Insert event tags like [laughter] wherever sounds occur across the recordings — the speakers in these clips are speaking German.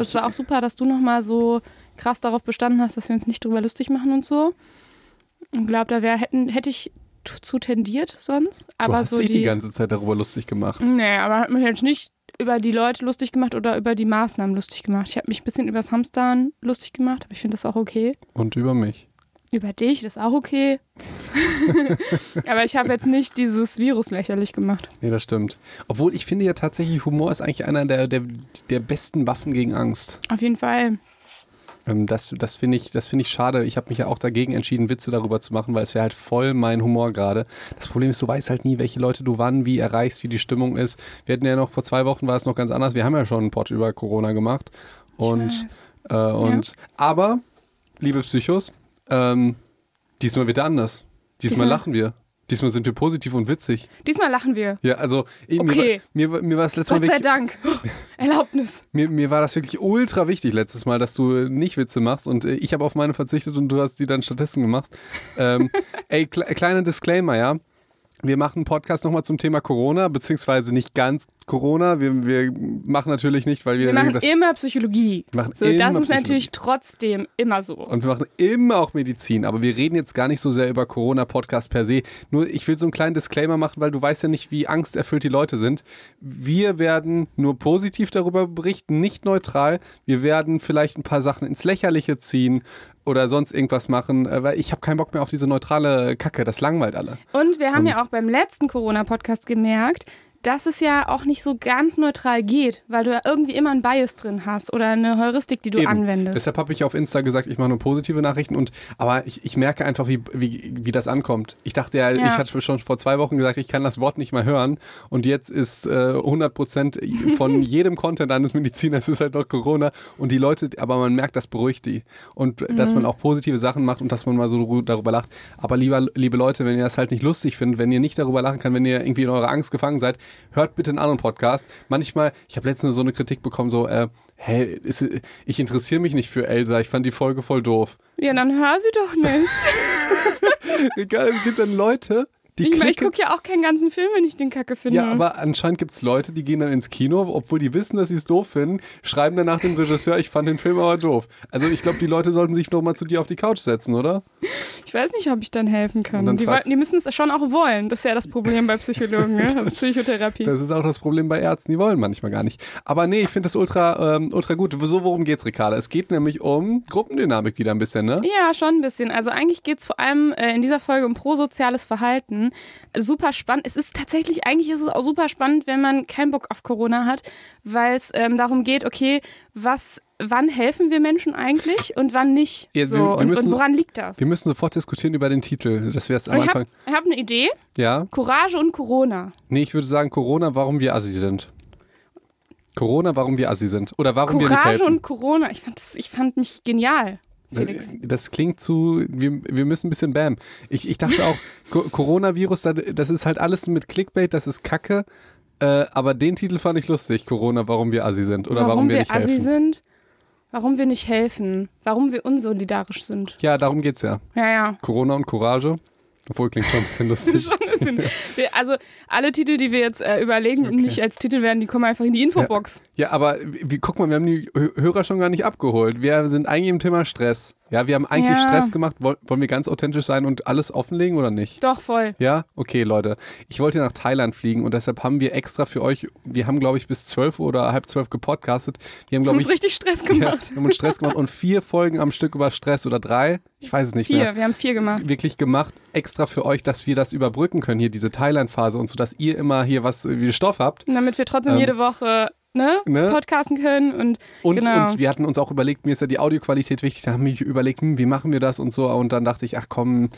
Es war auch super, dass du nochmal so krass darauf bestanden hast, dass wir uns nicht drüber lustig machen und so. Ich glaube, da wär, hätten, hätte ich zu tendiert sonst. Aber du hast so dich die die, ganze Zeit darüber lustig gemacht. Nee, aber hat mich jetzt nicht über die Leute lustig gemacht oder über die Maßnahmen lustig gemacht. Ich habe mich ein bisschen über das Hamstern lustig gemacht, aber ich finde das auch okay. Und über mich. Über dich, das ist auch okay. [laughs] aber ich habe jetzt nicht dieses Virus lächerlich gemacht. Nee, das stimmt. Obwohl ich finde ja tatsächlich, Humor ist eigentlich einer der, der, der besten Waffen gegen Angst. Auf jeden Fall. Ähm, das das finde ich, das finde ich schade. Ich habe mich ja auch dagegen entschieden, Witze darüber zu machen, weil es wäre halt voll mein Humor gerade. Das Problem ist, du weißt halt nie, welche Leute du wann, wie erreichst, wie die Stimmung ist. Wir hatten ja noch vor zwei Wochen war es noch ganz anders. Wir haben ja schon einen Pod über Corona gemacht. Und, äh, und aber, liebe Psychos, ähm, diesmal wieder anders. Diesmal, Diesmal- lachen wir. Diesmal sind wir positiv und witzig. Diesmal lachen wir. Ja, also ich- Okay. mir, war- mir, mir war es letztes Gott Mal sei wirklich, Dank. [laughs] Erlaubnis. mir, mir war das wirklich ultra wichtig letztes Mal, dass du nicht Witze machst und äh, ich habe auf meine verzichtet und du hast die dann stattdessen gemacht. ähm, [laughs] ey, kle kleiner Disclaimer, ja. Wir machen einen Podcast nochmal zum Thema Corona, beziehungsweise nicht ganz Corona. Wir, wir machen natürlich nicht, weil wir, Wir denken, machen dass, immer Psychologie. Wir machen so, das immer ist Psychologie. natürlich trotzdem immer so. und wir machen immer auch Medizin, aber wir reden jetzt gar nicht so sehr über Corona-Podcast per se. Nur ich will so einen kleinen Disclaimer machen, weil du weißt ja nicht, wie angsterfüllt die Leute sind. Wir werden nur positiv darüber berichten, nicht neutral. Wir werden vielleicht ein paar Sachen ins Lächerliche ziehen oder sonst irgendwas machen, äh, weil ich habe keinen Bock mehr auf diese neutrale Kacke. Das langweilt alle. Und wir haben ja auch beim letzten Corona-Podcast gemerkt, dass es ja auch nicht so ganz neutral geht, weil du ja irgendwie immer einen Bias drin hast oder eine Heuristik, die du Eben. anwendest. Deshalb habe ich auf Insta gesagt, ich mache nur positive Nachrichten und aber ich, ich merke einfach, wie, wie, wie das ankommt. Ich dachte ja, Ja. ich hatte schon vor zwei Wochen gesagt, ich kann das Wort nicht mehr hören und jetzt ist äh, 100 Prozent von [laughs] jedem Content eines Mediziners ist halt doch Corona und die Leute, aber man merkt, das beruhigt die und dass man auch positive Sachen macht und dass man mal so darüber lacht. Aber lieber, liebe Leute, wenn ihr das halt nicht lustig findet, wenn ihr nicht darüber lachen kann, wenn ihr irgendwie in eurer Angst gefangen seid, hört bitte einen anderen Podcast. Manchmal, ich habe letztens so eine Kritik bekommen, so, äh, hä, ist, ich interessiere mich nicht für Elsa, ich fand die Folge voll doof. ja, dann hör sie doch nicht. [laughs] Egal, es gibt dann Leute, die ich meine, ich gucke ja auch keinen ganzen Film, wenn ich den Kacke finde. Ja, aber anscheinend gibt es Leute, die gehen dann ins Kino, obwohl die wissen, dass sie es doof finden, schreiben dann nach dem Regisseur, ich fand den Film aber doof. Also ich glaube, die Leute sollten sich noch mal zu dir auf die Couch setzen, oder? ich weiß nicht, ob ich dann helfen kann. dann die, die müssen es schon auch wollen. Das ist ja das Problem bei Psychologen, [laughs] ne? Psychotherapie. Das ist auch das Problem bei Ärzten, die wollen manchmal gar nicht. Aber nee, ich finde das ultra, ähm, ultra gut. So, worum geht's, Ricarda? Es geht nämlich um Gruppendynamik wieder ein bisschen, ne? Ja, schon ein bisschen. Also eigentlich geht es vor allem äh, in dieser Folge um prosoziales Verhalten. Super spannend. Es ist tatsächlich, eigentlich ist es auch super spannend, wenn man keinen Bock auf Corona hat, weil es ähm, darum geht, okay, was, wann helfen wir Menschen eigentlich und wann nicht? Ja, so, wir- wir und, müssen und woran liegt das? Wir müssen sofort diskutieren über den Titel. Das wäre es am ich Anfang. habe hab eine Idee. Ja? Courage und Corona. Nee, ich würde sagen Corona, warum wir Assi sind. Corona, warum wir Assi sind. Oder warum wir nicht Courage helfen. und Corona. Ich fand, das, ich fand mich genial, Felix. Das klingt zu, wir, wir müssen ein bisschen bam. Ich, ich dachte auch, [laughs] Co Coronavirus, das- ist halt alles mit Clickbait, das ist Kacke. Äh, aber den Titel fand ich lustig, Corona, warum wir Assi sind. Oder warum, wir, nicht Assi helfen. sind, warum wir nicht helfen, warum wir unsolidarisch sind. Ja, darum geht's ja. Ja, ja. Corona und Courage. Obwohl, klingt schon ein bisschen [laughs] lustig. Schon ein bisschen. Also alle Titel, die wir jetzt äh, überlegen und Okay. nicht als Titel werden, die kommen einfach in die Infobox. Ja, aber wie, guck mal, wir haben die Hö- Hörer schon gar nicht abgeholt. Wir sind eigentlich im Thema Stress. Ja, wir haben eigentlich Ja. Stress gemacht. Woll, wollen wir ganz authentisch sein und alles offenlegen oder nicht? Doch, voll. Ja, okay, Leute. Ich wollte nach Thailand fliegen und deshalb haben wir extra für euch, wir haben, glaube ich, bis 12 Uhr oder halb zwölf gepodcastet. Wir haben, glaube uns ich, richtig Stress ja, gemacht. wir haben uns Stress gemacht und vier Folgen am Stück über Stress oder drei, ich weiß es nicht Vier, mehr, wir haben vier gemacht. wirklich gemacht, extra für euch, dass wir das überbrücken können, hier diese Thailand-Phase und so, dass ihr immer hier was, äh, wie Stoff habt. Und damit wir trotzdem Ähm, jede Woche ne, ne? podcasten können und, Und, genau. und wir hatten uns auch überlegt, mir ist ja die Audioqualität wichtig, da haben wir überlegt, hm, wie machen wir das und so. Und dann dachte ich, ach komm,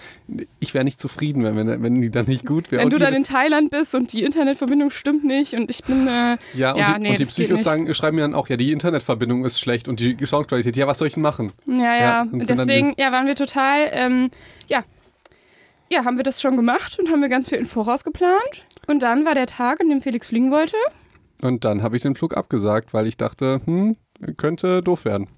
ich wäre nicht zufrieden, wenn, wenn, die dann nicht gut wäre. wenn Und du dann in Thailand bist und die Internetverbindung stimmt nicht und ich bin äh, ja, und ja, die, nee, und die Psychos sagen, schreiben mir dann auch, ja, die Internetverbindung ist schlecht und die Soundqualität. Ja, was soll ich denn machen? Ja, ja. Ja, und deswegen ja, waren wir total, ähm, ja, ja, haben wir das schon gemacht und haben wir ganz viel im Voraus geplant. Und dann war der Tag, an dem Felix fliegen wollte. Und dann habe ich den Flug abgesagt, weil ich dachte, hm, könnte doof werden.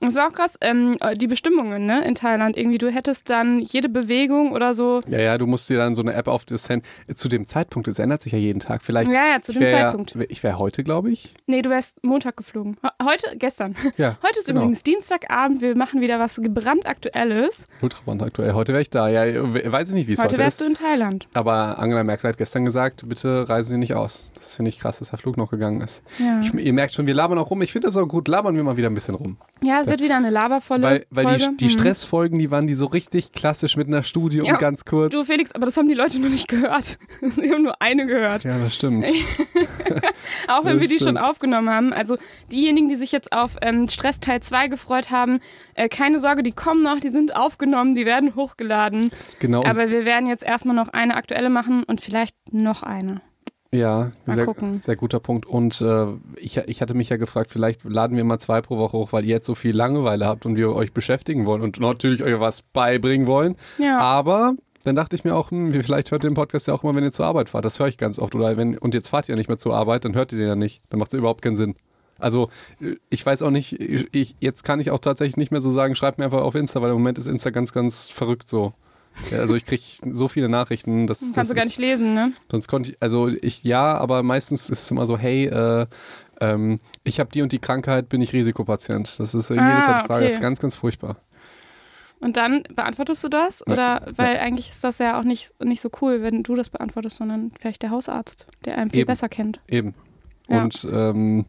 Das war auch krass, ähm, die Bestimmungen ne, in Thailand. Irgendwie, du hättest dann jede Bewegung oder so. Ja, ja, du musst dir dann so eine App auf das Handy. Zu dem Zeitpunkt, es ändert sich ja jeden Tag. Vielleicht. Ja, ja, zu dem Zeitpunkt. Ja, ich wäre heute, glaube ich. Nee, du wärst Montag geflogen. Heute, gestern. Ja, [laughs] Heute ist genau. übrigens Dienstagabend. Wir machen wieder was brandaktuelles. Ultrabrand aktuell. Heute wäre ich da. Ja, we- weiß ich nicht, wie es Heute heute, wärst ist. du in Thailand. Aber Angela Merkel hat gestern gesagt, bitte reisen Sie nicht aus. Das finde ich krass, dass der Flug noch gegangen ist. Ja, Ich, ihr merkt schon, wir labern auch rum. Ich finde das auch gut. Labern wir mal wieder ein bisschen rum. ja wird wieder eine labervolle Weil, weil die, Folge. die Hm. Stressfolgen, die waren die so richtig klassisch mit einer Studie Ja, und ganz kurz. Du, Felix, aber das haben die Leute noch nicht gehört. [laughs] Sie haben nur eine gehört. ja, das stimmt. [laughs] Auch wenn Das wir die schon stimmt. aufgenommen haben. Also diejenigen, die sich jetzt auf ähm, Stress Teil 2 gefreut haben, äh, keine Sorge, die kommen noch, die sind aufgenommen, die werden hochgeladen. Genau. Aber wir werden jetzt erstmal noch eine aktuelle machen und vielleicht noch eine. Ja, Mal sehr, gucken. sehr guter Punkt. Und äh, ich, ich hatte mich ja gefragt, vielleicht laden wir mal zwei pro Woche hoch, weil ihr jetzt so viel Langeweile habt und wir euch beschäftigen wollen und natürlich euch was beibringen wollen. Ja. Aber dann dachte ich mir auch, hm, vielleicht hört ihr den Podcast ja auch immer, wenn ihr zur Arbeit fahrt. Das höre ich ganz oft. Oder wenn, und jetzt fahrt ihr nicht mehr zur Arbeit, dann hört ihr den ja nicht. Dann macht es überhaupt keinen Sinn. Also äh, ich weiß auch nicht, ich, ich, jetzt kann ich auch tatsächlich nicht mehr so sagen, schreibt mir einfach auf Insta, weil im Moment ist Insta ganz, ganz verrückt so. Ja, also ich kriege so viele Nachrichten, dass Kannst das du gar ist- nicht lesen, ne? Sonst konnte ich, also ich ja, aber meistens ist es immer so, hey, äh, ähm, ich habe die und die Krankheit, bin ich Risikopatient. Das ist äh, Ah, jede Zeit die Frage, okay. das ist ganz, ganz furchtbar. Und dann beantwortest du das? Ja. Oder weil eigentlich ist das ja auch nicht, nicht so cool, wenn du das beantwortest, sondern vielleicht der Hausarzt, der einen viel Eben. besser kennt. Eben. Ja. Und ähm,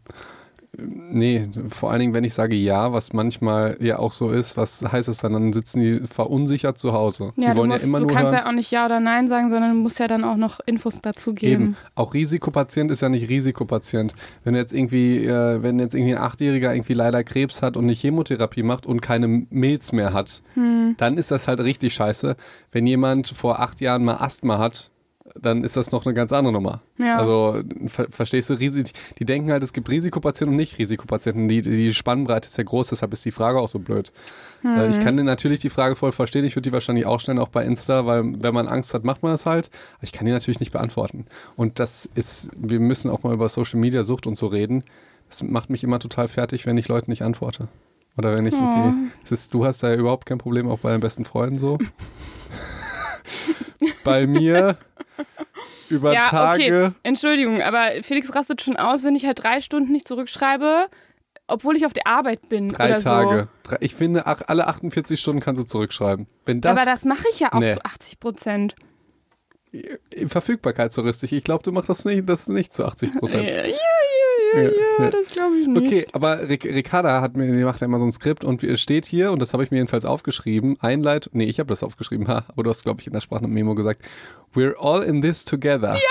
nee, vor allen Dingen, wenn ich sage ja, was manchmal ja auch so ist, was heißt es dann? Dann sitzen die verunsichert zu Hause. Ja, die wollen du, musst, ja immer du nur kannst hören. ja auch nicht Ja oder Nein sagen, sondern du musst ja dann auch noch Infos dazu geben. Eben. Auch Risikopatient ist ja nicht Risikopatient. Wenn jetzt irgendwie, äh, wenn jetzt irgendwie ein Achtjähriger irgendwie leider Krebs hat und eine Chemotherapie macht und keine Milz mehr hat, Hm. dann ist das halt richtig scheiße. Wenn jemand vor acht Jahren mal Asthma hat, dann ist das noch eine ganz andere Nummer. Ja. Also ver verstehst du, Risi die denken halt, es gibt Risikopatienten und nicht Risikopatienten. Die, die Spannbreite ist ja groß, deshalb ist die Frage auch so blöd. Äh, Hm. Ich kann natürlich die Frage voll verstehen. Ich würde die wahrscheinlich auch stellen, auch bei Insta, weil wenn man Angst hat, macht man das halt. Aber ich kann die natürlich nicht beantworten. Und das ist, wir müssen auch mal über Social Media Sucht und so reden. Das macht mich immer total fertig, wenn ich Leuten nicht antworte. Oder wenn ich Oh. irgendwie, ist, du hast da ja überhaupt kein Problem, auch bei deinen besten Freunden so. [laughs] bei mir über ja, Tage. okay. Entschuldigung, aber Felix rastet schon aus, wenn ich halt drei Stunden nicht zurückschreibe, obwohl ich auf der Arbeit bin Drei oder Tage. Drei, ich finde, alle 48 Stunden kannst du zurückschreiben. Wenn so. das, aber das mache ich ja auch Nee. zu 80 Prozent. Verfügbarkeitstouristik, ich glaube, du machst das nicht, das nicht zu 80 Ja, Prozent. Ja, ja, ja, Ja, ja, ja. das glaube ich nicht. Okay, aber Ric Ricarda hat mir, die macht ja immer so ein Skript und es steht hier, und das habe ich mir jedenfalls aufgeschrieben, Einleit, nee, ich habe das aufgeschrieben, ha, aber du hast, glaube ich, in der Sprachmemo gesagt, we're all in this together. [laughs]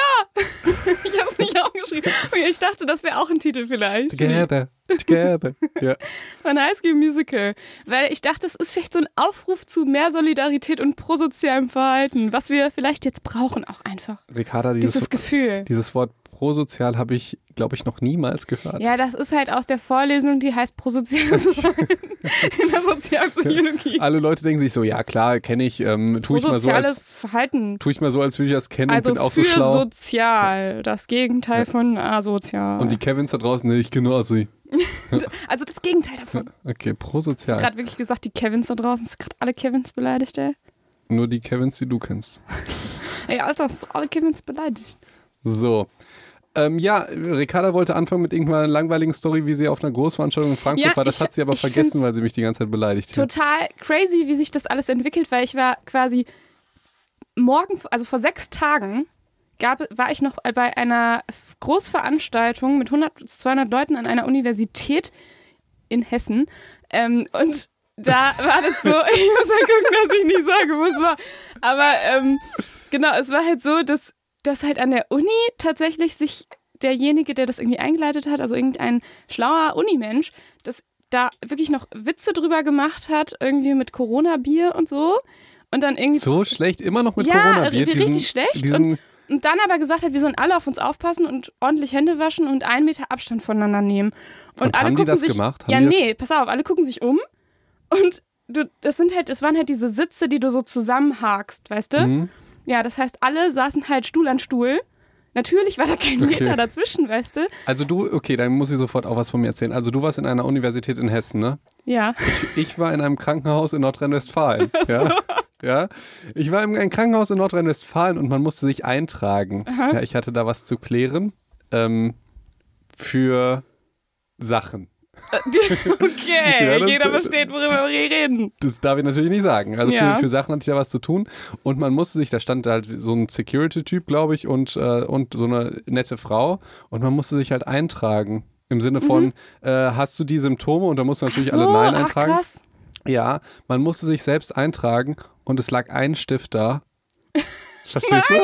Ich habe es nicht aufgeschrieben. Okay, ich dachte, das wäre auch ein Titel vielleicht. Together, together. [laughs] ja. Von High School Musical. Weil ich dachte, es ist vielleicht so ein Aufruf zu mehr Solidarität und prosozialem Verhalten, was wir vielleicht jetzt brauchen auch einfach. Ricarda, dieses, Dieses Gefühl. dieses Wort prosozial habe ich, glaube ich, noch niemals gehört. Ja, das ist halt aus der Vorlesung, die heißt prosoziales [laughs] Verhalten in der Sozialpsychologie. Alle Leute denken sich so, ja klar, kenne ich, ähm, tue ich mal so als Verhalten. tue ich mal so, als würde ich das kennen Also und bin auch für so schlau. sozial. Das Gegenteil von asozial. und die Kevins da draußen, nee, ich kenne nur Asui. [laughs] also das Gegenteil davon. Okay, Hast du prosozial. gerade wirklich gesagt, die Kevins da draußen? Hast du gerade alle Kevins beleidigt, ey? Nur die Kevins, die du kennst. [laughs] Ey, Alter, hast du alle Kevins beleidigt? So. Ähm, ja, Ricarda wollte anfangen mit irgendeiner langweiligen Story, wie sie auf einer Großveranstaltung in Frankfurt Ja, war. Das ich- hat sie aber vergessen, weil sie mich die ganze Zeit beleidigt hat. Total crazy, wie sich das alles entwickelt, weil ich war quasi morgen, also vor sechs Tagen, gab, war ich noch bei einer Großveranstaltung mit 100 bis 200 Leuten an einer Universität in Hessen. Ähm, und da war das so, [laughs] ich muss mal gucken, dass ich nicht sage, wo es war. Aber ähm, genau, es war halt so, dass, dass halt an der Uni tatsächlich sich derjenige, der das irgendwie eingeleitet hat, also irgendein schlauer Unimensch, das da wirklich noch Witze drüber gemacht hat, irgendwie mit Corona-Bier und so. Und dann irgendwie So schlecht, immer noch mit Ja, Corona-Bier. richtig diesen- schlecht. Diesen, und dann aber gesagt hat, wir sollen alle auf uns aufpassen und ordentlich Hände waschen und einen Meter Abstand voneinander nehmen. Und, Und alle haben die gucken das sich, gemacht? Haben ja, die nee, pass auf, alle gucken sich um und du, das sind halt, es waren halt diese Sitze, die du so zusammenhakst, weißt du? Mhm. Ja, das heißt, alle saßen halt Stuhl an Stuhl. Natürlich war da kein Okay. Meter dazwischen, weißt du? also du, okay, dann muss ich sofort auch was von mir erzählen. Also du warst in einer Universität in Hessen, ne? Ja. Ich, ich war in einem Krankenhaus in Nordrhein-Westfalen. Ja. Ja, ich war in einem Krankenhaus in Nordrhein-Westfalen und man musste sich eintragen. Ja, ich hatte da was zu klären ähm, für Sachen. [laughs] Okay, Ja, das- jeder versteht, worüber wir reden. Das darf ich natürlich nicht sagen. Also Ja. für, für Sachen hatte ich da was zu tun und man musste sich, da stand halt so ein Security-Typ, glaube ich, und, äh, und so eine nette Frau und man musste sich halt eintragen. Im Sinne von, äh, hast du die Symptome? Und da musst du natürlich Mhm. so, alle Nein ach, eintragen. krass. Ja, man musste sich selbst eintragen und es lag ein Stift da. [laughs] Verstehst du?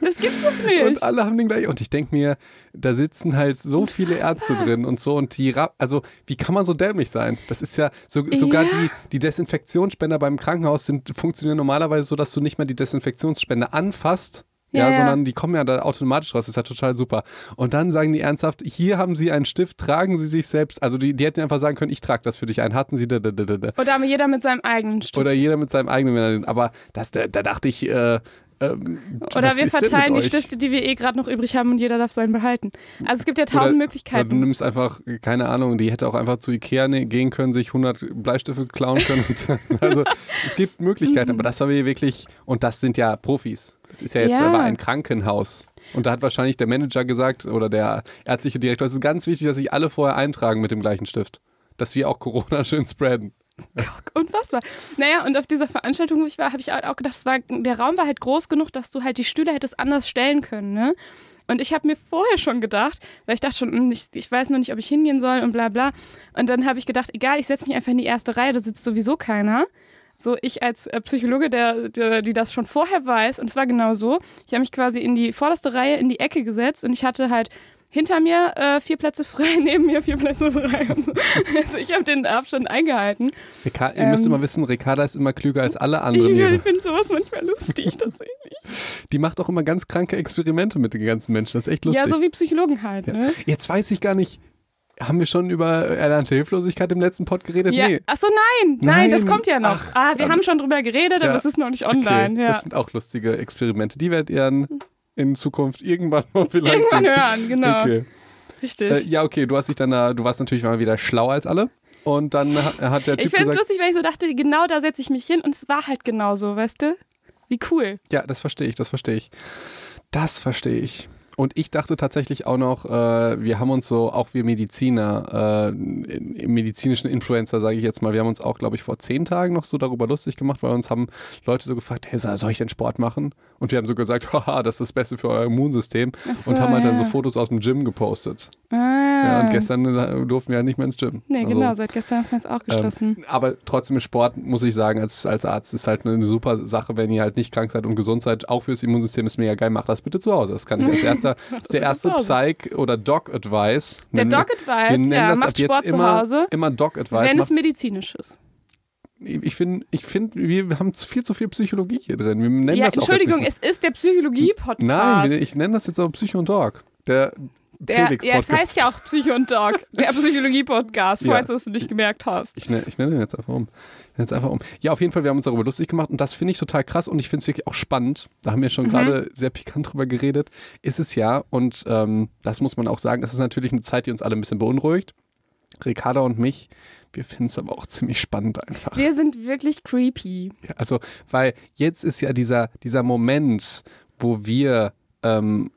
Das gibt's doch nicht. Und alle haben den gleich. Und ich denke mir, da sitzen halt so viele Ärzte drin und so. Und die, also wie kann man so dämlich sein? Das ist ja, so, sogar Ja. die, die Desinfektionsspender beim Krankenhaus sind, funktionieren normalerweise so, dass du nicht mehr die Desinfektionsspender anfasst. Ja, Ja, sondern die kommen ja da automatisch raus. Das ist ja total super. Und dann sagen die ernsthaft, hier haben sie einen Stift, tragen sie sich selbst. Also die, die hätten einfach sagen können, ich trage das für dich ein. Hatten sie da, da, da, da. Oder jeder mit seinem eigenen Stift. Oder jeder mit seinem eigenen. Aber das, da, da dachte ich, äh, ähm, Oder wir verteilen die euch? Stifte, die wir eh gerade noch übrig haben und jeder darf seinen behalten. Also es gibt ja tausend Oder- Oder du Möglichkeiten. nimmst einfach, keine Ahnung, die hätte auch einfach zu Ikea ne- gehen können, sich 100 Bleistifte klauen können. [laughs] Also es gibt Möglichkeiten, aber das war mir wirklich, und das sind ja Profis. Das ist ja jetzt Ja. aber ein Krankenhaus. Und da hat wahrscheinlich der Manager gesagt oder der ärztliche Direktor, es ist ganz wichtig, dass sich alle vorher eintragen mit dem gleichen Stift. Dass wir auch Corona schön spreaden. Unfassbar. Naja, und auf dieser Veranstaltung, wo ich war, habe ich halt auch gedacht, war, der Raum war halt groß genug, dass du halt die Stühle hättest anders stellen können, ne? Und ich habe mir vorher schon gedacht, weil ich dachte schon, hm, ich, ich weiß noch nicht, ob ich hingehen soll und bla bla. Und dann habe ich gedacht, egal, ich setze mich einfach in die erste Reihe, da sitzt sowieso keiner. So, ich als äh, Psychologe, der, der, die das schon vorher weiß, und es war genau so, ich habe mich quasi in die vorderste Reihe, in die Ecke gesetzt und ich hatte halt hinter mir äh, vier Plätze frei, [laughs] neben mir vier Plätze frei. So. Also ich habe den Abstand eingehalten. Rica ihr müsst Ähm. immer wissen, Ricarda ist immer klüger als alle Ich anderen. hier. finde sowas manchmal lustig [laughs] tatsächlich. Die macht auch immer ganz kranke Experimente mit den ganzen Menschen. Das ist echt lustig. Ja, so wie Psychologen halt, ne? Jetzt weiß ich gar nicht, haben wir schon über erlernte Hilflosigkeit im letzten Pod geredet? Ja. Nee. Ach so, nein, nein, das Nein. kommt ja noch. Ach, ah, wir aber- haben schon drüber geredet, Ja. aber es ist noch nicht online. Okay, ja. Das sind auch lustige Experimente. Die werdet ihr dann in Zukunft irgendwann mal vielleicht Irgendwann hören, genau. Okay. Richtig. Äh, ja, okay, du hast dich dann da, du warst natürlich mal wieder schlauer als alle. Und dann ha- hat der ich Typ finde es lustig, weil ich so dachte, genau da setze ich mich hin und es war halt genau so, weißt du? Wie cool. ja, das verstehe ich, das verstehe ich. Das verstehe ich. Und ich dachte tatsächlich auch noch, äh, wir haben uns so, auch wir Mediziner, äh, im medizinischen Influencer, sage ich jetzt mal, wir haben uns auch, glaube ich, vor zehn Tagen noch so darüber lustig gemacht, weil uns haben Leute so gefragt, hey, soll ich denn Sport machen? Und wir haben so gesagt, [laughs] haha, das ist das Beste für euer Immunsystem. So, und haben halt dann ja. so Fotos aus dem Gym gepostet. Ah. Ja, und gestern äh, durften wir halt nicht mehr ins Gym. Nee, Also, genau, seit gestern ist mir jetzt auch geschlossen. ähm, aber trotzdem ist Sport, muss ich sagen, als, als Arzt ist halt eine super Sache, wenn ihr halt nicht krank seid und gesund seid. Auch fürs Immunsystem ist mega geil. Macht das bitte zu Hause. Das kann ich als erster, [laughs] das ist der erste zu. Psych- oder Doc-Advice. Der Doc-Advice, wir ja, macht Sport zu immer, Hause. Immer Doc-Advice. wenn es medizinisch ist. Ich finde, ich find, wir haben zu- viel zu viel Psychologie hier drin. Wir nennen Ja, das auch Entschuldigung, nicht es ist der Psychologie-Podcast. Nein, wir- ich nenne das jetzt auch Psycho und Doc. Der, der, Felix ja, es heißt ja auch Psycho und Doc, der [laughs] Psychologie-Podcast, Ja. falls du es nicht gemerkt hast. Ich nenne, ich nenne den jetzt einfach um. Jetzt einfach um. Ja, auf jeden Fall, wir haben uns darüber lustig gemacht und das finde ich total krass und ich finde es wirklich auch spannend. Da haben wir schon gerade sehr pikant drüber geredet. Ist es ja und ähm, das muss man auch sagen, das ist natürlich eine Zeit, die uns alle ein bisschen beunruhigt. Ricarda und mich, wir finden es aber auch ziemlich spannend einfach. Wir sind wirklich creepy. Ja, Also, weil jetzt ist ja dieser, dieser Moment, wo wir ähm,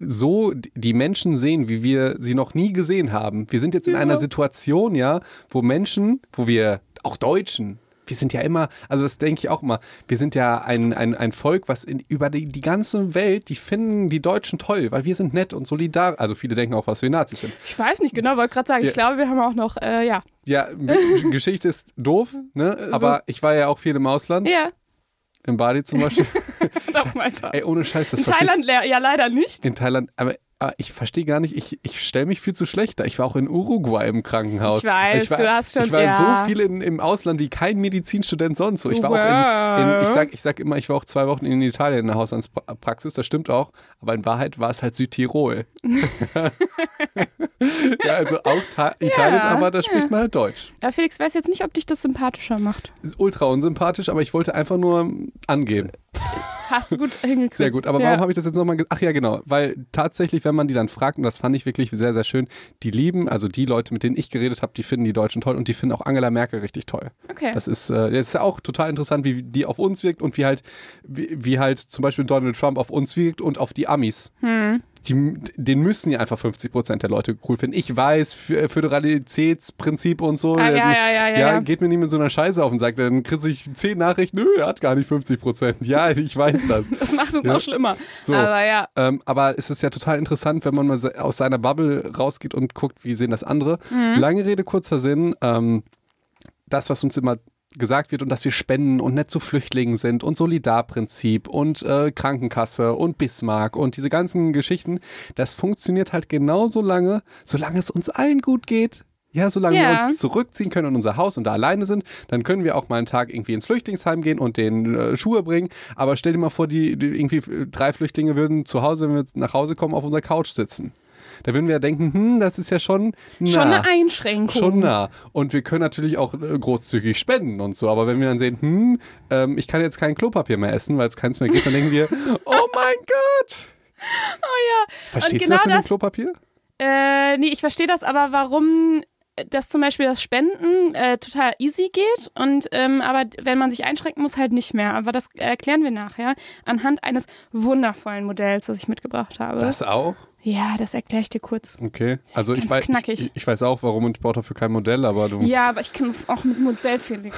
so die Menschen sehen, wie wir sie noch nie gesehen haben. Wir sind jetzt in Ja. einer Situation, ja, wo Menschen, wo wir, auch Deutschen, wir sind ja immer, also das denke ich auch immer, wir sind ja ein, ein, ein Volk, was in, über die, die ganze Welt, die finden die Deutschen toll, weil wir sind nett und solidar. Also viele denken auch, was wir Nazis sind. Ich weiß nicht genau, wollte gerade sagen, Ja. ich glaube, wir haben auch noch, äh, ja. Ja, Geschichte ist doof, ne? [laughs] Aber ich war ja auch viel im Ausland, Ja, im Bali zum Beispiel. [laughs] sagen. Ey, ohne Scheiß, das In Thailand ja leider nicht. In Thailand, aber, aber ich verstehe gar nicht, ich, ich stelle mich viel zu schlecht da. Ich war auch in Uruguay im Krankenhaus. Ich weiß, ich war, du hast schon- Ich war ja. so viel in, im Ausland wie kein Medizinstudent sonst so. Ich war auch in, in ich, sag, ich sag immer, ich war auch zwei Wochen in Italien in der Hausarztpraxis, das stimmt auch, aber in Wahrheit war es halt Südtirol. [laughs] [laughs] ja, also auch Ta Italien, aber da spricht ja. man halt Deutsch. Aber Felix weiß jetzt nicht, ob dich das sympathischer macht. Ist ultra unsympathisch, aber ich wollte einfach nur angeben. Hast du gut hingekriegt. Sehr gut. Aber ja. warum habe ich das jetzt nochmal gesagt? Ach ja, genau. Weil tatsächlich, wenn man die dann fragt, und das fand ich wirklich sehr, sehr schön, die lieben, also die Leute, mit denen ich geredet habe, die finden die Deutschen toll und die finden auch Angela Merkel richtig toll. Okay. Das ist, äh, das ist ja auch total interessant, wie die auf uns wirkt und wie halt, wie, wie halt zum Beispiel Donald Trump auf uns wirkt und auf die Amis. Hm. Die, den müssen ja einfach 50 Prozent der Leute cool finden. Ich weiß, F- Föderalitätsprinzip und so. Ah, ja, äh, ja, ja, ja, geht mir nicht mit so einer Scheiße auf den Sack. Dann kriege ich zehn Nachrichten, nö, er hat gar nicht 50 Prozent. Ja, ich weiß das. [laughs] Das macht es auch schlimmer. So. Aber ja. Ähm, aber es ist ja total interessant, wenn man mal aus seiner Bubble rausgeht und guckt, wie sehen das andere. Mhm. Lange Rede, kurzer Sinn. Ähm, das, was uns immer gesagt wird und dass wir spenden und nett zu Flüchtlingen sind und Solidarprinzip und äh, Krankenkasse und Bismarck und diese ganzen Geschichten, das funktioniert halt genauso lange, solange es uns allen gut geht. Ja, solange wir Ja. uns zurückziehen können in unser Haus und da alleine sind, dann können wir auch mal einen Tag irgendwie ins Flüchtlingsheim gehen und den äh, Schuhe bringen. Aber stell dir mal vor, die, die irgendwie drei Flüchtlinge würden zu Hause, wenn wir nach Hause kommen, auf unserer Couch sitzen. Da würden wir ja denken, hm, das ist ja schon nah. Schon eine Einschränkung. Schon nah. Und wir können natürlich auch äh, großzügig spenden und so. Aber wenn wir dann sehen, hm, ähm, ich kann jetzt kein Klopapier mehr essen, weil es keins mehr gibt, dann denken wir, [laughs] oh mein Gott. Oh ja. Verstehst und du genau das mit dem das, Klopapier? Äh, nee, ich verstehe das, aber warum das zum Beispiel das Spenden äh, total easy geht und ähm, aber wenn man sich einschränken muss, halt nicht mehr. Aber das erklären wir nachher anhand eines wundervollen Modells, das ich mitgebracht habe. Das auch? Ja, das erkläre ich dir kurz. Okay. Also ich weiß, knackig. ich, ich weiß auch, warum und ich brauche dafür kein Modell, aber du, Ja, aber ich kann das auch mit Modell, Felix.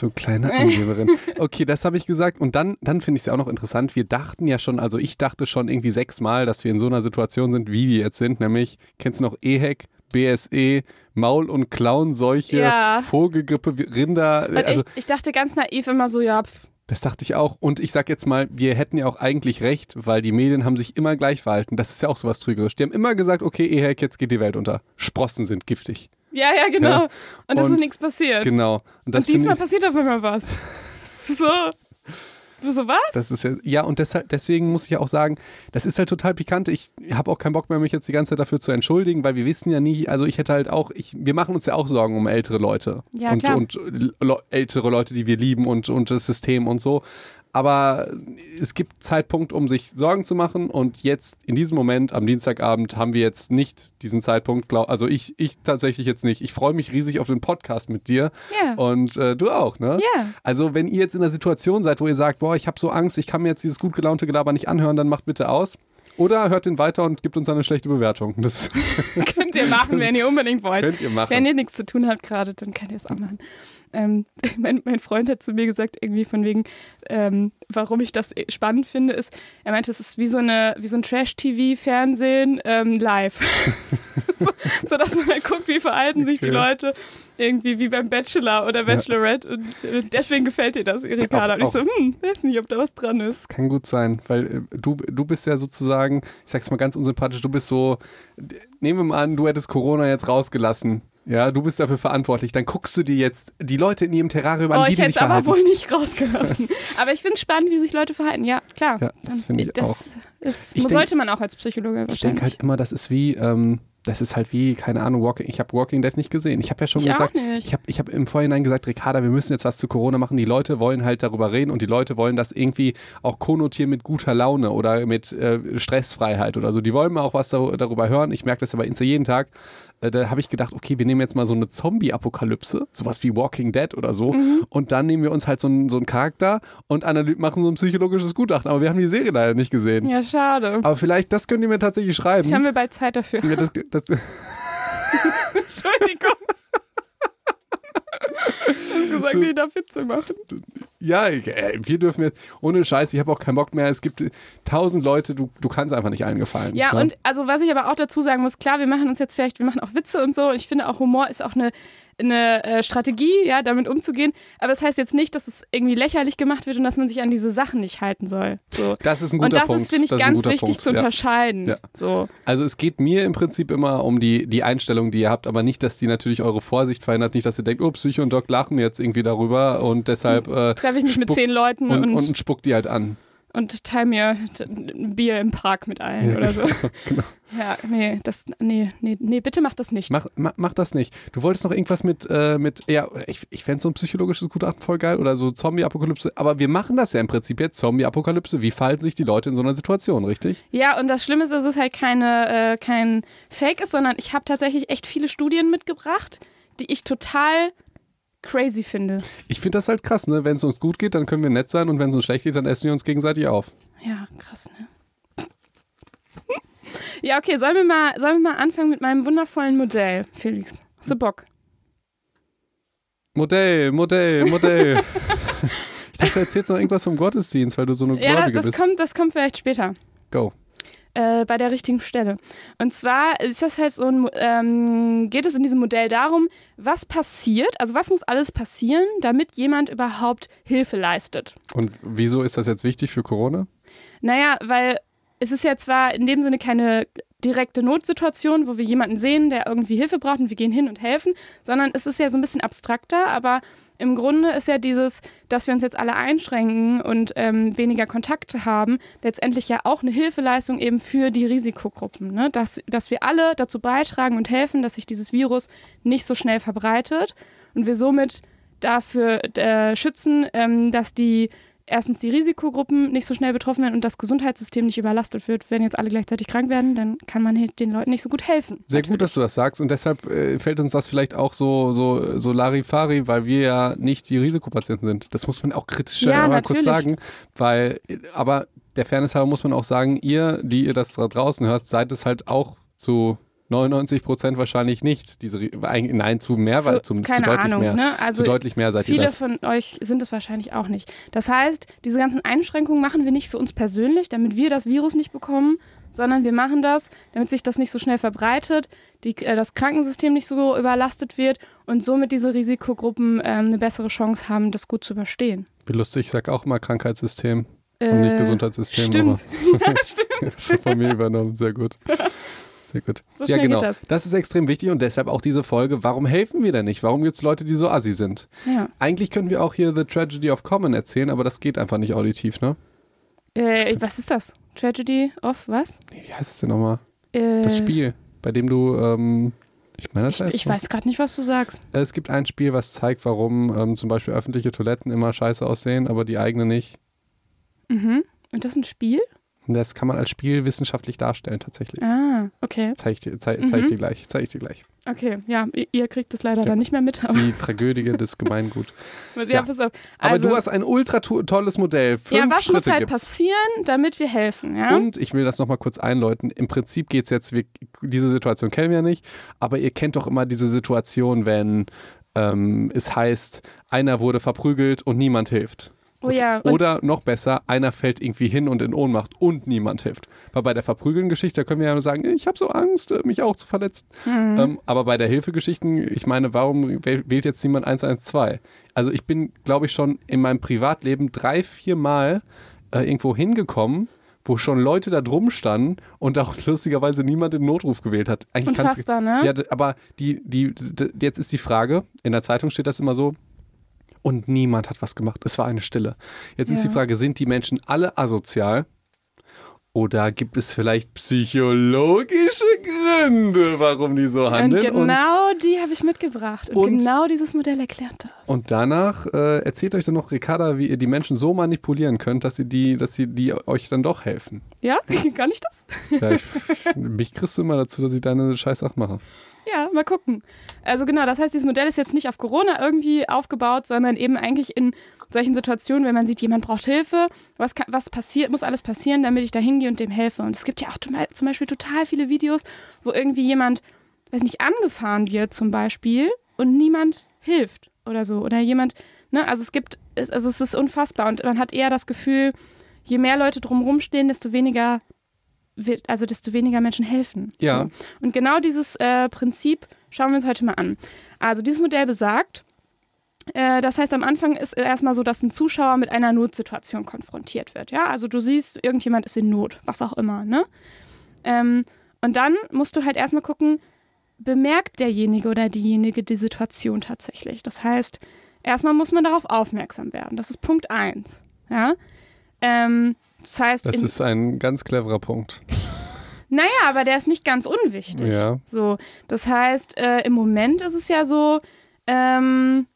du kleine Angeberin. [laughs] Okay, das habe ich gesagt. Und dann, dann finde ich es ja auch noch interessant. Wir dachten ja schon, also ich dachte schon irgendwie sechsmal, dass wir in so einer Situation sind, wie wir jetzt sind. Nämlich, kennst du noch EHEC, BSE, Maul- und Klauenseuche, Ja. Vogelgrippe, Rinder. Also ich, ich dachte ganz naiv immer so, ja, pff, Das dachte ich auch. Und ich sag jetzt mal, wir hätten ja auch eigentlich recht, weil die Medien haben sich immer gleich verhalten. Das ist ja auch sowas trügerisch. Die haben immer gesagt, okay, EHEC, jetzt geht die Welt unter. Sprossen sind giftig. ja, ja, genau. Ja. Und es Und- ist nichts passiert. Genau. Und das und diesmal ich, passiert auf einmal was. [laughs] So. So was? das ist ja, ja, und deshalb, deswegen muss ich auch sagen, das ist halt total pikant. Ich habe auch keinen Bock mehr, mich jetzt die ganze Zeit dafür zu entschuldigen, weil wir wissen ja nie, also ich hätte halt auch, ich, wir machen uns ja auch Sorgen um ältere Leute. Ja, und, klar. und le- ältere Leute, die wir lieben und, und das System und so. Aber es gibt Zeitpunkt, um sich Sorgen zu machen. Und jetzt, in diesem Moment, am Dienstagabend, haben wir jetzt nicht diesen Zeitpunkt. Also ich, ich tatsächlich jetzt nicht. Ich freue mich riesig auf den Podcast mit dir. Ja. Und äh, du auch, ne? Ja. Also wenn ihr jetzt in der Situation seid, wo ihr sagt, boah, ich habe so Angst, ich kann mir jetzt dieses gut gelaunte Gelaber nicht anhören, dann macht bitte aus. Oder hört den weiter und gibt uns eine schlechte Bewertung. Das [laughs] Könnt ihr machen, wenn ihr unbedingt wollt. könnt ihr machen. Wenn ihr nichts zu tun habt gerade, dann könnt ihr es auch machen. Ähm, [laughs] mein, mein Freund hat zu mir gesagt, irgendwie von wegen, ähm, warum ich das spannend finde, ist, er meinte, es ist wie so, eine, wie so ein Trash-TV-Fernsehen ähm, live. [laughs] so, so dass man halt guckt, wie verhalten sich die Okay. Leute irgendwie wie beim Bachelor oder Bachelorette und äh, deswegen gefällt dir das, Erika. Und ich so, hm, weiß nicht, ob da was dran ist. Das kann gut sein, weil äh, du, du bist ja sozusagen, ich sag's mal ganz unsympathisch, du bist so, nehmen wir mal an, du hättest Corona jetzt rausgelassen. Ja, du bist dafür verantwortlich. Dann guckst du dir jetzt die Leute in ihrem Terrarium an, Oh, wie ich die sich es aber verhalten. wohl nicht [laughs] rausgelassen. aber ich finde es spannend, wie sich Leute verhalten. Ja, klar. Ja, das finde ich das Ist, Ich denk- sollte man auch als Psychologe Ich denke halt immer, das ist wie, ähm, das ist halt wie, keine Ahnung, Walking, ich habe Walking Dead nicht gesehen. Ich habe ja schon Ich auch gesagt, ich habe ich hab im Vorhinein gesagt, Ricarda, wir müssen jetzt was zu Corona machen. Die Leute wollen halt darüber reden und die Leute wollen das irgendwie auch konnotieren mit guter Laune oder mit äh, Stressfreiheit oder so. Die wollen mal auch was da, darüber hören. Ich merke das aber Insta jeden Tag. Äh, da habe ich gedacht, okay, wir nehmen jetzt mal so eine Zombie-Apokalypse, sowas wie Walking Dead oder so. Mhm. Und dann nehmen wir uns halt so einen, so einen Charakter und machen so ein psychologisches Gutachten. Aber wir haben die Serie leider nicht gesehen. Ja, schade. Aber vielleicht, das könnt ihr mir tatsächlich schreiben. Vielleicht haben wir bald Zeit dafür. Ja, das, [laughs] das, Entschuldigung. Hab gesagt, nee, darf Witze machen. ja, äh, wir dürfen jetzt, ohne Scheiß, ich habe auch keinen Bock mehr. Es gibt äh, tausend Leute, du, du kannst einfach nicht allen gefallen. Ja, ne? und also was ich aber auch dazu sagen muss, klar, wir machen uns jetzt vielleicht, wir machen auch Witze und so. Und ich finde auch Humor ist auch eine, eine äh, Strategie, ja, damit umzugehen. Aber das heißt jetzt nicht, dass es irgendwie lächerlich gemacht wird und dass man sich an diese Sachen nicht halten soll. So. Das ist ein guter Und das Punkt. ist, finde ich, Das ganz wichtig Punkt, zu ja. unterscheiden. Ja. So. Also es geht mir im Prinzip immer um die, die Einstellung, die ihr habt, aber nicht, dass die natürlich eure Vorsicht verändert, nicht, dass ihr denkt, oh, Psycho und Doc lachen jetzt irgendwie darüber und deshalb äh, Treffe ich mich mit zehn Leuten und, und, und, spuckt die halt an. Und teile mir ein Bier im Prag mit ein Ja, oder so. [laughs] genau. Ja, nee, das, nee, nee, nee, bitte mach das nicht. Mach, mach, mach das nicht. Du wolltest noch irgendwas mit, äh, mit ja, ich, ich fände so ein psychologisches Gutachten voll geil oder so Zombie-Apokalypse, aber wir machen das ja im Prinzip jetzt, Zombie-Apokalypse. Wie verhalten sich die Leute in so einer Situation, richtig? Ja, und das Schlimme ist, dass es halt keine, äh, kein Fake ist, sondern ich habe tatsächlich echt viele Studien mitgebracht, die ich total crazy finde. Ich finde das halt krass, ne? Wenn es uns gut geht, dann können wir nett sein und wenn es uns schlecht geht, dann essen wir uns gegenseitig auf. Ja, krass, ne? [laughs] Ja, okay, sollen wir, mal, sollen wir mal anfangen mit meinem wundervollen Modell, Felix? Hast du Bock? Modell, Modell, Modell. [laughs] ich dachte, du erzählst noch irgendwas vom Gottesdienst, weil du so eine Ja, Gläubige das bist. kommt, das kommt vielleicht später. Go. Äh, bei der richtigen Stelle. Und zwar ist das halt so ein, ähm, geht es in diesem Modell darum, was passiert, also was muss alles passieren, damit jemand überhaupt Hilfe leistet. Und wieso ist das jetzt wichtig für Corona? Naja, weil es ist ja zwar in dem Sinne keine direkte Notsituation, wo wir jemanden sehen, der irgendwie Hilfe braucht und wir gehen hin und helfen, sondern es ist ja so ein bisschen abstrakter, aber im Grunde ist ja dieses, dass wir uns jetzt alle einschränken und ähm, weniger Kontakte haben, letztendlich ja auch eine Hilfeleistung eben für die Risikogruppen. Ne? Dass, dass wir alle dazu beitragen und helfen, dass sich dieses Virus nicht so schnell verbreitet und wir somit dafür äh, schützen, ähm, dass die erstens die Risikogruppen nicht so schnell betroffen werden und das Gesundheitssystem nicht überlastet wird. Wenn jetzt alle gleichzeitig krank werden, dann kann man halt den Leuten nicht so gut helfen. Sehr gut, dass du das sagst und deshalb äh, fällt uns das vielleicht auch so, so, so Larifari, weil wir ja nicht die Risikopatienten sind. Das muss man auch kritisch Ja, einmal kurz natürlich. sagen, weil, aber der Fairness halber muss man auch sagen, ihr, die ihr das da draußen hört, seid es halt auch zu 99 Prozent wahrscheinlich nicht. Diese, nein, zu mehr, Zu- zum, keine zu deutlich Ahnung, mehr. ne? Also zu deutlich mehr seid ihr Viele das. von euch sind es wahrscheinlich auch nicht. Das heißt, diese ganzen Einschränkungen machen wir nicht für uns persönlich, damit wir das Virus nicht bekommen, sondern wir machen das, damit sich das nicht so schnell verbreitet, die, äh, das Krankensystem nicht so überlastet wird und somit diese Risikogruppen ähm, eine bessere Chance haben, das gut zu überstehen. Wie lustig, ich sag auch immer Krankheitssystem und nicht Äh, Gesundheitssystem. Stimmt. Aber [laughs] ist [laughs] schon von mir übernommen, sehr gut. [laughs] Sehr gut. So ja, genau. geht das. ist extrem wichtig und deshalb auch diese Folge. Warum helfen wir denn nicht? Warum gibt es Leute, die so assi sind? Ja. Eigentlich können wir auch hier The Tragedy of Common erzählen, aber das geht einfach nicht auditiv, ne? Äh, was ist das? Tragedy of was? Nee, wie heißt es denn nochmal? Äh, Das Spiel, bei dem du, ähm, ich meine, das Ich, heißt ich so. weiß gerade nicht, was du sagst. Es gibt ein Spiel, was zeigt, warum ähm, zum Beispiel öffentliche Toiletten immer scheiße aussehen, aber die eigene nicht. Mhm. Und das ist ein Spiel? Das kann man als Spiel wissenschaftlich darstellen, tatsächlich. Ah, okay. Zeig ich dir, zeig, zeig ich Mhm. dir gleich. Zeig ich dir gleich. Okay, ja, ihr, kriegt das leider Ja. dann nicht mehr mit. Die Tragödie des Gemeingut. [laughs] Aber, Ja. auf. Aber Also, du hast ein ultra to tolles Modell. Fünf ja, was Schritte muss halt gibt's. passieren, damit wir helfen, ja? Und ich will das nochmal kurz einläuten. Im Prinzip geht es jetzt, wir, diese Situation kennen wir ja nicht, aber ihr kennt doch immer diese Situation, wenn ähm, es heißt, einer wurde verprügelt und niemand hilft. Oh ja, Oder noch besser, einer fällt irgendwie hin und in Ohnmacht und niemand hilft. Weil bei der Verprügeln-Geschichte, da können wir ja nur sagen, ich habe so Angst, äh, mich auch zu verletzen. Mhm. Ähm, aber bei der Hilfegeschichten, ich meine, warum wäh- wählt jetzt niemand 112? Also ich bin, glaube ich, schon in meinem Privatleben drei, vier Mal äh, irgendwo hingekommen, wo schon Leute da drum standen und auch [laughs] lustigerweise niemand den Notruf gewählt hat. Eigentlich unfassbar, ne? ja, aber die, die, d- jetzt ist die Frage, in der Zeitung steht das immer so, und niemand hat was gemacht. Es war eine Stille. Jetzt ist Ja. die Frage, sind die Menschen alle asozial? Oder gibt es vielleicht psychologische Gründe, warum die so und handeln? genau die habe ich mitgebracht. Und, und- genau dieses Modell erklärt das. und danach äh, erzählt euch dann noch Ricarda, wie ihr die Menschen so manipulieren könnt, dass sie die, dass sie die euch dann doch helfen. Ja, [laughs] kann ich das? Ja, ich, mich kriegst du immer dazu, dass ich deine Scheißsache mache. Ja, mal gucken. Also genau, das heißt, dieses Modell ist jetzt nicht auf Corona irgendwie aufgebaut, sondern eben eigentlich in solchen Situationen, wenn man sieht, jemand braucht Hilfe, was, kann, was passiert, muss alles passieren, damit ich da hingehe und dem helfe. Und es gibt ja auch zum Beispiel total viele Videos, wo irgendwie jemand, weiß nicht, angefahren wird zum Beispiel und niemand hilft oder so. Oder jemand, ne, also es gibt, also es ist unfassbar und man hat eher das Gefühl, je mehr Leute drumherum stehen, desto weniger wird, also desto weniger Menschen helfen. Ja. So. Und genau dieses äh, Prinzip schauen wir uns heute mal an. Also dieses Modell besagt, äh, das heißt, am Anfang ist erstmal so, dass ein Zuschauer mit einer Notsituation konfrontiert wird. Ja, also du siehst, irgendjemand ist in Not, was auch immer, ne? Ähm, und dann musst du halt erstmal gucken, bemerkt derjenige oder diejenige die Situation tatsächlich. Das heißt, erstmal muss man darauf aufmerksam werden. Das ist Punkt eins. Ja? Ähm, das heißt, Das ist ein ganz cleverer Punkt. naja, aber der ist nicht ganz unwichtig. Ja. So, das heißt, äh, im Moment ist es ja so, ähm,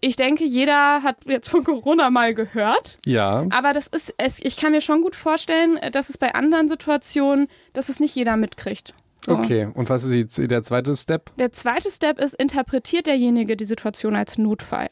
ich denke, jeder hat jetzt von Corona mal gehört. Ja, Aber das ist, es, ich kann mir schon gut vorstellen, äh, dass es bei anderen Situationen, dass es nicht jeder mitkriegt. So. okay. Und was ist jetzt der zweite Step? Der zweite Step ist, interpretiert derjenige die Situation als Notfall.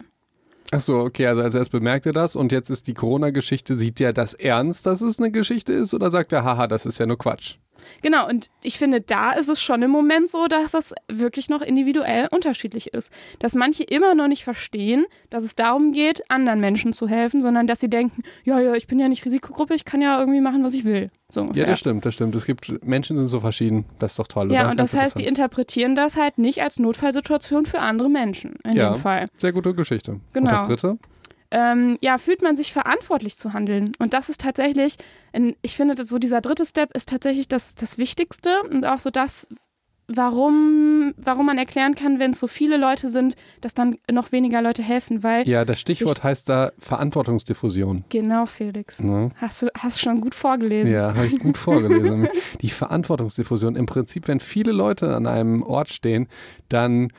Ach so, okay, also als erst bemerkt er das und jetzt ist die Corona-Geschichte, sieht der das ernst, dass es eine Geschichte ist oder sagt er, haha, das ist ja nur Quatsch? Genau, und ich finde, da ist es schon im Moment so, dass das wirklich noch individuell unterschiedlich ist. Dass manche immer noch nicht verstehen, dass es darum geht, anderen Menschen zu helfen, sondern dass sie denken, ja, ja, ich bin ja nicht Risikogruppe, ich kann ja irgendwie machen, was ich will. So Ja, das stimmt, das stimmt. Es gibt, Menschen sind so verschieden, das ist doch toll, Ja, oder? und das heißt, die interpretieren das halt nicht als Notfallsituation für andere Menschen in Ja. dem Fall. Sehr gute Geschichte. Und Genau. das dritte? Ähm, ja, fühlt man sich verantwortlich zu handeln. Und das ist tatsächlich, ich finde, so dieser dritte Step ist tatsächlich das, das Wichtigste und auch so das, warum, warum man erklären kann, wenn es so viele Leute sind, dass dann noch weniger Leute helfen, weil, Ja, das Stichwort heißt da Verantwortungsdiffusion. genau, Felix, Ne? hast du hast schon gut vorgelesen. Ja, habe ich gut vorgelesen. Die Verantwortungsdiffusion. Im Prinzip, wenn viele Leute an einem Ort stehen, dann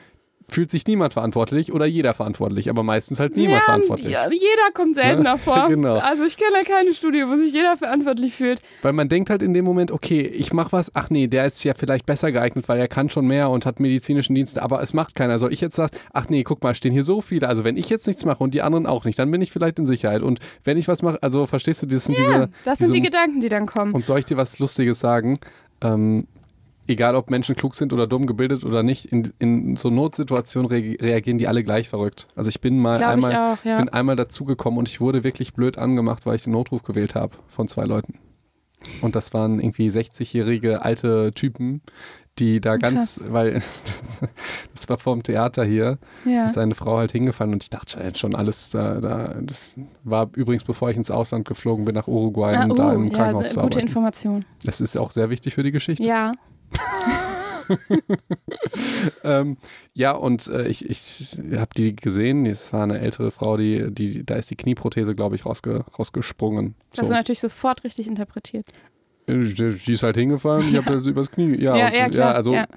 fühlt sich niemand verantwortlich oder jeder verantwortlich, aber meistens halt niemand ja, verantwortlich. ja, jeder kommt selten Ja, [laughs] davor. genau. Also ich kenne keine Studie, wo sich jeder verantwortlich fühlt. Weil man denkt halt in dem Moment, okay, ich mache was, ach nee, der ist ja vielleicht besser geeignet, weil er kann schon mehr und hat medizinischen Dienst, aber es macht keiner. Soll ich jetzt sagen, ach nee, guck mal, stehen hier so viele, also wenn ich jetzt nichts mache und die anderen auch nicht, dann bin ich vielleicht in Sicherheit. Und wenn ich was mache, also verstehst du, das sind Ja, diese... das sind diese, die Gedanken, die dann kommen. Und soll ich dir was Lustiges sagen? Ähm, egal ob Menschen klug sind oder dumm gebildet oder nicht, in, in so Notsituationen re reagieren die alle gleich verrückt. Also ich bin mal Glaube ich einmal, auch, ja. bin einmal dazugekommen und ich wurde wirklich blöd angemacht, weil ich den Notruf gewählt habe von zwei Leuten. Und das waren irgendwie 60-jährige alte Typen, die da ganz, Krass. weil [laughs] das war vorm Theater hier, ja. ist eine Frau halt hingefallen und ich dachte schon alles da, da, das war übrigens bevor ich ins Ausland geflogen bin nach Uruguay, Ah, um da oh, im ja, Krankenhaus sehr zu gute. Information. Das ist auch sehr wichtig für die Geschichte. Ja. [laughs] Ähm, ja, und äh, ich, ich habe die gesehen. Es war eine ältere Frau, die, die, da ist die Knieprothese, glaube ich, rausge, rausgesprungen. Hast du natürlich sofort richtig interpretiert. Äh, Die, ist halt hingefallen, ich habe das übers Knie. Ja, ja, und, ja, ja also ja.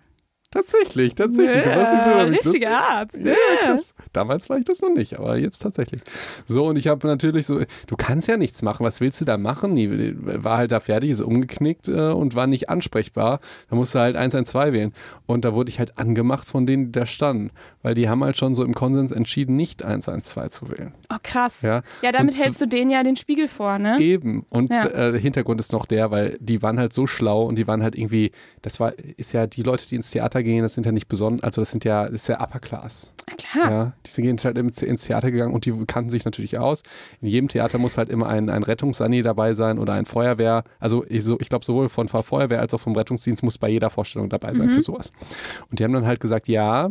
Tatsächlich, tatsächlich. Du warst nicht so richtiger Arzt. Ja, krass. Damals war ich das noch nicht, aber jetzt tatsächlich. So, und ich habe natürlich so, du kannst ja nichts machen, was willst du da machen? Die war halt da fertig, ist umgeknickt äh, und war nicht ansprechbar. Da musste halt 112 wählen. Und da wurde ich halt angemacht von denen, die da standen, weil die haben halt schon so im Konsens entschieden, nicht 112 zu wählen. Oh, krass. Ja, Ja, damit Und hältst du denen ja den Spiegel vor, ne? Eben. Und Ja. äh, der Hintergrund ist noch der, weil die waren halt so schlau und die waren halt irgendwie, das war, ist ja die Leute, die ins Theater gehen, das sind ja nicht besonders, also das sind ja, das ist ja Upper Class. Na klar. Ja, die sind halt ins Theater gegangen und die kannten sich natürlich aus. In jedem Theater muss halt immer ein, ein Rettungssani dabei sein oder ein Feuerwehr. Also ich, so, ich glaube, sowohl von der Feuerwehr als auch vom Rettungsdienst muss bei jeder Vorstellung dabei sein für sowas. Und die haben dann halt gesagt, ja,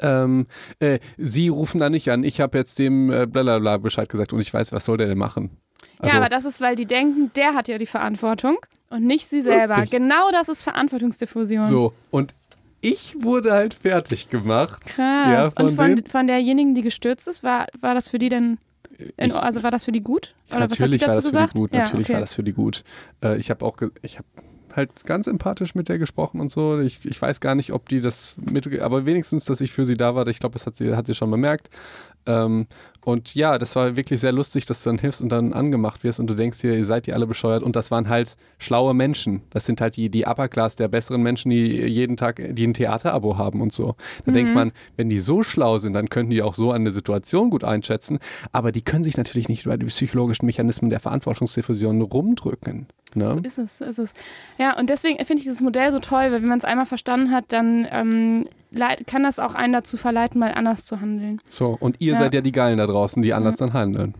ähm, äh, Sie rufen da nicht an. Ich habe jetzt dem äh, blablabla Bescheid gesagt und ich weiß, was soll der denn machen? Also, ja, aber das ist, weil die denken, der hat ja die Verantwortung und nicht sie selber. Lustig. Genau das ist Verantwortungsdiffusion. so. Und ich wurde halt fertig gemacht. Krass. Ja, von und von, von derjenigen, die gestürzt ist, war, war das für die denn, in, Ich- also war das für die gut? Ja, Oder was hat die natürlich war dazu das für gesagt? die gut. Ja, Natürlich okay. war das für die gut. Äh, ich habe auch, ich habe halt ganz empathisch mit der gesprochen und so. Ich, ich weiß gar nicht, ob die das mit, aber wenigstens, dass ich für sie da war. Ich glaube, das hat sie, hat sie schon bemerkt. Ähm, und ja, das war wirklich sehr lustig, dass du dann hilfst und dann angemacht wirst und du denkst dir, ihr seid ihr alle bescheuert. Und das waren halt schlaue Menschen. Das sind halt die, die Upper Class der besseren Menschen, die jeden Tag, die ein Theaterabo haben und so. Da Mhm. denkt man, wenn die so schlau sind, dann können die auch so eine Situation gut einschätzen. Aber die können sich natürlich nicht über die psychologischen Mechanismen der Verantwortungsdiffusion rumdrücken. Ne? Ist es, ist es. Ja, und deswegen finde ich dieses Modell so toll, weil wenn man es einmal verstanden hat, dann ähm, kann das auch einen dazu verleiten, mal anders zu handeln. So, und ihr Ja. seid ja die Geilen da draußen, die anders dann handeln.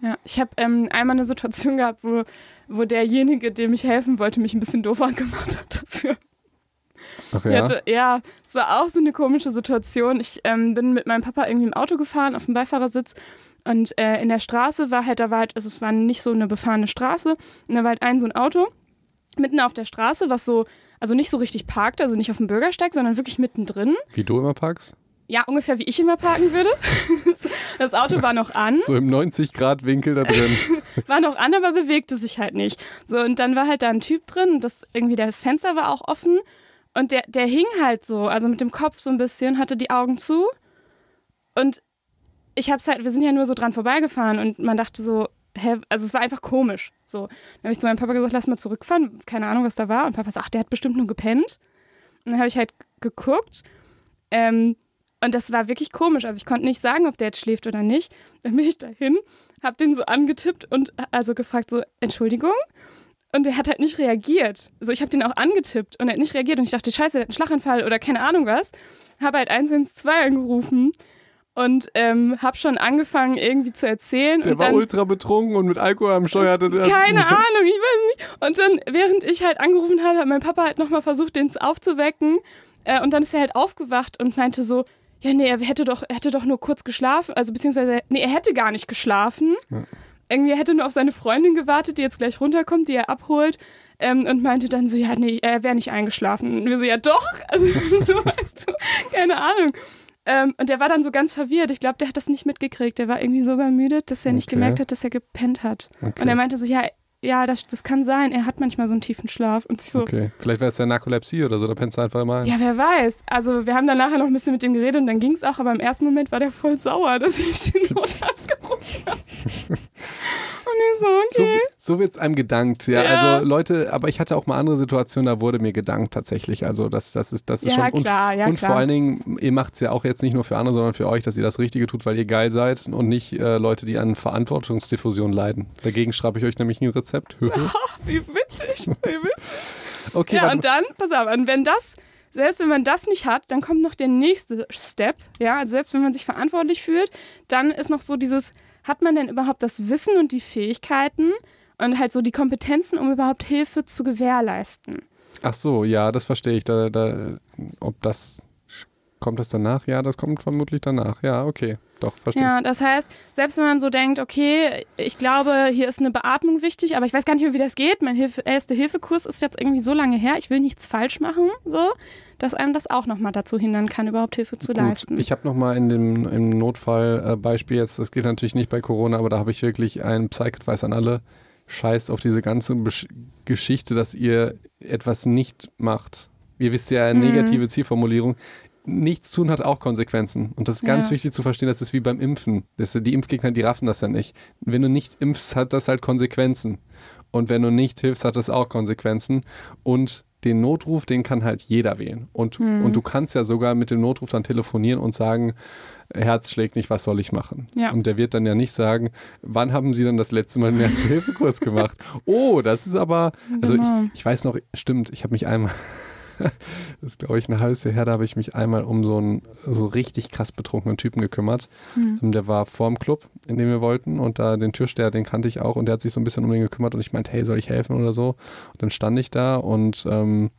Ja, ich habe ähm, einmal eine Situation gehabt, wo, wo derjenige, dem ich helfen wollte, mich ein bisschen doof angemacht hat dafür. Okay, Ich ja. hatte, ja, es war auch so eine komische Situation. Ich ähm, bin mit meinem Papa irgendwie im Auto gefahren, auf dem Beifahrersitz. Und äh, in der Straße war halt, da war halt, also es war nicht so eine befahrene Straße. Und da war halt ein so ein Auto mitten auf der Straße, was so, also nicht so richtig parkt, also nicht auf dem Bürgersteig, sondern wirklich mittendrin. Wie du immer packst? Ja, ungefähr wie ich immer parken würde. [laughs] Das Auto war noch an. So im 90-Grad-Winkel da drin. [laughs] war noch an, aber bewegte sich halt nicht. So, und dann war halt da ein Typ drin und das irgendwie das Fenster war auch offen und der, der hing halt so, also mit dem Kopf so ein bisschen, hatte die Augen zu und ich hab's halt, wir sind ja nur so dran vorbeigefahren und man dachte so, hä, also es war einfach komisch. So, dann habe ich zu meinem Papa gesagt, lass mal zurückfahren, keine Ahnung, was da war. Und Papa sagt, ach, der hat bestimmt nur gepennt. Und dann habe ich halt geguckt. Ähm, und das war wirklich komisch. Also ich konnte nicht sagen, ob der jetzt schläft oder nicht. Dann bin ich dahin, habe den so angetippt und also gefragt so, Entschuldigung? Und er hat halt nicht reagiert. Also ich habe den auch angetippt und er hat nicht reagiert. Und ich dachte, scheiße, der hat einen Schlaganfall oder keine Ahnung was. Habe halt 112 angerufen und ähm, habe schon angefangen irgendwie zu erzählen. Der und war dann, ultra betrunken und mit Alkohol am Steuer hatte der. keine Ahnung, ich weiß nicht. Und dann, während ich halt angerufen habe, hat mein Papa halt nochmal versucht, den aufzuwecken. Äh, und dann ist er halt aufgewacht und meinte so, ja, nee, er hätte doch, er hätte doch nur kurz geschlafen, also beziehungsweise, nee, er hätte gar nicht geschlafen. Ja. Irgendwie er hätte nur auf seine Freundin gewartet, die jetzt gleich runterkommt, die er abholt. Ähm, und meinte dann so, ja, nee, er wäre nicht eingeschlafen. Und wir so, ja doch, [laughs] also so weißt du, keine Ahnung. Ähm, und der war dann so ganz verwirrt. Ich glaube, der hat das nicht mitgekriegt. Der war irgendwie so übermüdet, dass er nicht Okay. gemerkt hat, dass er gepennt hat. Okay. Und er meinte so, ja, ja, das, das kann sein. Er hat manchmal so einen tiefen Schlaf. Und ich so, Okay, vielleicht wäre es ja Narkolepsie oder so, da pennst du einfach immer ein. ja, wer weiß. Also wir haben dann nachher noch ein bisschen mit dem geredet und dann ging es auch, aber im ersten Moment war der voll sauer, dass ich [laughs] [laughs] den Notarzt gerufen habe. [laughs] Und ich so, So, okay. so wird es einem gedankt, ja. Ja. Also Leute, aber ich hatte auch mal andere Situationen, da wurde mir gedankt tatsächlich. Also das, das ist, das ist Ja, schon. Und, klar, ja, und klar. vor allen Dingen, ihr macht es ja auch jetzt nicht nur für andere, sondern für euch, dass ihr das Richtige tut, weil ihr geil seid und nicht äh, Leute, die an Verantwortungsdiffusion leiden. Dagegen schreibe ich euch nämlich ein Rezept. [laughs] Wie witzig, wie witzig. okay, ja, und dann, pass auf, und wenn das, selbst wenn man das nicht hat, dann kommt noch der nächste Step. Ja, also selbst wenn man sich verantwortlich fühlt, dann ist noch so dieses, hat man denn überhaupt das Wissen und die Fähigkeiten und halt so die Kompetenzen, um überhaupt Hilfe zu gewährleisten? Ach so, ja, das verstehe ich. Da, da, ob das kommt das danach? Ja, das kommt vermutlich danach. Ja, okay, doch verstehe. Ja, das heißt, selbst wenn man so denkt, okay, ich glaube, hier ist eine Beatmung wichtig, aber ich weiß gar nicht mehr, wie das geht. Mein Hilfe, erster Hilfekurs ist jetzt irgendwie so lange her, ich will nichts falsch machen, so, dass einem das auch nochmal dazu hindern kann, überhaupt Hilfe zu Gut, leisten. ich habe nochmal in dem im Notfall äh, Beispiel jetzt, das geht natürlich nicht bei Corona, aber da habe ich wirklich ein Psych-Advice an alle. Scheiß auf diese ganze Besch Geschichte, dass ihr etwas nicht macht. Ihr wisst ja, Mhm. negative Zielformulierung. Nichts tun hat auch Konsequenzen. Und das ist ganz Ja. wichtig zu verstehen, das ist wie beim Impfen. Das, die Impfgegner, die raffen das ja nicht. Wenn du nicht impfst, hat das halt Konsequenzen. Und wenn du nicht hilfst, hat das auch Konsequenzen. Und den Notruf, den kann halt jeder wählen. Und, Mhm. und du kannst ja sogar mit dem Notruf dann telefonieren und sagen, Herz schlägt nicht, was soll ich machen? Ja. Und der wird dann ja nicht sagen, wann haben Sie denn das letzte Mal einen Erste-Hilfe-Kurs gemacht? [laughs] Oh, das ist aber, also Genau. ich, ich weiß noch, stimmt, ich habe mich einmal, [laughs] das ist glaube ich ein halbes Jahr her, da habe ich mich einmal um so einen so richtig krass betrunkenen Typen gekümmert. Hm. Ähm, Der war vorm Club, in dem wir wollten und da den Türsteher, den kannte ich auch und der hat sich so ein bisschen um den gekümmert und ich meinte, hey, soll ich helfen oder so? Und dann stand ich da und ähm,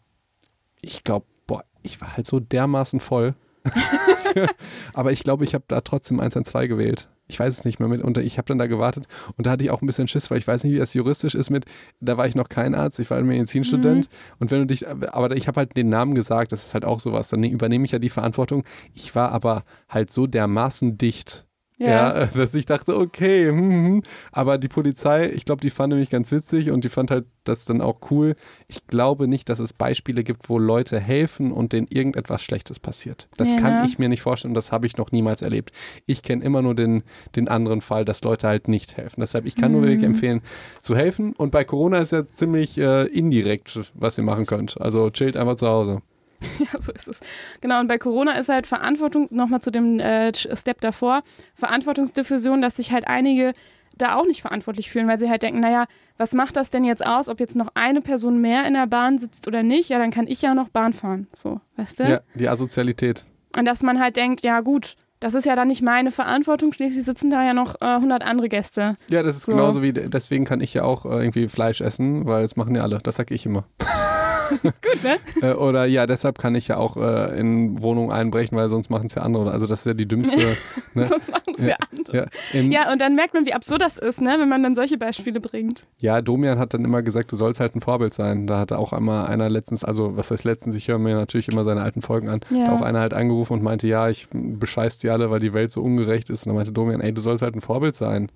ich glaube, boah, ich war halt so dermaßen voll. [laughs] [laughs] Aber ich glaube, ich habe da trotzdem 112 gewählt. Ich weiß es nicht mehr mit. Und ich habe dann da gewartet und da hatte ich auch ein bisschen Schiss, weil ich weiß nicht, wie das juristisch ist mit, da war ich noch kein Arzt, ich war ein Medizinstudent und wenn du dich, aber ich habe halt den Namen gesagt, das ist halt auch sowas, dann übernehme ich ja die Verantwortung. Ich war aber halt so dermaßen dicht. Ja. [laughs] dass ich dachte, okay, hm, hm. aber die Polizei, ich glaube, die fand nämlich ganz witzig und die fand halt das dann auch cool. Ich glaube nicht, dass es Beispiele gibt, wo Leute helfen und denen irgendetwas Schlechtes passiert. Das Ja, kann ne? ich mir nicht vorstellen und das habe ich noch niemals erlebt. Ich kenne immer nur den, den anderen Fall, dass Leute halt nicht helfen. Deshalb, ich kann nur Mhm. wirklich empfehlen, zu helfen. Und bei Corona ist ja ziemlich äh, indirekt, was ihr machen könnt. Also chillt einfach zu Hause. [laughs] Ja, so ist es. Genau, und bei Corona ist halt Verantwortung, nochmal zu dem äh, Step davor, Verantwortungsdiffusion, dass sich halt einige da auch nicht verantwortlich fühlen, weil sie halt denken, naja, was macht das denn jetzt aus, ob jetzt noch eine Person mehr in der Bahn sitzt oder nicht? Ja, dann kann ich ja noch Bahn fahren. So, weißt du? Ja, die Asozialität. Und dass man halt denkt, ja gut, das ist ja dann nicht meine Verantwortung, schließlich sitzen da ja noch äh, 100 andere Gäste. Ja, das ist So. genauso wie, deswegen kann ich ja auch äh, irgendwie Fleisch essen, weil das machen ja alle. Das sag ich immer. [laughs] Gut, ne? Äh, oder ja, deshalb kann ich ja auch äh, in Wohnungen einbrechen, weil sonst machen es ja andere. Also das ist ja die dümmste. [laughs] ne? Sonst machen es ja, andere. Ja, in, ja. Ja, und dann merkt man, wie absurd das ist, ne, wenn man dann solche Beispiele bringt. Domian hat dann immer gesagt, du sollst halt ein Vorbild sein. Da hat auch einmal einer letztens, also was heißt letztens, ich höre mir natürlich immer seine alten Folgen an, Ja. da auch einer halt angerufen und meinte, ja, ich bescheiß die alle, weil die Welt so ungerecht ist. Und dann meinte Domian, ey, du sollst halt ein Vorbild sein.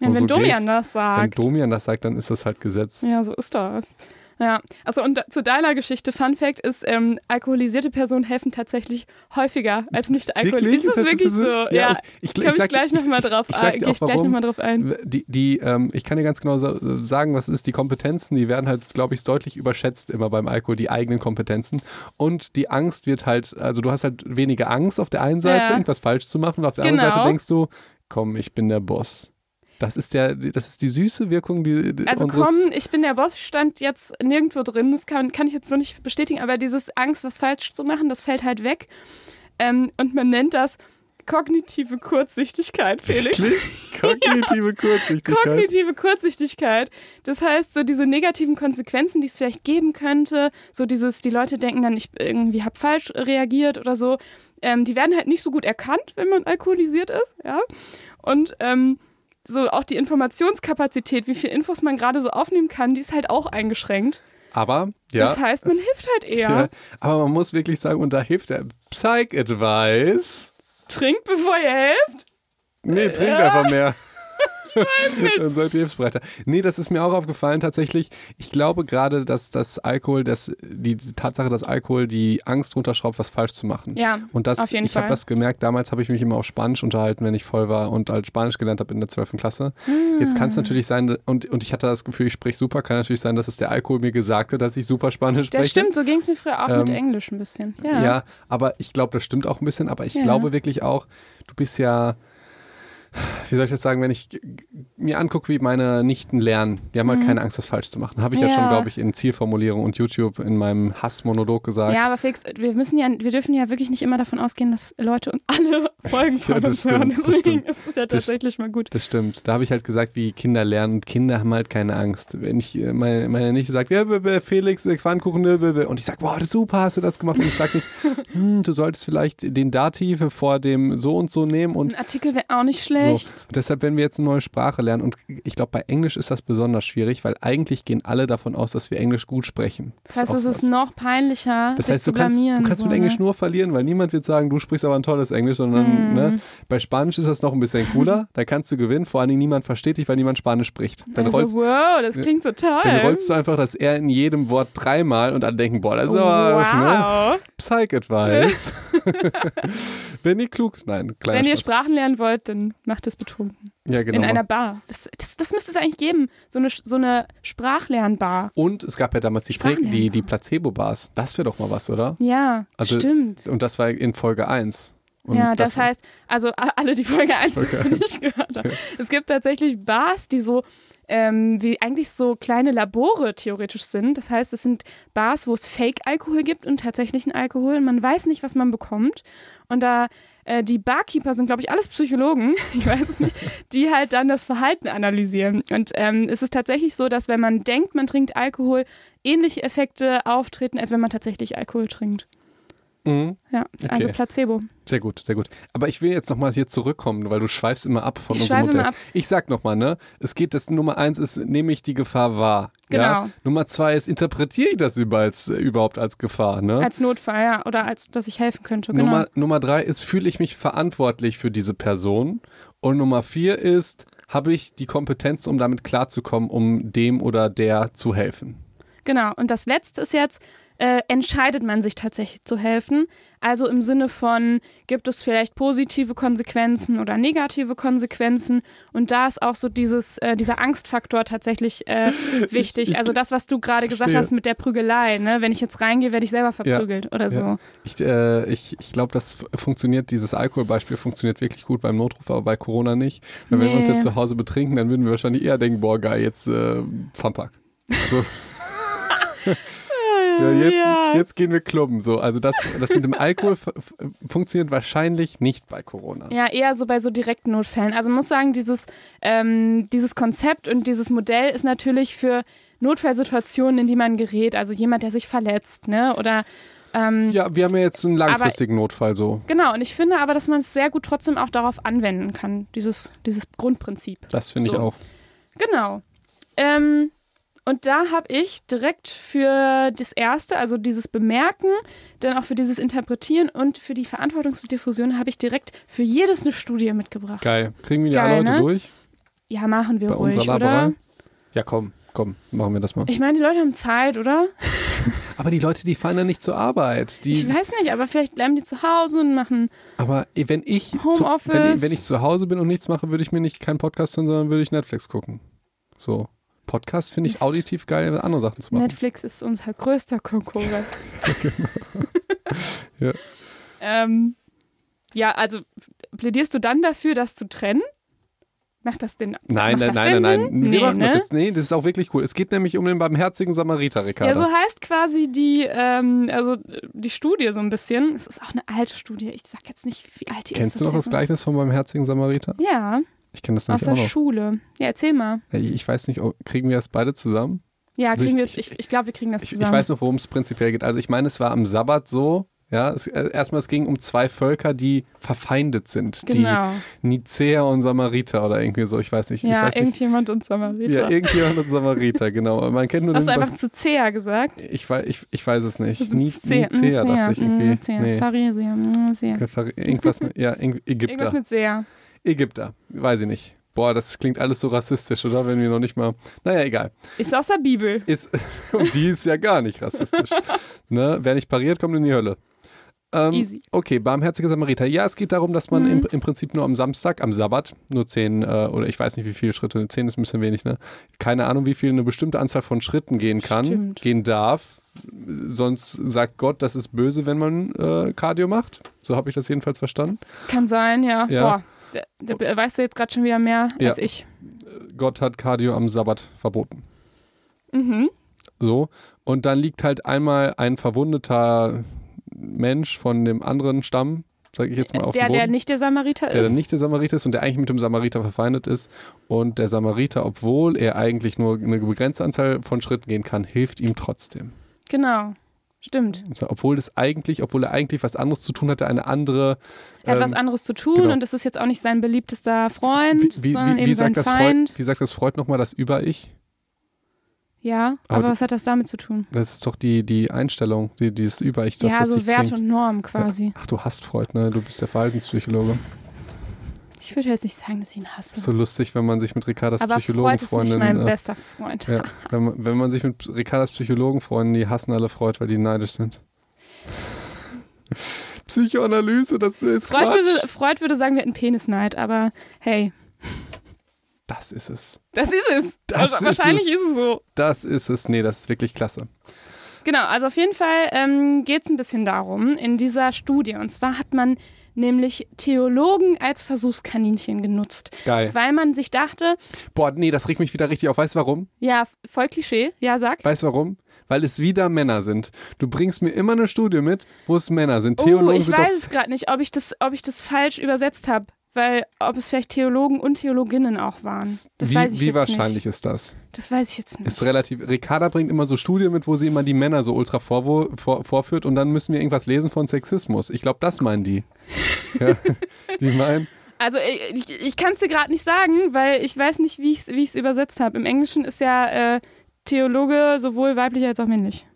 Ja, wenn so Domian das Wenn sagt. Domian das sagt, dann ist das halt Gesetz. Ja, so ist das. Ja, also und da, zu deiner Geschichte, Fun Fact ist, ähm, alkoholisierte Personen helfen tatsächlich häufiger als nicht alkoholisierte. Ist es wirklich so? Ja, und ich, Komme ich, sag- gleich nochmal ich- drauf ich ich gleich warum. nochmal drauf ein. Die, die, ähm, ich kann dir ganz genau sa- sagen, was ist. Die Kompetenzen, die werden halt, glaube ich, deutlich überschätzt immer beim Alkohol, die eigenen Kompetenzen. Und die Angst wird halt, also du hast halt weniger Angst auf der einen Seite, Ja. irgendwas falsch zu machen. Und auf der anderen Genau. Seite denkst du, komm, ich bin der Boss. Das ist der, das ist die süße Wirkung, die, die Also komm, ich bin der Boss, stand jetzt nirgendwo drin. Das kann, kann ich jetzt so nicht bestätigen, aber dieses Angst, was falsch zu machen, das fällt halt weg. Ähm, und man nennt das kognitive Kurzsichtigkeit, Felix. [laughs] Kognitive Kurzsichtigkeit. Kognitive Kurzsichtigkeit. Das heißt, so diese negativen Konsequenzen, die es vielleicht geben könnte, so dieses, die Leute denken dann, ich irgendwie habe falsch reagiert oder so, ähm, die werden halt nicht so gut erkannt, wenn man alkoholisiert ist, ja. Und ähm, so auch die Informationskapazität, wie viel Infos man gerade so aufnehmen kann, die ist halt auch eingeschränkt. Aber, ja. Das heißt, man hilft halt eher. ja. Aber man muss wirklich sagen, und da hilft der Psych-Advice. Trinkt, bevor ihr helft. Nee, trink einfach mehr. Dann seid ihr hilfsbereiter. Nee, das ist mir auch aufgefallen tatsächlich. Ich glaube gerade, dass das Alkohol, dass die, Tatsache, dass Alkohol die Angst runterschraubt, was falsch zu machen. Ja, Und das, auf jeden ich habe das gemerkt, damals habe ich mich immer auf Spanisch unterhalten, wenn ich voll war und halt Spanisch gelernt habe in der 12. Klasse. Jetzt kann es natürlich sein, und, und ich hatte das Gefühl, ich spreche super, kann natürlich sein, dass es der Alkohol mir gesagt hat, dass ich super Spanisch spreche. Das stimmt, so ging es mir früher auch mit Ähm, Englisch ein bisschen. Ja. Ja, aber ich glaube, das stimmt auch ein bisschen. Aber ich Ja. glaube wirklich auch, du bist ja, wie soll ich das sagen, wenn ich mir angucke, wie meine Nichten lernen, die haben halt keine Angst, was falsch zu machen. Habe ich ja, Mhm. Ja. schon, glaube ich, in Zielformulierung und YouTube in meinem Hassmonolog gesagt. Ja, aber Felix, wir müssen ja, wir dürfen ja wirklich nicht immer davon ausgehen, dass Leute uns alle [laughs] Folgen von Ja, das uns stimmt, hören. das Deswegen ist es ja Das- tatsächlich mal gut. Das stimmt. Da habe ich halt gesagt, wie Kinder lernen. Und Kinder haben halt keine Angst. Wenn ich äh, meine, meine Nichte sagt, ja, Felix, Pfannkuchen, äh, b- und ich sage, wow, das ist super, hast du das gemacht? Und ich sage nicht, [laughs] hm, du solltest vielleicht den Dativ vor dem so und so nehmen und Ein Artikel wäre auch nicht So. Schlecht. Und deshalb, wenn wir jetzt eine neue Sprache lernen, und ich glaube, bei Englisch ist das besonders schwierig, weil eigentlich gehen alle davon aus, dass wir Englisch gut sprechen. Das heißt, es ist noch peinlicher, das heißt, zu du kannst, du kannst mit so, Englisch ne? nur verlieren, weil niemand wird sagen, du sprichst aber ein tolles Englisch, sondern Mhm. ne, bei Spanisch ist das noch ein bisschen cooler. [laughs] da kannst du gewinnen, vor allen Dingen niemand versteht dich, weil niemand Spanisch spricht. Dann, Also, rollst, wow, das klingt so toll. dann rollst du einfach das R in jedem Wort dreimal und dann denken, boah, das ist aber ne, wow. [laughs] Psych-Advice. [laughs] Bin ich klug? Nein, kleiner Wenn ihr Spaß. Sprachen lernen wollt, dann macht es betrunken. Ja, genau. In einer Bar. Das, das, das müsste es eigentlich geben. So eine, so eine Sprachlernbar. Und es gab ja damals die, die, die. Placebo-Bars. Das wäre doch mal was, oder? Ja, Also- stimmt. Und das war in Folge 1. Und ja, das, heißt, also alle, die Folge 1 Folge nicht gehört haben. Es gibt tatsächlich Bars, die so ähm, wie eigentlich so kleine Labore theoretisch sind. Das heißt, es sind Bars, wo es Fake-Alkohol gibt und tatsächlichen Alkohol. Und man weiß nicht, was man bekommt. Und da äh, die Barkeeper sind, glaube ich, alles Psychologen, [laughs] ich weiß es nicht, die halt dann das Verhalten analysieren. Und ähm, es ist tatsächlich so, dass wenn man denkt, man trinkt Alkohol, ähnliche Effekte auftreten, als wenn man tatsächlich Alkohol trinkt. Mhm. Ja, also Okay. Placebo. Sehr gut, sehr gut. Aber ich will jetzt nochmal hier zurückkommen, weil du schweifst immer ab von Ich unserem Modell. Ich sag nochmal, ne? Es geht, das Nummer eins ist, nehme ich die Gefahr wahr. Ja? Genau. Nummer zwei ist, interpretiere ich das als, äh, überhaupt als Gefahr, ne? Als Notfall, ja. Oder als, dass ich helfen könnte. Genau. Nummer, Nummer drei ist, fühle ich mich verantwortlich für diese Person. Und Nummer vier ist, habe ich die Kompetenz, um damit klarzukommen, um dem oder der zu helfen. Genau. Und das letzte ist jetzt, äh, entscheidet man sich tatsächlich zu helfen. Also im Sinne von, gibt es vielleicht positive Konsequenzen oder negative Konsequenzen? Und da ist auch so dieses, äh, dieser Angstfaktor tatsächlich äh, [laughs] wichtig. ich also das, was du gerade gesagt hast mit der Prügelei. Ne? Wenn ich jetzt reingehe, werde ich selber verprügelt oder so. Ja. Ich, äh, ich, ich glaube, das funktioniert, dieses Alkoholbeispiel funktioniert wirklich gut beim Notruf, aber bei Corona nicht. Weil wenn wir uns jetzt zu Hause betrinken, dann würden wir wahrscheinlich eher denken, boah, geil, jetzt äh, Funpack. So. [laughs] [laughs] ja, jetzt, Ja. jetzt gehen wir klubben. So, also das, das mit dem Alkohol funktioniert wahrscheinlich nicht bei Corona. Ja, eher so bei so direkten Notfällen. Also man muss sagen, dieses, ähm, dieses Konzept und dieses Modell ist natürlich für Notfallsituationen, in die man gerät. Also jemand, der sich verletzt, ne? Oder ähm, Ja, wir haben ja jetzt einen langfristigen Notfall so. genau. Und ich finde aber, dass man es sehr gut trotzdem auch darauf anwenden kann, dieses, dieses Grundprinzip. Das finde ich So. auch. Genau. Ähm, und da habe ich direkt für das Erste, also dieses Bemerken, dann auch für dieses Interpretieren und für die Verantwortungsdiffusion habe ich direkt für jedes eine Studie mitgebracht. Geil. Kriegen wir die alle Geil, heute ne? durch? Ja, machen wir Bei ruhig, unserer Laberei? oder? Ja, komm, komm, machen wir das mal. Ich meine, die Leute haben Zeit, oder? [laughs] Aber die Leute, die fahren ja nicht zur Arbeit. Die, Ich weiß nicht, aber vielleicht bleiben die zu Hause und machen. aber wenn ich, zu, Homeoffice. wenn, wenn ich zu Hause bin und nichts mache, würde ich mir nicht keinen Podcast hören, sondern würde ich Netflix gucken. So. Podcast finde ich auditiv geil, andere Sachen zu machen. Netflix ist unser größter Konkurrent. [laughs] Ja. ähm, ja, also plädierst du dann dafür, das zu trennen? Macht das denn? Nein, nein, das nein, nein, nein. Wir Nee, machen das ne? jetzt. Nee, das ist auch wirklich cool. Es geht nämlich um den barmherzigen Samariter, Ja, Ricardo. so heißt quasi die, ähm, also die Studie so ein bisschen. Es ist auch eine alte Studie. Ich sag jetzt nicht, wie alt die Kennst ist. du noch das Gleichnis vom barmherzigen Samariter? Ja, Ich kenne das aus nämlich der auch noch. Schule. Ja, erzähl mal. Ich weiß nicht, kriegen wir das beide zusammen? Ja, Also kriegen ich- wir, ich, ich glaube, wir kriegen das Ich, zusammen. ich weiß noch, worum es prinzipiell geht. Also ich meine, es war am Sabbat so, ja, es, äh, erstmal es ging um zwei Völker, die verfeindet sind. Genau. Die Nizäer und Samariter oder irgendwie so, ich weiß nicht. ich Ja, weiß nicht. irgendjemand und Samariter. Ja, irgendjemand und Samariter, genau. Man kennt nur Hast du einfach zu Zea gesagt? ich, weiß, ich, ich weiß es nicht. So Ni- Zea- Nizäer dachte ich irgendwie. Nizäa, Nee. Pharisäer. Irgendwas mit, ja, Ägypter. Irgendwas mit Sea. Ägypter, weiß ich nicht. Boah, das klingt alles so rassistisch, oder? Wenn wir noch nicht mal. Naja, egal. Ist aus der Bibel. Ist, [laughs] und die ist ja gar nicht rassistisch. [laughs] ne? Wer nicht pariert, kommt in die Hölle. Ähm, Easy. Okay, barmherziger Samariter. Ja, es geht darum, dass man Mhm. im, im Prinzip nur am Samstag, am Sabbat, nur zehn äh, oder ich weiß nicht, wie viele Schritte, zehn ist ein bisschen wenig, ne? Keine Ahnung, wie viel eine bestimmte Anzahl von Schritten gehen kann, Stimmt. gehen darf. Sonst sagt Gott, das ist böse, wenn man äh, Cardio macht. So habe ich das jedenfalls verstanden. Kann sein, ja. Ja. Boah, da, da weißt du jetzt gerade schon wieder mehr Ja. als ich. Gott hat Cardio am Sabbat verboten. Mhm. So. Und dann liegt halt einmal ein verwundeter Mensch von dem anderen Stamm, sage ich jetzt mal auf Der, dem Boden. der nicht der Samariter der ist. dann nicht der Samariter ist und der eigentlich mit dem Samariter verfeindet ist. Und der Samariter, obwohl er eigentlich nur eine begrenzte Anzahl von Schritten gehen kann, hilft ihm trotzdem. Genau. Stimmt. Obwohl das eigentlich, obwohl er eigentlich was anderes zu tun hatte, eine andere. Er hat ähm, was anderes zu tun genau. und das ist jetzt auch nicht sein beliebtester Freund, wie, wie, sondern wie, eben sein sagt das Feind. Freud, wie sagt das Freud nochmal, das Über-Ich? Ja, Aber aber, was hat das damit zu tun? Das ist doch die, die Einstellung, die, dieses Über-Ich, das, ja, was so dich Wert zwingt. und Norm quasi. Ach, du hast Freud, ne? Du bist der Verhaltenspsychologe. Ich würde jetzt nicht sagen, dass ich ihn hasse. Ist so lustig, wenn man sich mit Ricardas aber Freud ist nicht Psychologenfreundin. mein äh, bester Freund. ja, wenn, man, wenn man sich mit Ricardas Psychologenfreunden, die hassen alle Freud, weil die neidisch sind. [laughs] Psychoanalyse, das ist Freud, Quatsch. würde, Freud würde sagen, wir hätten Penisneid, aber hey, Das ist es. das ist es. Das also, ist wahrscheinlich es. ist es so. Das ist es. Nee, das ist wirklich klasse. Genau, also auf jeden Fall ähm, geht es ein bisschen darum in dieser Studie. Und zwar hat man nämlich Theologen als Versuchskaninchen genutzt, Geil. weil man sich dachte, Boah, nee, das regt mich wieder richtig auf. Weißt du warum? ja, voll Klischee, ja, sag. Weißt du warum? Weil es wieder Männer sind. Du bringst mir immer eine Studie mit, wo es Männer sind. Oh, Theologen ich sind weiß es gerade nicht, ob ich, das, ob ich das falsch übersetzt habe, weil ob es vielleicht Theologen und Theologinnen auch waren. Das wie, weiß ich wie jetzt wahrscheinlich nicht. ist das? Das weiß ich jetzt nicht. Ist relativ. Ricarda bringt immer so Studien mit, wo sie immer die Männer so ultra vorwo- vor, vorführt und dann müssen wir irgendwas lesen von Sexismus. Ich glaube, das meinen die. [laughs] ja, die meinen. Also ich, ich kann es dir gerade nicht sagen, weil ich weiß nicht, wie ich es wie ich's übersetzt habe. Im Englischen ist ja äh, Theologe sowohl weiblich als auch männlich.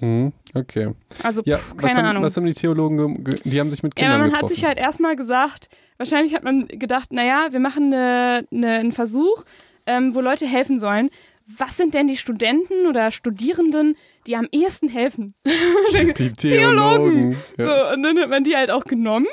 Mhm, okay. Also Ja, pff, was keine haben, Ahnung. was haben die Theologen, ge- ge- die haben sich mit ja, Kindern aber man hat getroffen. sich halt erstmal gesagt, wahrscheinlich hat man gedacht, naja, wir machen eine, eine, einen Versuch, ähm, wo Leute helfen sollen. Was sind denn die Studenten oder Studierenden, die am ehesten helfen? die [laughs] Theologen. Ja. So, und dann hat man die halt auch genommen.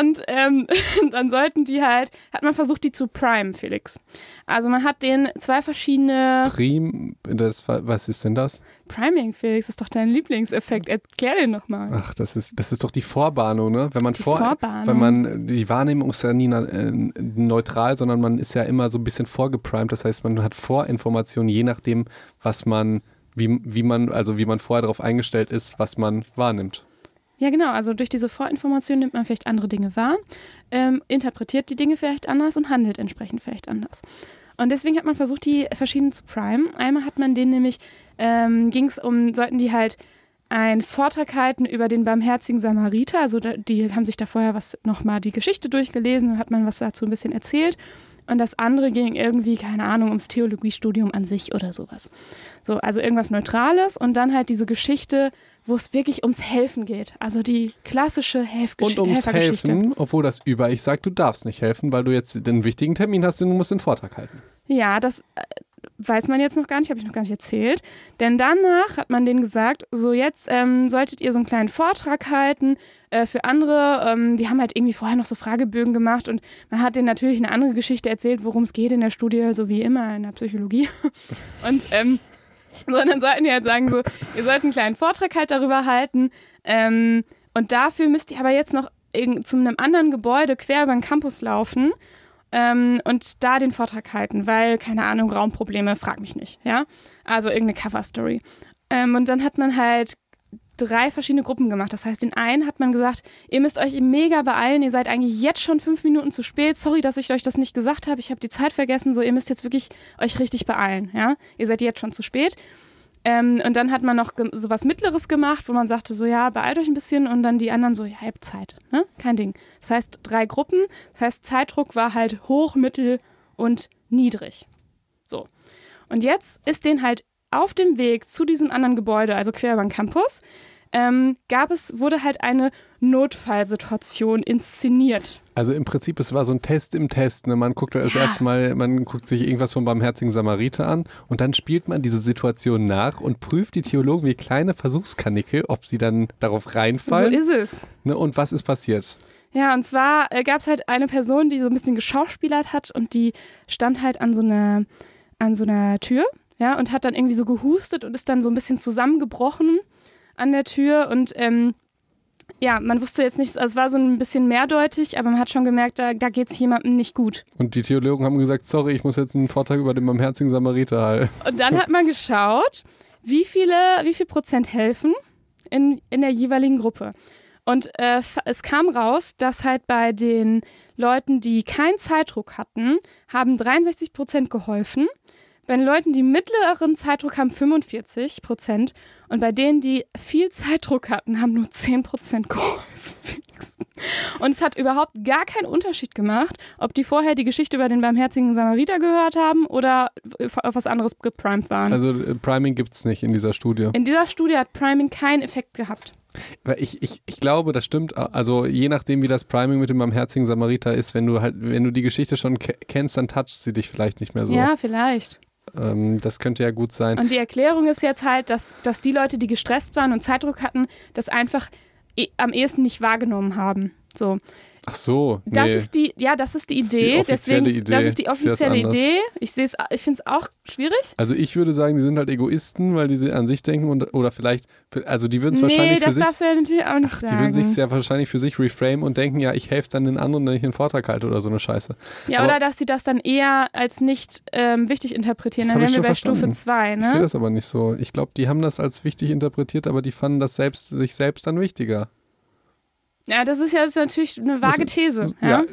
Und ähm, [laughs] dann sollten die halt, hat man versucht, die zu prime, Felix. Also man hat denen zwei verschiedene Prim, das, was ist denn das? Priming, Felix, ist doch dein Lieblingseffekt. Erklär den noch mal. Ach, das ist, das ist doch die Vorbahnung, ne? Wenn man Die vor, Vorbahnung. wenn man die Wahrnehmung ist ja nie äh, neutral, sondern man ist ja immer so ein bisschen vorgeprimed. Das heißt, man hat Vorinformationen, je nachdem, was man, wie, wie man, also wie man vorher darauf eingestellt ist, was man wahrnimmt. Ja, genau. Also durch diese Vorinformation nimmt man vielleicht andere Dinge wahr, ähm, interpretiert die Dinge vielleicht anders und handelt entsprechend vielleicht anders. Und deswegen hat man versucht, die verschieden zu primen. Einmal hat man denen nämlich, ähm, ging es um, sollten die halt einen Vortrag halten über den barmherzigen Samariter. Also die haben sich da vorher was nochmal die Geschichte durchgelesen und hat man was dazu ein bisschen erzählt. und das andere ging irgendwie, keine Ahnung, ums Theologiestudium an sich oder sowas. So, also irgendwas Neutrales und dann halt diese Geschichte, wo es wirklich ums Helfen geht. Also die klassische Helfgeschichte. Und ums Helfen, obwohl das über ich sagt, du darfst nicht helfen, weil du jetzt den wichtigen Termin hast, und du musst den Vortrag halten. Ja, das äh, weiß man jetzt noch gar nicht, habe ich noch gar nicht erzählt. Denn danach hat man denen gesagt, so jetzt ähm, solltet ihr so einen kleinen Vortrag halten äh, für andere. Ähm, die haben halt irgendwie vorher noch so Fragebögen gemacht und man hat denen natürlich eine andere Geschichte erzählt, worum es geht in der Studie, so wie immer in der Psychologie. [laughs] und ähm, so, und dann sollten die halt sagen, so, ihr sollt einen kleinen Vortrag halt darüber halten. Ähm, und dafür müsst ihr aber jetzt noch zu einem anderen Gebäude quer über den Campus laufen ähm, und da den Vortrag halten, weil, keine Ahnung, Raumprobleme, frag mich nicht, ja. Also irgendeine Cover-Story. Ähm, und dann hat man halt drei verschiedene Gruppen gemacht. Das heißt, den einen hat man gesagt, ihr müsst euch mega beeilen, ihr seid eigentlich jetzt schon fünf Minuten zu spät. Sorry, dass ich euch das nicht gesagt habe. Ich habe die Zeit vergessen. So, ihr müsst jetzt wirklich euch richtig beeilen. Ja, ihr seid jetzt schon zu spät. Ähm, und dann hat man noch so was Mittleres gemacht, wo man sagte so, ja, beeilt euch ein bisschen und dann die anderen so, ja, ihr ne? Kein Ding. Das heißt, drei Gruppen. Das heißt, Zeitdruck war halt hoch, mittel und niedrig. So. Und jetzt ist den halt auf dem Weg zu diesem anderen Gebäude, also quer über den Campus, ähm, gab es, wurde halt eine Notfallsituation inszeniert. Also im Prinzip, es war so ein Test im Test. Ne? Man guckt als ja. erstes mal, man guckt sich irgendwas vom barmherzigen Samariter an und dann spielt man diese Situation nach und prüft die Theologen wie kleine Versuchskanickel, ob sie dann darauf reinfallen. So ist es. Ne? Und was ist passiert? Ja, und zwar äh, gab es halt eine Person, die so ein bisschen geschauspielert hat und die stand halt an so einer, an so einer Tür, ja, und hat dann irgendwie so gehustet und ist dann so ein bisschen zusammengebrochen an der Tür und ähm, ja, man wusste jetzt nicht, also es war so ein bisschen mehrdeutig, aber man hat schon gemerkt, da, da geht es jemandem nicht gut. Und die Theologen haben gesagt, sorry, ich muss jetzt einen Vortrag über den barmherzigen Samariter halten. Und dann hat man geschaut, wie viele, wie viel Prozent helfen in, in der jeweiligen Gruppe. Und äh, es kam raus, dass halt bei den Leuten, die keinen Zeitdruck hatten, haben 63 Prozent geholfen. Bei den Leuten, die mittleren Zeitdruck haben, 45 Prozent. Und bei denen, die viel Zeitdruck hatten, haben nur 10 Prozent geholfen. Und es hat überhaupt gar keinen Unterschied gemacht, ob die vorher die Geschichte über den barmherzigen Samariter gehört haben oder auf was anderes geprimed waren. Also äh, Priming gibt es nicht in dieser Studie. In dieser Studie hat Priming keinen Effekt gehabt. Ich, ich, ich glaube, das stimmt. Also je nachdem, wie das Priming mit dem barmherzigen Samariter ist, wenn du halt, wenn du die Geschichte schon kennst, dann toucht sie dich vielleicht nicht mehr so. Ja, vielleicht. Ähm, das könnte ja gut sein. Und die Erklärung ist jetzt halt, dass, dass die Leute, die gestresst waren und Zeitdruck hatten, das einfach e am ehesten nicht wahrgenommen haben. So. Ach so. Nee. Das ist die, ja, das ist die Idee. Das ist die Deswegen, Idee. Das ist die offizielle ich Idee. Ich sehe es, ich finde es auch schwierig. Also ich würde sagen, die sind halt Egoisten, weil die an sich denken und oder vielleicht, also die würden es nee, wahrscheinlich für sich. das darfst du ja natürlich auch nicht ach, sagen. Die würden sich sehr wahrscheinlich für sich reframe und denken, ja, ich helfe dann den anderen, wenn ich einen Vortrag halte oder so eine Scheiße. Ja, aber oder dass sie das dann eher als nicht ähm, wichtig interpretieren. Dann wären wir bei verstanden. Stufe 2, ne? Ich sehe das aber nicht so. Ich glaube, die haben das als wichtig interpretiert, aber die fanden das selbst, sich selbst dann wichtiger. Ja, das ist ja das ist natürlich eine vage These. Ja? ja,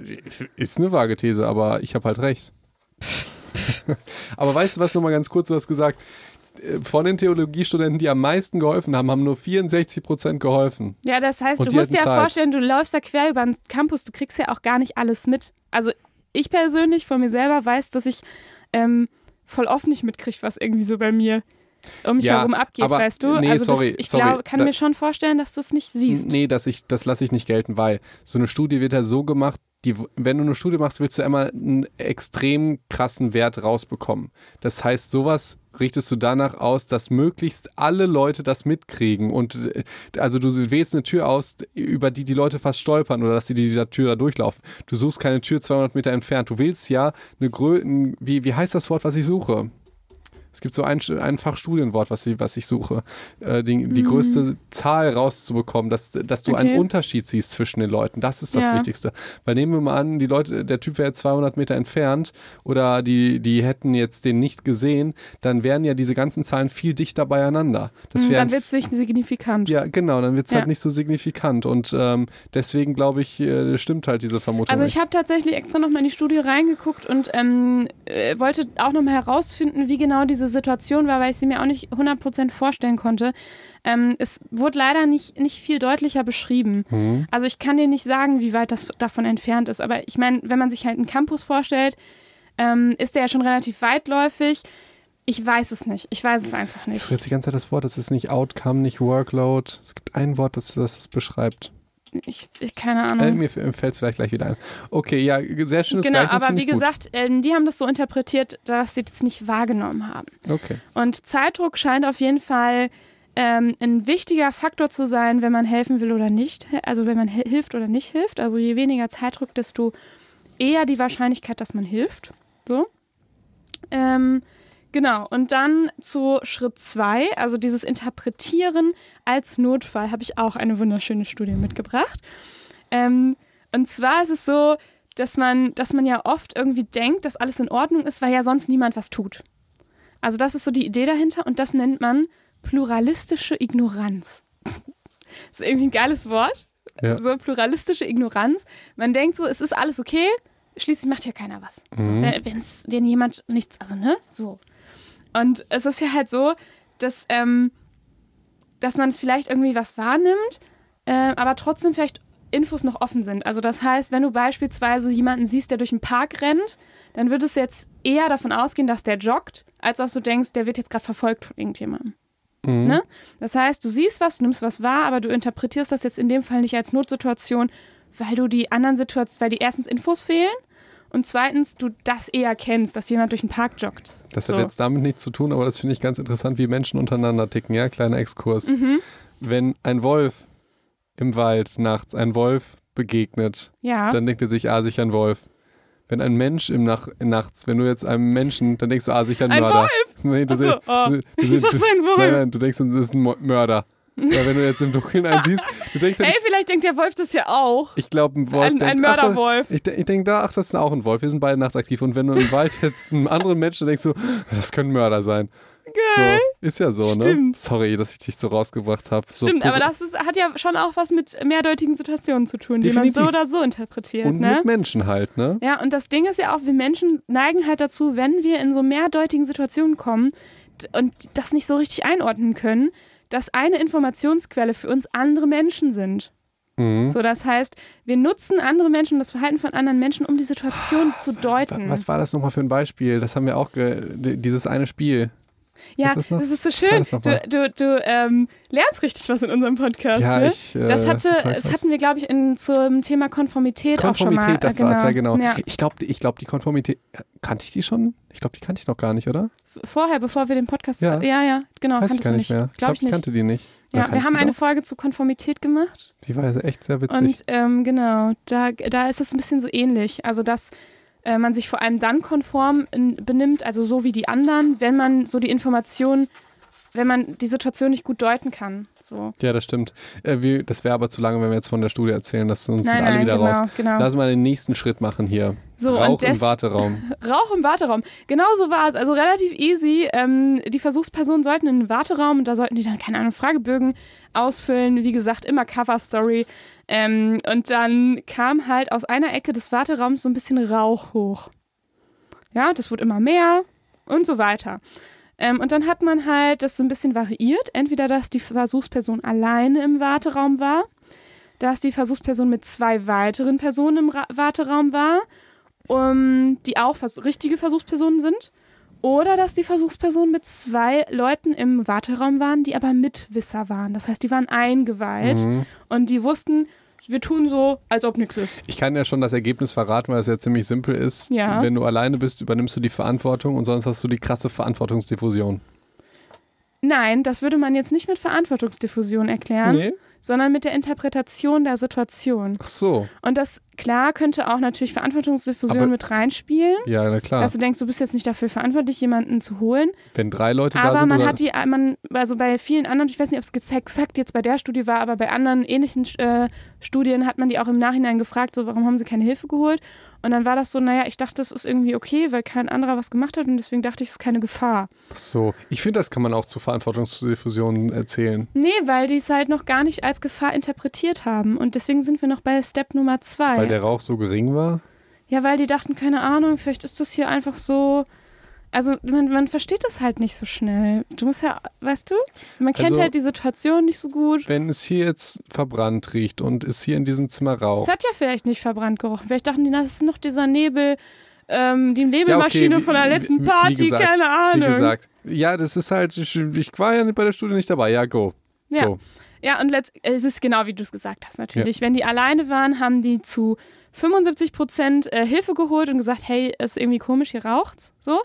ist eine vage These, aber ich habe halt recht. [laughs] aber weißt du was, nochmal ganz kurz, du hast gesagt, äh, von den Theologiestudenten, die am meisten geholfen haben, haben nur 64 Prozent geholfen. Ja, das heißt, Und du musst dir ja Zeit. vorstellen, du läufst da quer über den Campus, du kriegst ja auch gar nicht alles mit. Also ich persönlich von mir selber weiß, dass ich ähm, voll oft nicht mitkriege, was irgendwie so bei mir um mich ja, herum abgeht, aber, weißt du? Nee, also sorry, das, ich sorry, glaub, kann da, mir schon vorstellen, dass du es nicht siehst. Nee, dass ich, das lasse ich nicht gelten, weil so eine Studie wird ja so gemacht, die, wenn du eine Studie machst, willst du immer einen extrem krassen Wert rausbekommen. Das heißt, sowas richtest du danach aus, dass möglichst alle Leute das mitkriegen. Und äh, also du wählst eine Tür aus, über die die Leute fast stolpern oder dass sie dieser Tür da durchlaufen. Du suchst keine Tür 200 Meter entfernt. Du willst ja eine Größe, wie, wie heißt das Wort, was ich suche? Es gibt so ein, ein Fachstudienwort, was ich, was ich suche, äh, die, die mhm. größte Zahl rauszubekommen, dass, dass du okay. einen Unterschied siehst zwischen den Leuten. Das ist das ja. Wichtigste. Weil nehmen wir mal an, die Leute, der Typ wäre 200 Meter entfernt oder die, die hätten jetzt den nicht gesehen, dann wären ja diese ganzen Zahlen viel dichter beieinander. Das mhm, dann wird es nicht signifikant. Ja, genau, dann wird es halt ja. halt nicht so signifikant. Und ähm, deswegen glaube ich, äh, stimmt halt diese Vermutung. Also ich habe tatsächlich extra nochmal in die Studie reingeguckt und ähm, äh, wollte auch nochmal herausfinden, wie genau diese Situation war, weil ich sie mir auch nicht 100% vorstellen konnte. Ähm, es wurde leider nicht, nicht viel deutlicher beschrieben. Mhm. Also ich kann dir nicht sagen, wie weit das davon entfernt ist. Aber ich meine, wenn man sich halt einen Campus vorstellt, ähm, ist der ja schon relativ weitläufig. Ich weiß es nicht. Ich weiß es einfach Ich nicht. suche jetzt die ganze Zeit das Wort. Es ist nicht Outcome, nicht Workload. Es gibt ein Wort, das das, das beschreibt. Ich, ich keine Äh, Ahnung. mir fällt es vielleicht gleich wieder ein. Okay, ja, sehr schönes Genau, Gleichnis, aber wie gesagt, ähm, die haben das so interpretiert, dass sie das nicht wahrgenommen haben. Okay. Und Zeitdruck scheint auf jeden Fall ähm, ein wichtiger Faktor zu sein, wenn man helfen will oder nicht. Also wenn man hi- hilft oder nicht hilft. Also je weniger Zeitdruck, desto eher die Wahrscheinlichkeit, dass man hilft. So. Ähm, genau. Und dann zu Schritt zwei, also dieses Interpretieren als Notfall, habe ich auch eine wunderschöne Studie mitgebracht. Ähm, und zwar ist es so, dass man, dass man ja oft irgendwie denkt, dass alles in Ordnung ist, weil ja sonst niemand was tut. Also das ist so die Idee dahinter und das nennt man pluralistische Ignoranz. Das [laughs] ist irgendwie ein geiles Wort. Ja. So pluralistische Ignoranz. Man denkt so, es ist alles okay, schließlich macht ja keiner was. So, Mhm. wenn es denn jemand nichts, also ne, so. Und es ist ja halt so, dass, ähm, dass man es vielleicht irgendwie was wahrnimmt, äh, aber trotzdem vielleicht Infos noch offen sind. Also das heißt, wenn du beispielsweise jemanden siehst, der durch den Park rennt, dann würdest du jetzt eher davon ausgehen, dass der joggt, als dass du denkst, der wird jetzt gerade verfolgt von irgendjemandem. Mhm. Ne? Das heißt, du siehst was, du nimmst was wahr, aber du interpretierst das jetzt in dem Fall nicht als Notsituation, weil du die anderen Situationen, weil die erstens Infos fehlen und zweitens du das eher kennst, dass jemand durch den Park joggt. Das So. hat jetzt damit nichts zu tun, aber das finde ich ganz interessant, wie Menschen untereinander ticken. Ja, kleiner Exkurs. Mhm. Wenn ein Wolf im Wald nachts ein Wolf begegnet, Ja. dann denkt er sich, ah, sicher ein Wolf. Wenn ein Mensch im Nach nachts, wenn du jetzt einem Menschen, dann denkst du, ah, sicher ein, Ein Mörder. Nee, du, Ach so, se- oh. du, du, Ich du, ein Wolf. Nein, nein, du denkst, das ist ein Mörder. Weil wenn du jetzt im Dunkeln einen siehst, du denkst ja Ey, nicht, vielleicht denkt der Wolf das ja auch. ich glaube, ein Wolf Ein, denkt, ein ach, Mörderwolf. ich, de- ich denke da, ach, das ist auch ein Wolf. Wir sind beide nachts aktiv. Und wenn du im Wald jetzt einen anderen Menschen denkst du, das können Mörder sein. Geil. So, ist ja so, ne? Stimmt. Sorry, dass ich dich so rausgebracht habe. So Stimmt, aber das ist, hat ja schon auch was mit mehrdeutigen Situationen zu tun, die man Definitiv. so oder so interpretiert. Und ne? mit Menschen halt, ne? Ja, und das Ding ist ja auch, wir Menschen neigen halt dazu, wenn wir in so mehrdeutigen Situationen kommen und das nicht so richtig einordnen können, dass eine Informationsquelle für uns andere Menschen sind. Mhm. So, das heißt, wir nutzen andere Menschen und das Verhalten von anderen Menschen, um die Situation zu deuten. Was war das nochmal für ein Beispiel? Das haben wir auch, dieses eine Spiel. Ja, was ist noch- das ist so schön. das Du, du, du ähm, lernst richtig was in unserem Podcast. ja, ne? ich. Äh, Das hatte, das hatten wir, glaube ich, in, zum Thema Konformität, auch schon mal. Konformität, das äh, war es ja genau. Ja, Ich glaube, ich glaub, die Konformität, kannte ich die schon? Ich glaube, die kannte ich noch gar nicht, oder? vorher, bevor wir den Podcast. Ja. Ja, ja, genau. Weiß ich gar nicht mehr. Ich Glaube ich ich nicht. kannte die nicht. Ja, wir haben eine doch? Folge zu Konformität gemacht. Die war echt sehr witzig. Und ähm, genau, da, da ist es ein bisschen so ähnlich. Also, dass äh, man sich vor allem dann konform benimmt, also so wie die anderen, wenn man so die Information, wenn man die Situation nicht gut deuten kann. So. ja, das stimmt. Äh, das wäre aber zu lange, wenn wir jetzt von der Studie erzählen. Das sonst Nein, sind alle nein, wieder genau, raus. genau. Lass mal den nächsten Schritt machen hier. So, Rauch im Warteraum. [laughs] Rauch im Warteraum. Genau so war es. Also relativ easy. Ähm, die Versuchspersonen sollten in den Warteraum und da sollten die dann, keine Ahnung, Fragebögen ausfüllen. Wie gesagt, immer Cover-Story. Ähm, und dann kam halt aus einer Ecke des Warteraums so ein bisschen Rauch hoch. Ja, das wurde immer mehr und so weiter. Ähm, und dann hat man halt das so ein bisschen variiert. Entweder, dass die Versuchsperson alleine im Warteraum war, dass die Versuchsperson mit zwei weiteren Personen im Ra Warteraum war um, die auch vers richtige Versuchspersonen sind. Oder dass die Versuchspersonen mit zwei Leuten im Warteraum waren, die aber Mitwisser waren. Das heißt, die waren eingeweiht Mhm. und die wussten, wir tun so, als ob nichts ist. Ich kann ja schon das Ergebnis verraten, weil es ja ziemlich simpel ist. Ja. Wenn du alleine bist, übernimmst du die Verantwortung und sonst hast du die krasse Verantwortungsdiffusion. Nein, das würde man jetzt nicht mit Verantwortungsdiffusion erklären, Nee? Sondern mit der Interpretation der Situation. Ach so. Und das, klar, könnte auch natürlich Verantwortungsdiffusion Aber- mit reinspielen. Ja, na klar. Dass du denkst, du bist jetzt nicht dafür verantwortlich, jemanden zu holen. Wenn drei Leute da Aber sind man oder hat die, man, also bei vielen anderen, ich weiß nicht, ob es exakt jetzt bei der Studie war, aber bei anderen ähnlichen äh, Studien hat man die auch im Nachhinein gefragt, so warum haben sie keine Hilfe geholt? Und dann war das so, naja, ich dachte, das ist irgendwie okay, weil kein anderer was gemacht hat und deswegen dachte ich, es ist keine Gefahr. Ach so. Ich finde, das kann man auch zu Verantwortungsdiffusion erzählen. Nee, weil die es halt noch gar nicht als Gefahr interpretiert haben. Und deswegen sind wir noch bei Step Nummer zwei. Weil der Rauch so gering war. ja, weil die dachten, keine Ahnung, vielleicht ist das hier einfach so. Also man, man versteht das halt nicht so schnell. Du musst ja, weißt du, man kennt Also- halt die Situation nicht so gut. Wenn es hier jetzt verbrannt riecht und es hier in diesem Zimmer Rauch. Es hat ja vielleicht nicht verbrannt gerochen. Vielleicht dachten die, das ist noch dieser Nebel ähm, die Nebelmaschine Ja, okay, wie- von der letzten wie- wie Party, gesagt, keine Wie Ahnung. gesagt, ja, das ist halt, ich, war ja bei der Studie nicht dabei. Ja, go. Ja. go. Ja, und letzt, es ist genau wie du es gesagt hast, natürlich. Wenn die alleine waren, haben die zu 75 Prozent äh, Hilfe geholt und gesagt, hey, ist irgendwie komisch, hier raucht's. So.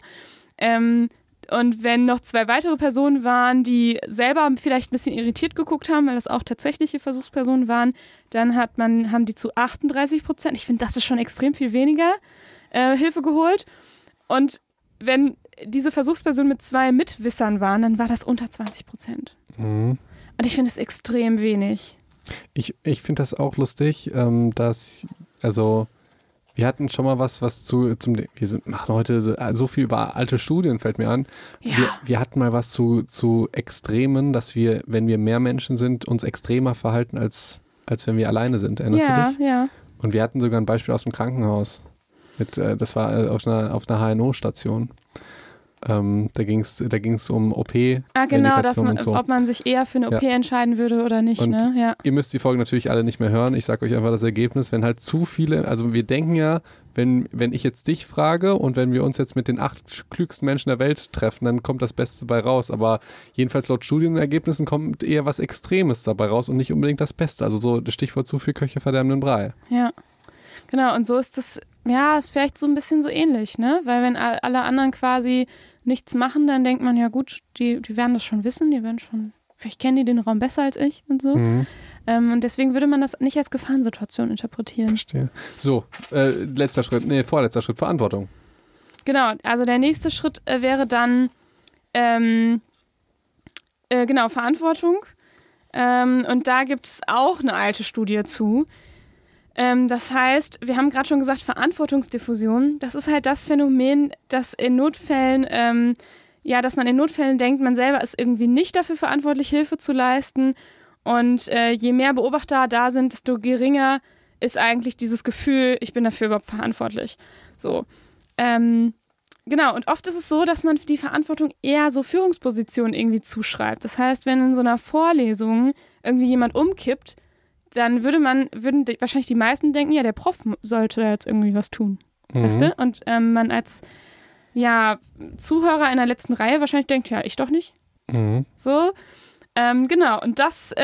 Ähm, und wenn noch zwei weitere Personen waren, die selber vielleicht ein bisschen irritiert geguckt haben, weil das auch tatsächliche Versuchspersonen waren, dann hat man, haben die zu 38 Prozent, ich finde, das ist schon extrem viel weniger, äh, Hilfe geholt. Und wenn diese Versuchspersonen mit zwei Mitwissern waren, dann war das unter 20 Prozent. Mhm. Und ich finde es extrem wenig. Ich, ich finde das auch lustig, ähm, dass, also, wir hatten schon mal was, was zu, zum, wir sind, machen heute so, so viel über alte Studien, fällt mir an. Ja. Wir, wir hatten mal was zu, zu Extremen, dass wir, wenn wir mehr Menschen sind, uns extremer verhalten, als, als wenn wir alleine sind. Erinnerst du ja, dich? ja. Und wir hatten sogar ein Beispiel aus dem Krankenhaus. Mit, äh, das war äh, auf einer, auf einer HNO-Station. Ähm, da ging es da ging's um OP. Ah, genau, dass man, und so. ob man sich eher für eine Ja. OP entscheiden würde oder nicht, Und ne? Ja. Ihr müsst die Folge natürlich alle nicht mehr hören. Ich sage euch einfach das Ergebnis. Wenn halt zu viele, also wir denken ja, wenn, wenn ich jetzt dich frage und wenn wir uns jetzt mit den acht klügsten Menschen der Welt treffen, dann kommt das Beste dabei raus. Aber jedenfalls laut Studienergebnissen kommt eher was Extremes dabei raus und nicht unbedingt das Beste. Also so das Stichwort zu viel Köche verderben den Brei. Ja. Genau, und so ist das, ja, ist vielleicht so ein bisschen so ähnlich, ne? Weil wenn alle anderen quasi nichts machen, dann denkt man, ja gut, die, die werden das schon wissen, die werden schon, vielleicht kennen die den Raum besser als ich und so. Mhm. Ähm, und deswegen würde man das nicht als Gefahrensituation interpretieren. Verstehe. So, äh, letzter Schritt, nee, vorletzter Schritt, Verantwortung. Genau, also der nächste Schritt äh, wäre dann, ähm, äh, genau, Verantwortung. Ähm, und da gibt es auch eine alte Studie zu. Ähm, das heißt, wir haben gerade schon gesagt, Verantwortungsdiffusion, das ist halt das Phänomen, dass in Notfällen, ähm, ja, dass man in Notfällen denkt, man selber ist irgendwie nicht dafür verantwortlich, Hilfe zu leisten. Und äh, je mehr Beobachter da sind, desto geringer ist eigentlich dieses Gefühl, ich bin dafür überhaupt verantwortlich. So. Ähm, genau, und oft ist es so, dass man die Verantwortung eher so Führungspositionen irgendwie zuschreibt. Das heißt, wenn in so einer Vorlesung irgendwie jemand umkippt, dann würde man, würden die, wahrscheinlich die meisten denken, ja, der Prof sollte da jetzt irgendwie was tun. Weißt du? Und ähm, man als ja, Zuhörer in der letzten Reihe wahrscheinlich denkt, ja, ich doch nicht. Mhm. So. Ähm, genau, und das äh,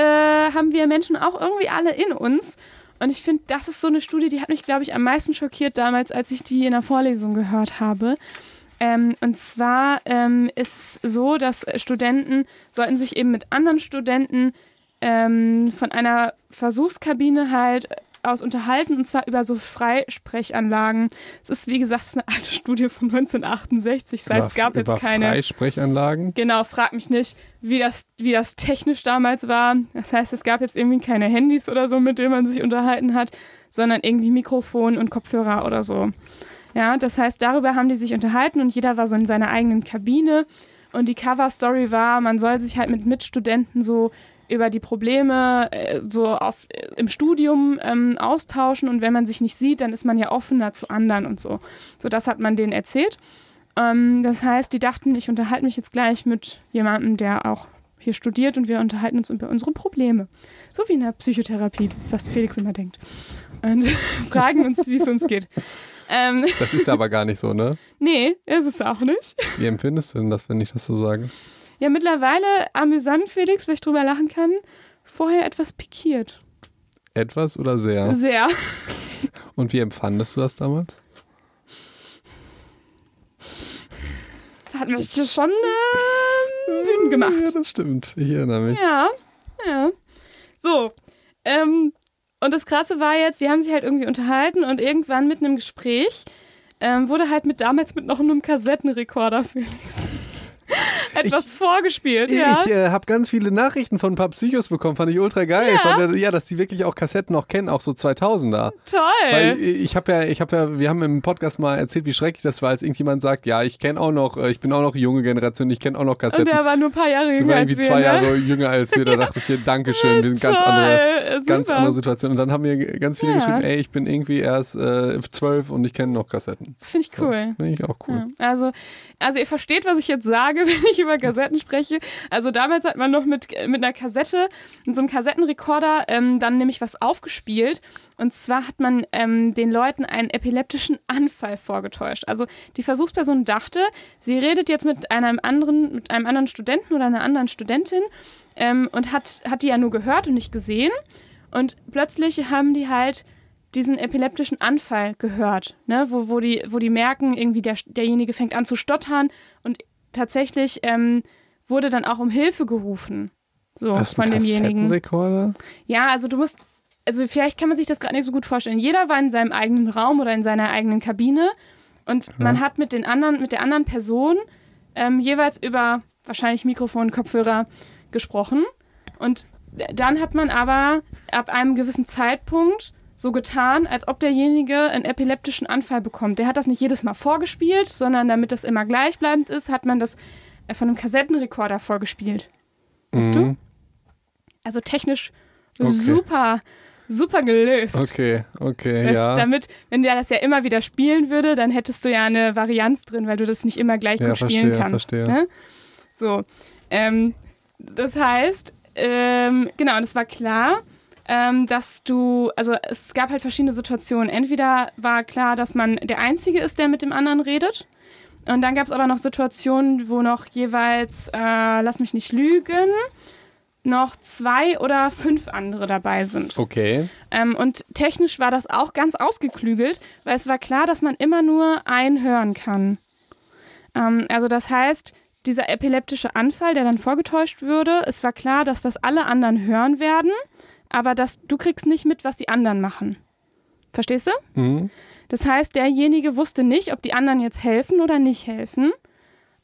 haben wir Menschen auch irgendwie alle in uns. Und ich finde, das ist so eine Studie, die hat mich, glaube ich, am meisten schockiert damals, als ich die in der Vorlesung gehört habe. Ähm, und zwar ähm, ist es so, dass Studenten sollten sich eben mit anderen Studenten ähm, von einer Versuchskabine halt aus unterhalten und zwar über so Freisprechanlagen. Es ist, wie gesagt, eine alte Studie von 1968. Das heißt, es gab über jetzt keine. Freisprechanlagen. Genau, frag mich nicht, wie das, wie das technisch damals war. Das heißt, es gab jetzt irgendwie keine Handys oder so, mit denen man sich unterhalten hat, sondern irgendwie Mikrofon und Kopfhörer oder so. Ja, das heißt, darüber haben die sich unterhalten und jeder war so in seiner eigenen Kabine. Und die Cover-Story war, man soll sich halt mit Mitstudenten so über die Probleme äh, so auf, äh, im Studium ähm, austauschen und wenn man sich nicht sieht, dann ist man ja offener zu anderen und so. So, das hat man denen erzählt. Ähm, das heißt, die dachten, ich unterhalte mich jetzt gleich mit jemandem, der auch hier studiert und wir unterhalten uns über unsere Probleme. So wie in der Psychotherapie, was Felix immer denkt. Und [laughs] fragen uns, wie es uns geht. Ähm, Das ist ja aber gar nicht so, ne? nee, ist es auch nicht. Wie empfindest du denn das, wenn ich das so sage? Ja, mittlerweile amüsant, Felix, weil ich drüber lachen kann. Vorher etwas pikiert. Etwas oder sehr? Sehr. Und wie empfandest du das damals? Hat mich schon äh, wütend gemacht. Ja, das stimmt. Ich erinnere mich. Ja, ja. So. Ähm, und das Krasse war jetzt, die haben sich halt irgendwie unterhalten und irgendwann mitten im Gespräch ähm, wurde halt mit damals mit noch einem Kassettenrekorder, [laughs] Felix, [laughs] etwas vorgespielt, ja. Ich äh, habe ganz viele Nachrichten von ein paar Psychos bekommen, fand ich ultra geil. Ja. Der, ja, dass die wirklich auch Kassetten noch kennen, auch so 2000er. Toll. Weil ich habe ja, ich habe ja, wir haben im Podcast mal erzählt, wie schrecklich das war, als irgendjemand sagt, ja, ich kenne auch noch, äh, ich bin auch noch junge Generation, ich kenne auch noch und Kassetten. der war nur ein paar Jahre Du jünger war als irgendwie wir, zwei ne? Jahre jünger als wir, da [laughs] dachte ich hier, Dankeschön, wir sind ganz andere, ganz super. andere Situationen. Und dann haben mir ganz viele Ja. geschrieben, ey, ich bin irgendwie erst äh, zwölf und ich kenne noch Kassetten. Das finde ich So, cool. Finde ich auch cool. Ja, also, also ihr versteht, was ich jetzt sage, [laughs] wenn ich über Kassetten spreche. Also damals hat man noch mit, mit einer Kassette, mit so einem Kassettenrekorder ähm, dann nämlich was aufgespielt. Und zwar hat man ähm, den Leuten einen epileptischen Anfall vorgetäuscht. Also die Versuchsperson dachte, sie redet jetzt mit einem anderen, mit einem anderen Studenten oder einer anderen Studentin ähm, und hat, hat die ja nur gehört und nicht gesehen. Und plötzlich haben die halt diesen epileptischen Anfall gehört, ne? wo, wo, die, wo die merken, irgendwie der, derjenige fängt an zu stottern und tatsächlich ähm, wurde dann auch um Hilfe gerufen. So Hast von demjenigen. Ja, also du musst, also vielleicht kann man sich das gerade nicht so gut vorstellen. Jeder war in seinem eigenen Raum oder in seiner eigenen Kabine und man hat mit den anderen, mit der anderen Person ähm, jeweils über wahrscheinlich Mikrofon, Kopfhörer gesprochen. Und dann hat man aber ab einem gewissen Zeitpunkt so getan, als ob derjenige einen epileptischen Anfall bekommt. Der hat das nicht jedes Mal vorgespielt, sondern damit das immer gleichbleibend ist, hat man das äh, von einem Kassettenrekorder vorgespielt. Weißt du? Mhm. Also technisch Okay. super, super gelöst. Okay, okay, Weißt, ja. Damit, wenn der das ja immer wieder spielen würde, dann hättest du ja eine Varianz drin, weil du das nicht immer gleich Ja, gut spielen verstehe, kannst. verstehe. Ne? So. Ähm, das heißt, ähm, genau, und es war klar, ähm, dass du, also es gab halt verschiedene Situationen. Entweder war klar, dass man der Einzige ist, der mit dem anderen redet. Und dann gab es aber noch Situationen, wo noch jeweils, äh, lass mich nicht lügen, noch zwei oder fünf andere dabei sind. Okay. Ähm, und technisch war das auch ganz ausgeklügelt, weil es war klar, dass man immer nur einen hören kann. Ähm, also das heißt, dieser epileptische Anfall, der dann vorgetäuscht würde, es war klar, dass das alle anderen hören werden, aber dass du kriegst nicht mit, was die anderen machen. Verstehst du? Mhm. Das heißt, derjenige wusste nicht, ob die anderen jetzt helfen oder nicht helfen,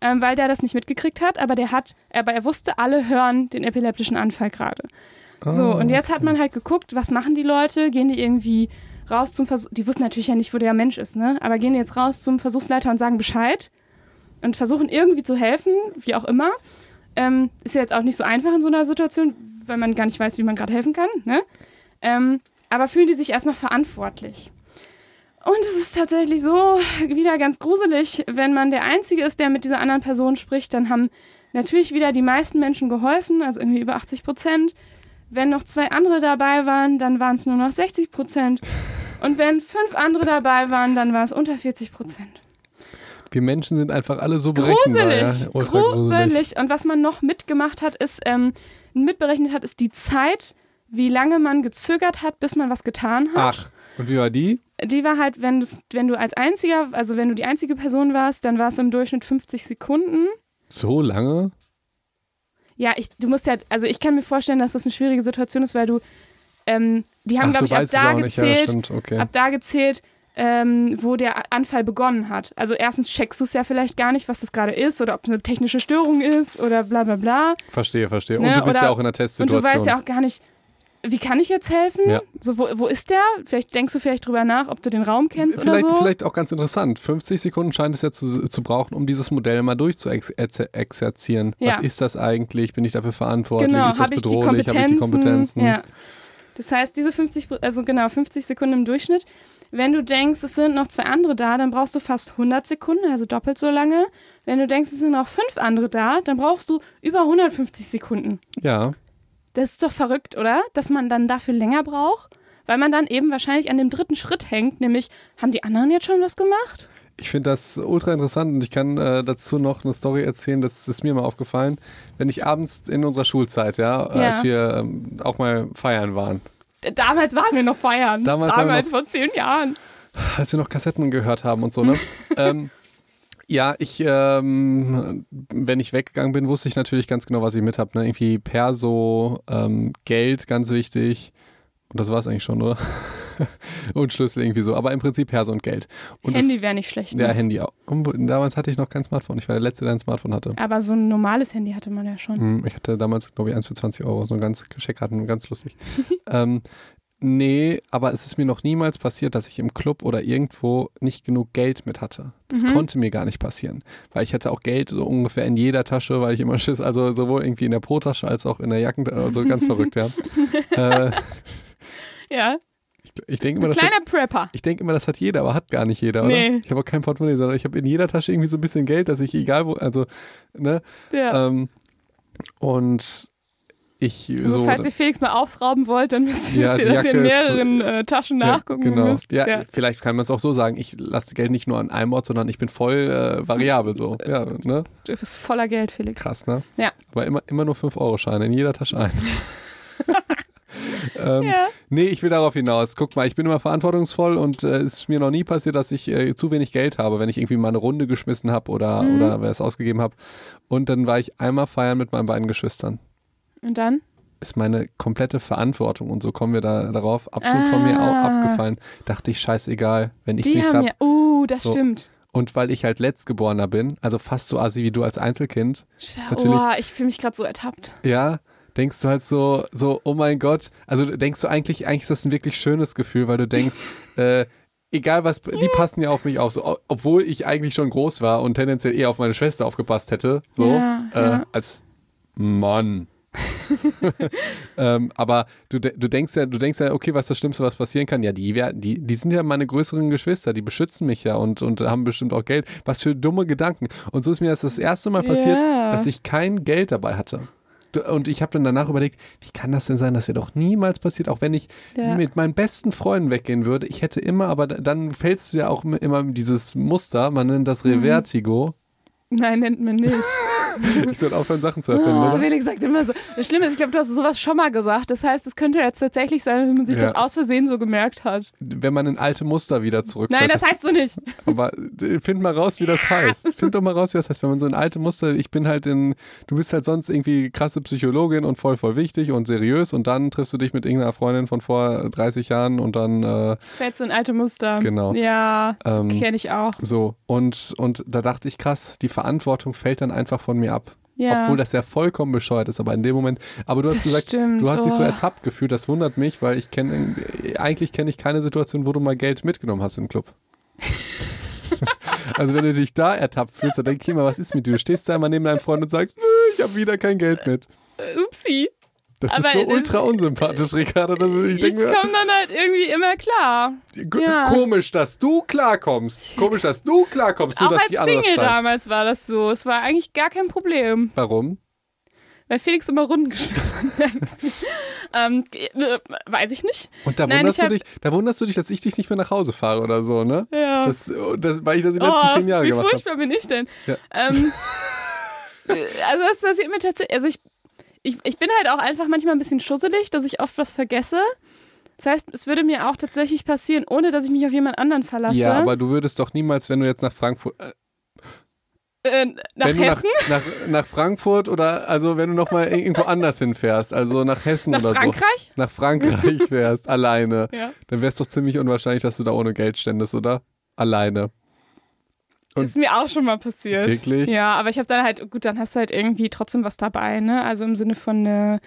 ähm, weil der das nicht mitgekriegt hat, aber der hat, aber er wusste, alle hören den epileptischen Anfall gerade. So, Ah, und jetzt hat man halt geguckt, was machen die Leute? Gehen die irgendwie raus zum Versuch, die wussten natürlich ja nicht, wo der Mensch ist, ne? Aber gehen jetzt raus zum Versuchsleiter und sagen Bescheid und versuchen irgendwie zu helfen, wie auch immer. Ähm, ist ja jetzt auch nicht so einfach in so einer Situation, weil man gar nicht weiß, wie man gerade helfen kann, ne? Ähm, aber fühlen die sich erstmal verantwortlich. Und es ist tatsächlich so wieder ganz gruselig, wenn man der Einzige ist, der mit dieser anderen Person spricht, dann haben natürlich wieder die meisten Menschen geholfen, also irgendwie über 80 Prozent. Wenn noch zwei andere dabei waren, dann waren es nur noch 60 Prozent. Und wenn fünf andere dabei waren, dann war es unter 40 Prozent. Wir Menschen sind einfach alle so berechenbar. Gruselig, Ja? Gruselig. Und was man noch mitgemacht hat, ist, ähm, mitberechnet hat, ist die Zeit, wie lange man gezögert hat, bis man was getan hat. Ach, und wie war die? Die war halt, wenn, wenn du als einziger, also wenn du die einzige Person warst, dann war es im Durchschnitt 50 Sekunden. So lange? Ja, ich, du musst ja, also ich kann mir vorstellen, dass das eine schwierige Situation ist, weil du, ähm, die haben, glaube ich, ab da auch nicht. Ja, gezählt, stimmt, okay. ab da gezählt, ähm, wo der Anfall begonnen hat. Also erstens checkst du es ja vielleicht gar nicht, was das gerade ist oder ob es eine technische Störung ist oder bla bla bla. Verstehe, verstehe. Ne, Und du bist oder- ja auch in einer Und du Testsituation. weißt ja auch gar nicht, wie kann ich jetzt helfen? Ja. So, wo, wo ist der? Vielleicht denkst du vielleicht drüber nach, ob du den Raum kennst Vielleicht, oder so. vielleicht auch ganz interessant. 50 Sekunden scheint es ja zu, zu brauchen, um dieses Modell mal durchzuexerzieren. Was Ja. ist das eigentlich? Bin ich dafür verantwortlich? Genau, ist das bedrohlich? Habe ich die Kompetenzen? Ja. Das heißt, diese 50, Pro- also genau, 50 Sekunden im Durchschnitt. Wenn du denkst, es sind noch zwei andere da, dann brauchst du fast 100 Sekunden, also doppelt so lange. Wenn du denkst, es sind noch fünf andere da, dann brauchst du über 150 Sekunden. ja. Das ist doch verrückt, oder? Dass man dann dafür länger braucht, weil man dann eben wahrscheinlich an dem dritten Schritt hängt, nämlich, haben die anderen jetzt schon was gemacht? Ich finde das ultra interessant und ich kann äh, dazu noch eine Story erzählen, das ist mir mal aufgefallen. Wenn ich abends in unserer Schulzeit, ja, Ja. als wir ähm, auch mal feiern waren, Damals waren wir noch feiern. Damals Damals vor zehn Jahren. als wir noch Kassetten gehört haben und so, ne? [laughs] ähm, ja, ich, ähm, wenn ich weggegangen bin, wusste ich natürlich ganz genau, was ich mit habe. Ne? Irgendwie Perso, ähm, Geld, ganz wichtig. Und das war es eigentlich schon, oder? [laughs] und Schlüssel irgendwie so. Aber im Prinzip Perso und Geld. Und Handy wäre nicht schlecht. Das, ja, Ne? Handy auch. Damals hatte ich noch kein Smartphone. Ich war der Letzte, der ein Smartphone hatte. Aber so ein normales Handy hatte man ja schon. Hm, Ich hatte damals, glaube ich, eins für 20 Euro. So ein ganz Scheckkarten, ganz lustig. [laughs] ähm, nee, aber es ist mir noch niemals passiert, dass ich im Club oder irgendwo nicht genug Geld mit hatte. Das Mhm. konnte mir gar nicht passieren. Weil ich hatte auch Geld so ungefähr in jeder Tasche, weil ich immer Schiss, also sowohl irgendwie in der Po-Tasche als auch in der Jacken, also ganz verrückt, ja. [laughs] äh, Ja. Ich, ich denke immer, das Kleiner hat, Prepper. ich denke immer, das hat jeder, aber hat gar nicht jeder, oder? Nee. Ich habe auch kein Portemonnaie, sondern ich habe in jeder Tasche irgendwie so ein bisschen Geld, dass ich egal wo, also, ne? Ja. Ähm, und ich Nur so. falls ihr Felix mal aufrauben wollt, dann müsst, Ja, ihr, dass ihr in Jacke ist- mehreren äh, Taschen ja, nachgucken genau. müsst. Ja, ja. vielleicht kann man es auch so sagen. Ich lasse Geld nicht nur an einem Ort, sondern ich bin voll äh, variabel so. Ja, ne? Du bist voller Geld, Felix. Krass, ne? Ja. Aber immer, immer nur 5-Euro-Scheine in jeder Tasche ein. [laughs] ähm, Ja. Nee, ich will darauf hinaus. Guck mal, ich bin immer verantwortungsvoll und äh, es ist mir noch nie passiert, dass ich äh, zu wenig Geld habe, wenn ich irgendwie mal eine Runde geschmissen habe oder, Mhm. oder wer es ausgegeben habe. Und dann war ich einmal feiern mit meinen beiden Geschwistern. Und dann? Ist meine komplette Verantwortung und so kommen wir da darauf absolut von mir au- Ah. abgefallen. Dachte ich, scheißegal, wenn ich es nicht habe. ja. Uh, das So. stimmt. Und weil ich halt Letztgeborener bin, also fast so assi wie du als Einzelkind, natürlich- Oh, ich fühle mich gerade so ertappt. ja, denkst du halt so, so, oh mein Gott. Also denkst du eigentlich, eigentlich ist das ein wirklich schönes Gefühl, weil du denkst, [laughs] äh, egal was, die passen ja auf mich auf, so, obwohl ich eigentlich schon groß war und tendenziell eher auf meine Schwester aufgepasst hätte, so, Ja, äh, ja. als Mann. [laughs] ähm, aber du, du denkst ja, du denkst ja, okay, was ist das Schlimmste, was passieren kann? Ja, die werden, die, die sind ja meine größeren Geschwister, die beschützen mich ja und, und haben bestimmt auch Geld. Was für dumme Gedanken. Und so ist mir das das erste Mal passiert, Ja. dass ich kein Geld dabei hatte. Und ich habe dann danach überlegt, wie kann das denn sein, dass ja doch niemals passiert, auch wenn ich Ja. mit meinen besten Freunden weggehen würde. Ich hätte immer, aber da- dann fällst du ja auch immer dieses Muster, man nennt das Mhm. Nein, nennt man nicht. [laughs] Ich soll aufhören, Sachen zu erfinden, Oh, oder? Felix sagt immer so. Das Schlimme ist, ich glaube, du hast sowas schon mal gesagt. Das heißt, es könnte jetzt tatsächlich sein, dass man sich Ja. das aus Versehen so gemerkt hat. Wenn man in alte Muster wieder zurückfällt. Nein, das heißt so nicht. Aber äh, find mal raus, wie das heißt. Find doch mal raus, wie das heißt. Wenn man so in alte Muster, ich bin halt in, du bist halt sonst irgendwie krasse Psychologin und voll, voll wichtig und seriös und dann triffst du dich mit irgendeiner Freundin von vor 30 Jahren und dann äh, Fällst du in alte Muster. Genau. Ja, Ähm, kenne ich auch. so. Und, und da dachte ich, krass, die Verantwortung fällt dann einfach von mir ab. Ja. Obwohl das ja vollkommen bescheuert ist, aber in dem Moment, aber du hast Das gesagt, stimmt. du hast dich so Oh. ertappt gefühlt, das wundert mich, weil ich kenne, eigentlich kenne ich keine Situation, wo du mal Geld mitgenommen hast im Club. [laughs] also wenn du dich da ertappt fühlst, dann denke ich immer, was ist mit dir? Du stehst da immer neben deinem Freund und sagst, "Nö, ich habe wieder kein Geld mit. Upsi. Das Aber ist so das- ultra unsympathisch, Ricardo. dass ich Ich denke, komme dann halt irgendwie immer klar. Ja. komisch, dass du klarkommst. Komisch, dass du klarkommst, nur auch dass als Single damals war das so. Es war eigentlich gar kein Problem. Warum? Weil Felix immer Runden [laughs] geschmissen hat. ähm, äh, weiß ich nicht. Und da Nein, wunderst du hab- dich, da wunderst du dich, dass ich dich nicht mehr nach Hause fahre oder so, ne? Ja. Das, das, weil ich das die letzten oh, zehn Jahre wie gemacht habe. furchtbar bin ich denn? Ja. Ähm, [laughs] äh, also das passiert mir tatsächlich, also ich, ich, ich bin halt auch einfach manchmal ein bisschen schusselig, dass ich oft was vergesse. Das heißt, es würde mir auch tatsächlich passieren, ohne dass ich mich auf jemand anderen verlasse. Ja, aber du würdest doch niemals, wenn du jetzt nach Frankfurt, äh, äh, nach wenn du nach, Hessen, nach, nach Frankfurt oder also wenn du nochmal irgendwo anders hinfährst, also nach Hessen nach oder Frankreich. so, nach Frankreich wärst, alleine, [laughs] Ja. dann wäre es doch ziemlich unwahrscheinlich, dass du da ohne Geld ständest, oder? Alleine. Und- ist mir auch schon mal passiert. Wirklich? Ja, aber ich habe dann halt, gut, dann hast du halt irgendwie trotzdem was dabei, ne? Also im Sinne von eine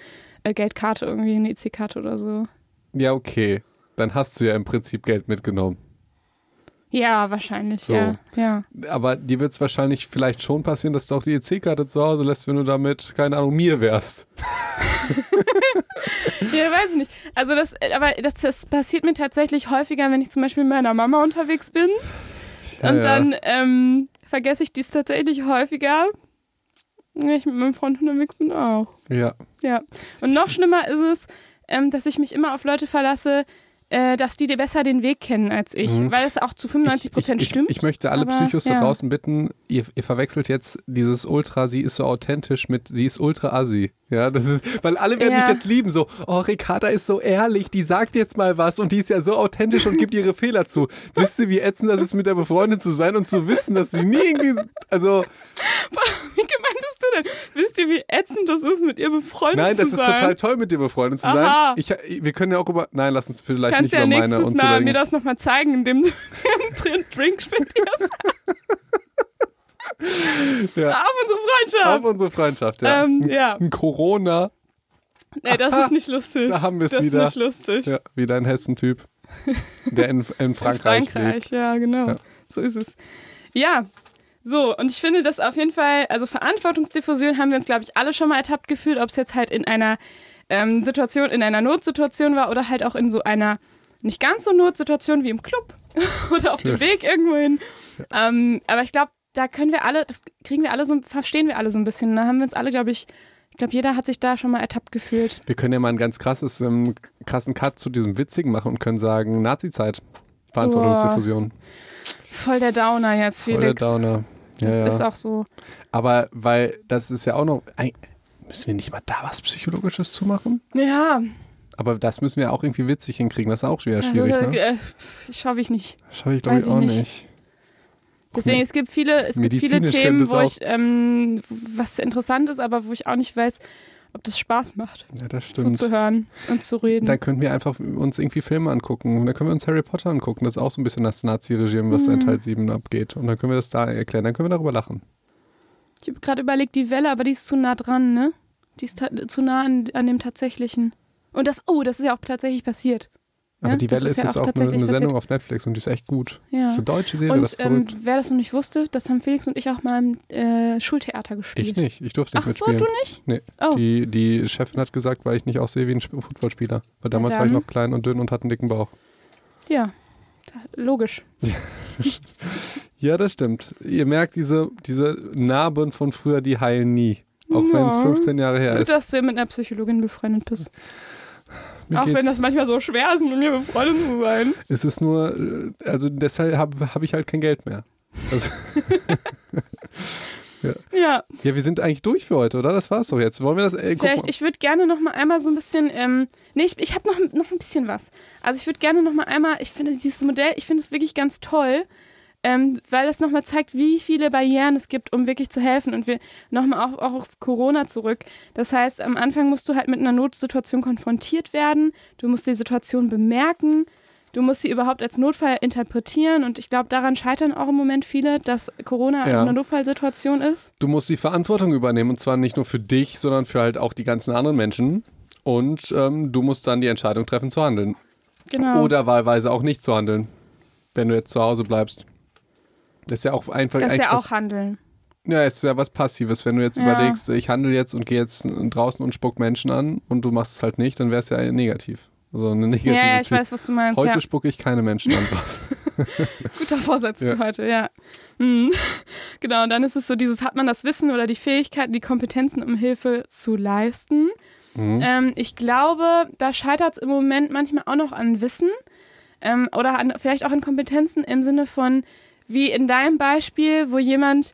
äh, Geldkarte, irgendwie eine EC-Karte oder so. Ja, okay. Dann hast du ja im Prinzip Geld mitgenommen. Ja, wahrscheinlich, So. ja. ja. Aber dir wird es wahrscheinlich vielleicht schon passieren, dass du auch die EC-Karte zu Hause lässt, wenn du damit, keine Ahnung, mir wärst. [laughs] Ja, weiß ich nicht. Also das, äh, aber das, das passiert mir tatsächlich häufiger, wenn ich zum Beispiel mit meiner Mama unterwegs bin. Und ja. dann ähm, vergesse ich dies tatsächlich häufiger, wenn ich mit meinem Freund unterwegs bin auch. Ja. Ja. Und noch schlimmer ist es, ähm, dass ich mich immer auf Leute verlasse, äh, dass die dir besser den Weg kennen als ich. Mhm. Weil es auch zu 95 Prozent stimmt. Ich, ich möchte alle aber, Psychos da ja. draußen bitten, ihr, ihr verwechselt jetzt dieses Ultra, sie ist so authentisch mit, sie ist ultra assi. Ja, das ist, weil alle werden Ja. dich jetzt lieben, so, oh, Ricarda ist so ehrlich, die sagt jetzt mal was und die ist ja so authentisch und gibt ihre Fehler zu. [laughs] Wisst ihr, wie ätzend das ist, mit der befreundet zu sein und zu wissen, dass sie nie irgendwie, also, [laughs] Wie gemein du denn? Wisst ihr, wie ätzend das ist, mit ihr befreundet nein, das zu ist sein? total toll, mit dir befreundet zu Aha. sein. Ich, wir können ja auch über, nein, lass uns vielleicht Kannst nicht ja über meine nächstes und Mal so mir das nochmal zeigen, indem du einen Drink spendierst. Ja. Auf unsere Freundschaft. Auf unsere Freundschaft, ja. Ähm, ja. Ein Corona, Nee, das ist nicht lustig. [laughs] Da haben wir's das wieder. Das ist nicht lustig. ja, wieder ein Hessen-Typ, der in, in Frankreich, lebt. Frankreich, ja, genau. Ja. So ist es. Ja, so, und ich finde das auf jeden Fall, also Verantwortungsdiffusion haben wir uns, glaube ich, alle schon mal ertappt gefühlt, ob es jetzt halt in einer ähm, Situation, in einer Notsituation war oder halt auch in so einer nicht ganz so Notsituationen wie im Club [laughs] oder auf dem Weg irgendwohin. Ähm, aber ich glaube, da können wir alle, das kriegen wir alle so, verstehen wir alle so ein bisschen. Da haben wir uns alle, glaube ich, ich glaube, jeder hat sich da schon mal ertappt gefühlt. Wir können ja mal einen ganz krasses, ähm, krassen Cut zu diesem Witzigen machen und können sagen, Nazi-Zeit, Verantwortungsdiffusion. Voll der Downer jetzt, Felix. Voll der Downer. Das ja. ist auch so. Aber weil das ist ja auch noch, müssen wir nicht mal da was Psychologisches zu machen? Ja, Aber das müssen wir auch irgendwie witzig hinkriegen. Das ist auch wieder schwierig, ist, ne? äh, schaffe ich nicht. Schaffe ich glaube ich auch nicht. nicht. Deswegen, es gibt viele, es gibt viele Themen, wo ich, ähm, was interessant ist, aber wo ich auch nicht weiß, ob das Spaß macht, Ja, das stimmt. zuzuhören und zu reden. Da könnten wir einfach uns irgendwie Filme angucken. Da können wir uns Harry Potter angucken. Das ist auch so ein bisschen das Nazi-Regime, was Mhm. in Teil 7 abgeht. Und dann können wir das da erklären. Dann können wir darüber lachen. Ich habe gerade überlegt, die Welle, aber die ist zu nah dran, ne? Die ist zu nah an, an dem tatsächlichen. Und das, oh, das ist ja auch tatsächlich passiert. Aber Ja, die das Welle ist ja jetzt auch auch eine, eine Sendung auf Netflix und die ist echt gut. Ja. Das ist eine deutsche Serie, das Und ist ähm, wer das noch nicht wusste, das haben Felix und ich auch mal im äh, Schultheater gespielt. Ich nicht. Ich durfte nicht Ach so, mitspielen. du nicht? Nee. Oh. Die, die Chefin hat gesagt, weil ich nicht aussehe wie ein Sp- Footballspieler. Weil damals war ich noch klein und dünn und hatte einen dicken Bauch. Ja, logisch. [laughs] Ja, das stimmt. Ihr merkt, diese, diese Narben von früher, die heilen nie. Auch wenn es Ja. 15 Jahre her Gut, ist. dass du mit einer Psychologin befreundet bist. Mir auch wenn das manchmal so schwer ist, mit mir befreundet zu sein. Es ist nur, äh, also deshalb habe hab ich halt kein Geld mehr. Das, [laughs] Ja, ja, wir sind eigentlich durch für heute, oder? Das war's doch jetzt. Wollen wir das? Äh, vielleicht, mal. ich würde gerne noch mal einmal so ein bisschen, ähm, nee, ich, ich habe noch, noch ein bisschen was. Also ich würde gerne noch mal einmal, ich finde dieses Modell, ich finde es wirklich ganz toll, ähm, weil es noch mal zeigt, wie viele Barrieren es gibt, um wirklich zu helfen. Und wir noch mal auch, auch auf Corona zurück. Das heißt, am Anfang musst du halt mit einer Notsituation konfrontiert werden. Du musst die Situation bemerken. Du musst sie überhaupt als Notfall interpretieren. Und ich glaube, daran scheitern auch im Moment viele, dass Corona Ja. eine Notfallsituation ist. Du musst die Verantwortung übernehmen und zwar nicht nur für dich, sondern für halt auch die ganzen anderen Menschen. Und ähm, du musst dann die Entscheidung treffen zu handeln. Genau. Oder wahlweise auch nicht zu handeln, wenn du jetzt zu Hause bleibst. Das ist ja auch einfach das ist ja was, auch Handeln. ja, ist ja was Passives. Wenn du jetzt Ja. überlegst, ich handle jetzt und gehe jetzt draußen und spuck Menschen an und du machst es halt nicht, dann wäre es ja negativ. Also eine negative Ja, ja, ich Ziel- weiß, was du meinst. Heute ja. spucke ich keine Menschen an. Was? [laughs] [laughs] Guter Vorsatz Ja. für heute, ja. Mhm. [laughs] Genau, und dann ist es so dieses, hat man das Wissen oder die Fähigkeiten, die Kompetenzen, um Hilfe zu leisten? Mhm. Ähm, ich glaube, da scheitert es im Moment manchmal auch noch an Wissen ähm, oder an, vielleicht auch an Kompetenzen im Sinne von, wie in deinem Beispiel, wo jemand,